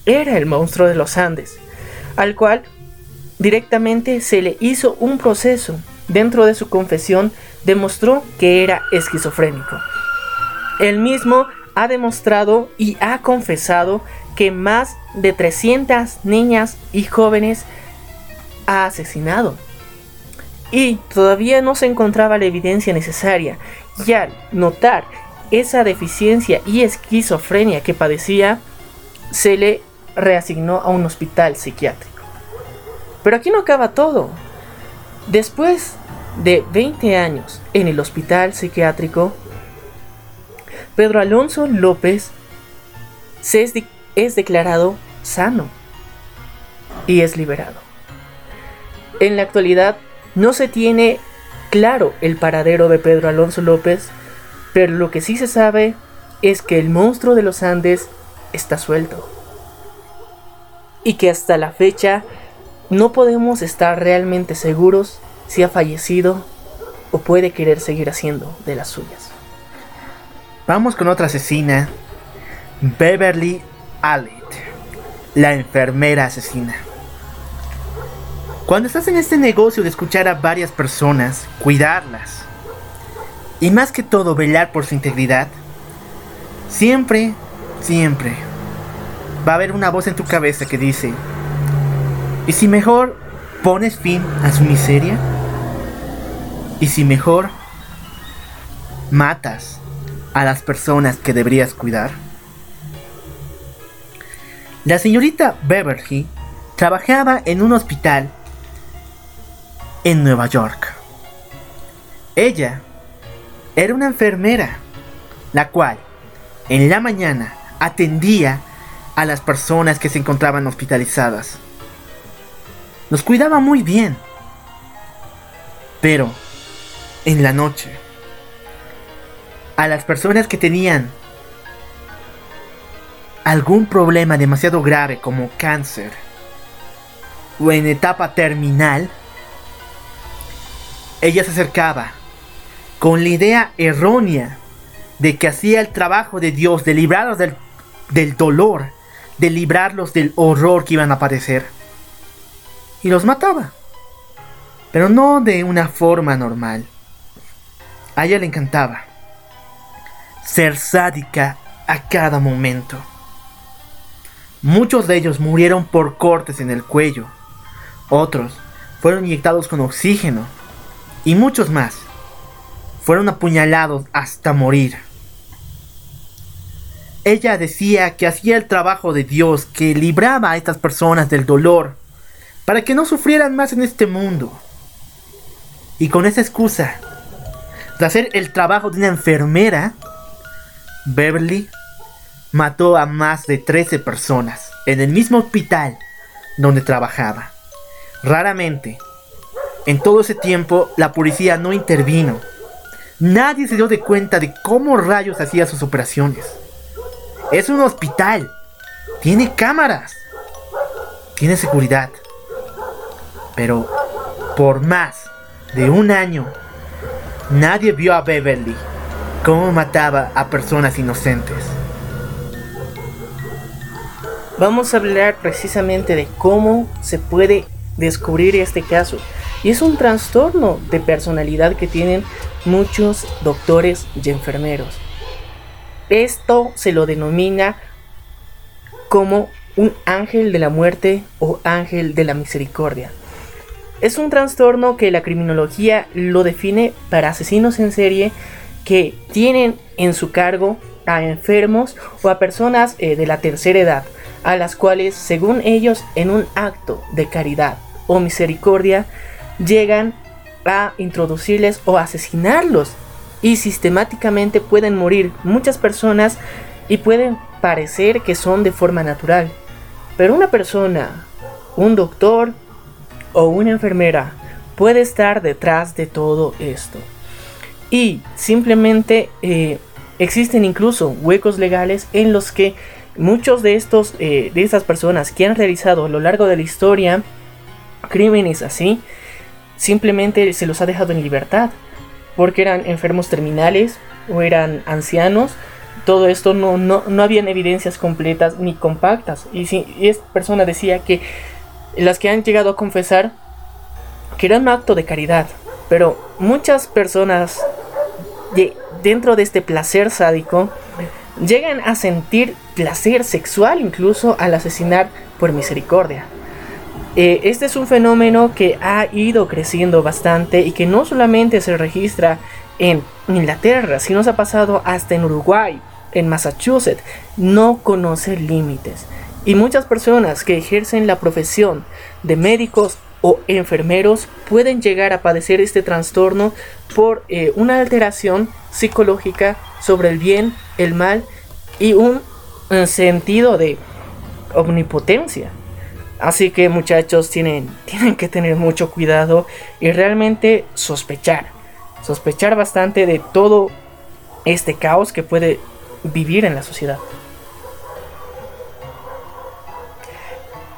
era el monstruo de los Andes, al cual directamente se le hizo un proceso. Dentro de su confesión demostró que era esquizofrénico. Él mismo ha demostrado y ha confesado que más de 300 niñas y jóvenes ha asesinado. Y todavía no se encontraba la evidencia necesaria. Y al notar esa deficiencia y esquizofrenia que padecía, se le reasignó a un hospital psiquiátrico. Pero aquí no acaba todo. Después de 20 años en el hospital psiquiátrico, Pedro Alonso López es declarado sano y es liberado. En la actualidad no se tiene claro el paradero de Pedro Alonso López, pero lo que sí se sabe es que el monstruo de los Andes está suelto. Y que hasta la fecha no podemos estar realmente seguros si ha fallecido o puede querer seguir haciendo de las suyas. Vamos con otra asesina, Beverly Allitt, la enfermera asesina. Cuando estás en este negocio de escuchar a varias personas, cuidarlas, y más que todo velar por su integridad, siempre, siempre va a haber una voz en tu cabeza que dice, ¿y si mejor pones fin a su miseria? ¿Y si mejor matas a las personas que deberías cuidar? La señorita Beverly trabajaba en un hospital en Nueva York. Ella era una enfermera, la cual en la mañana atendía a las personas que se encontraban hospitalizadas. Los cuidaba muy bien. Pero en la noche, a las personas que tenían algún problema demasiado grave como cáncer o en etapa terminal, ella se acercaba con la idea errónea de que hacía el trabajo de Dios de librarlos del, dolor, de librarlos del horror que iban a padecer. Y los mataba. Pero no de una forma normal. A ella le encantaba ser sádica a cada momento. Muchos de ellos murieron por cortes en el cuello. Otros fueron inyectados con oxígeno. Y muchos más fueron apuñalados hasta morir. Ella decía que hacía el trabajo de Dios, que libraba a estas personas del dolor, para que no sufrieran más en este mundo. Y con esa excusa de hacer el trabajo de una enfermera, Beverly mató a más de 13 personas en el mismo hospital donde trabajaba. Raramente, en todo ese tiempo, la policía no intervino. Nadie se dio de cuenta de cómo rayos hacía sus operaciones. Es un hospital. Tiene cámaras. Tiene seguridad. Pero por más de un año, nadie vio a Beverly cómo mataba a personas inocentes. Vamos a hablar precisamente de cómo se puede descubrir este caso. Y es un trastorno de personalidad que tienen muchos doctores y enfermeros. Esto se lo denomina como un ángel de la muerte o ángel de la misericordia. Es un trastorno que la criminología lo define para asesinos en serie que tienen en su cargo a enfermos o a personas eh, de la tercera edad, a las cuales, según ellos, en un acto de caridad o misericordia, llegan a introducirles o asesinarlos y sistemáticamente pueden morir muchas personas y pueden parecer que son de forma natural. Pero una persona, un doctor o una enfermera puede estar detrás de todo esto. Y simplemente eh, existen incluso huecos legales en los que muchos de estos eh, de estas personas que han realizado a lo largo de la historia crímenes así simplemente se los ha dejado en libertad porque eran enfermos terminales o eran ancianos todo esto no, no, no habían evidencias completas ni compactas y, si, esta persona decía que las que han llegado a confesar que era un acto de caridad pero muchas personas de, dentro de este placer sádico llegan a sentir placer sexual incluso al asesinar por misericordia. Eh, este es un fenómeno que ha ido creciendo bastante y que no solamente se registra en Inglaterra, sino se ha pasado hasta en Uruguay, en Massachusetts. No conoce límites. Y muchas personas que ejercen la profesión de médicos o enfermeros pueden llegar a padecer este trastorno por eh, una alteración psicológica sobre el bien, el mal y un eh, sentido de omnipotencia. Así que muchachos tienen, tienen que tener mucho cuidado y realmente sospechar. Sospechar bastante de todo este caos que puede vivir en la sociedad.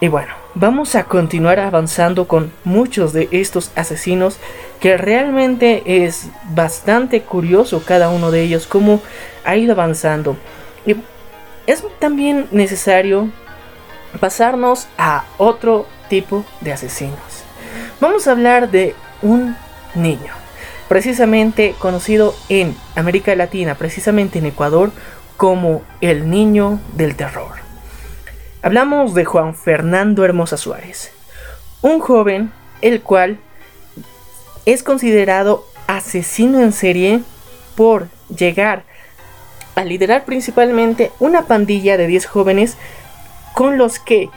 Y bueno, vamos a continuar avanzando con muchos de estos asesinos que realmente es bastante curioso cada uno de ellos cómo ha ido avanzando. Y es también necesario pasarnos a otro tipo de asesinos. Vamos a hablar de un niño, precisamente conocido en América Latina, precisamente en Ecuador, como el niño del terror. Hablamos de Juan Fernando Hermosa Suárez, un joven el cual es considerado asesino en serie por llegar a liderar principalmente una pandilla de 10 jóvenes con los que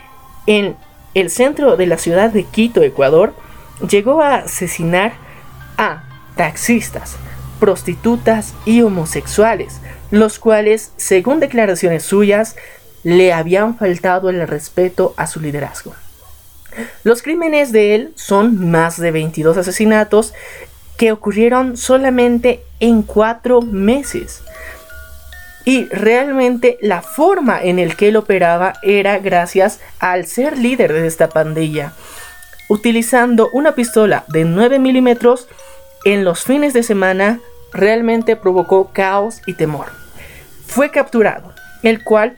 en el centro de la ciudad de Quito, Ecuador, llegó a asesinar a taxistas, prostitutas y homosexuales, los cuales, según declaraciones suyas, le habían faltado el respeto a su liderazgo. Los crímenes de él son más de 22 asesinatos que ocurrieron solamente en cuatro meses. Y realmente la forma en el que él operaba era gracias al ser líder de esta pandilla, utilizando una pistola de 9 milímetros en los fines de semana realmente provocó caos y temor. Fue capturado, el cual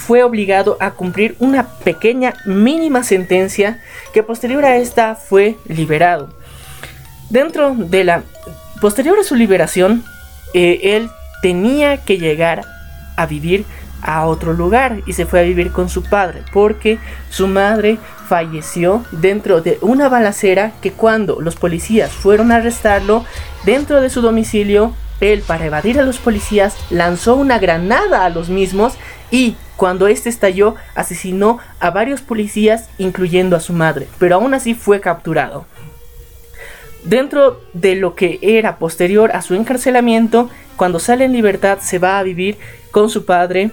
fue obligado a cumplir una pequeña mínima sentencia que posterior a esta fue liberado. Dentro de la posterior a su liberación, eh, él tenía que llegar a vivir a otro lugar y se fue a vivir con su padre porque su madre falleció dentro de una balacera que cuando los policías fueron a arrestarlo dentro de su domicilio él para evadir a los policías lanzó una granada a los mismos y cuando este estalló asesinó a varios policías incluyendo a su madre, pero aún así fue capturado. Dentro de lo que era posterior a su encarcelamiento, cuando sale en libertad se va a vivir con su padre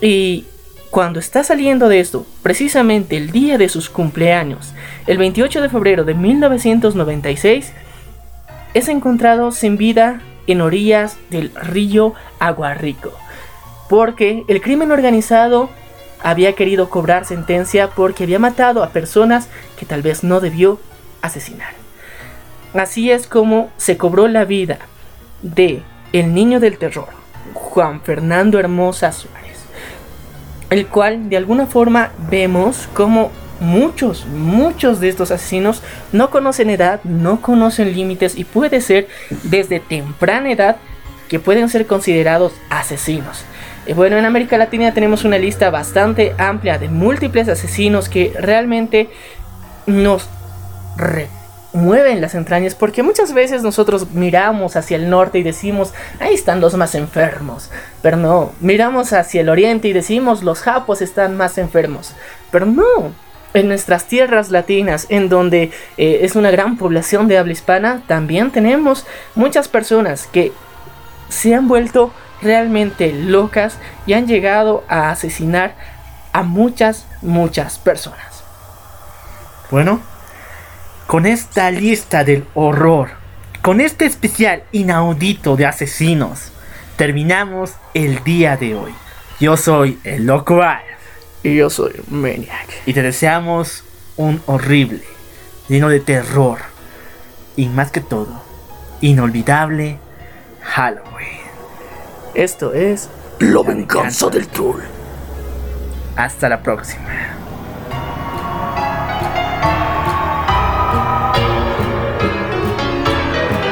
y cuando está saliendo de esto, precisamente el día de sus cumpleaños, el 28 de febrero de 1996, es encontrado sin vida en orillas del río Aguarrico porque el crimen organizado había querido cobrar sentencia porque había matado a personas que tal vez no debió asesinar. Así es como se cobró la vida de el niño del terror, Juan Fernando Hermosa Suárez, el cual de alguna forma vemos como muchos, muchos de estos asesinos no conocen edad, no conocen límites y puede ser desde temprana edad que pueden ser considerados asesinos. Bueno, en América Latina tenemos una lista bastante amplia de múltiples asesinos que realmente nos remueven las entrañas porque muchas veces nosotros miramos hacia el norte y decimos, ahí están los más enfermos, pero no, miramos hacia el oriente y decimos, los japos están más enfermos, pero no, en nuestras tierras latinas, en donde eh, es una gran población de habla hispana, también tenemos muchas personas que se han vuelto realmente locas y han llegado a asesinar a muchas, muchas personas. Bueno, con esta lista del horror, con este especial inaudito de asesinos, terminamos el día de hoy. Yo soy el Loco Y yo soy Maniac. Y te deseamos un horrible, lleno de terror. Y más que todo, inolvidable Halloween. Esto es La venganza del troll. Hasta la próxima.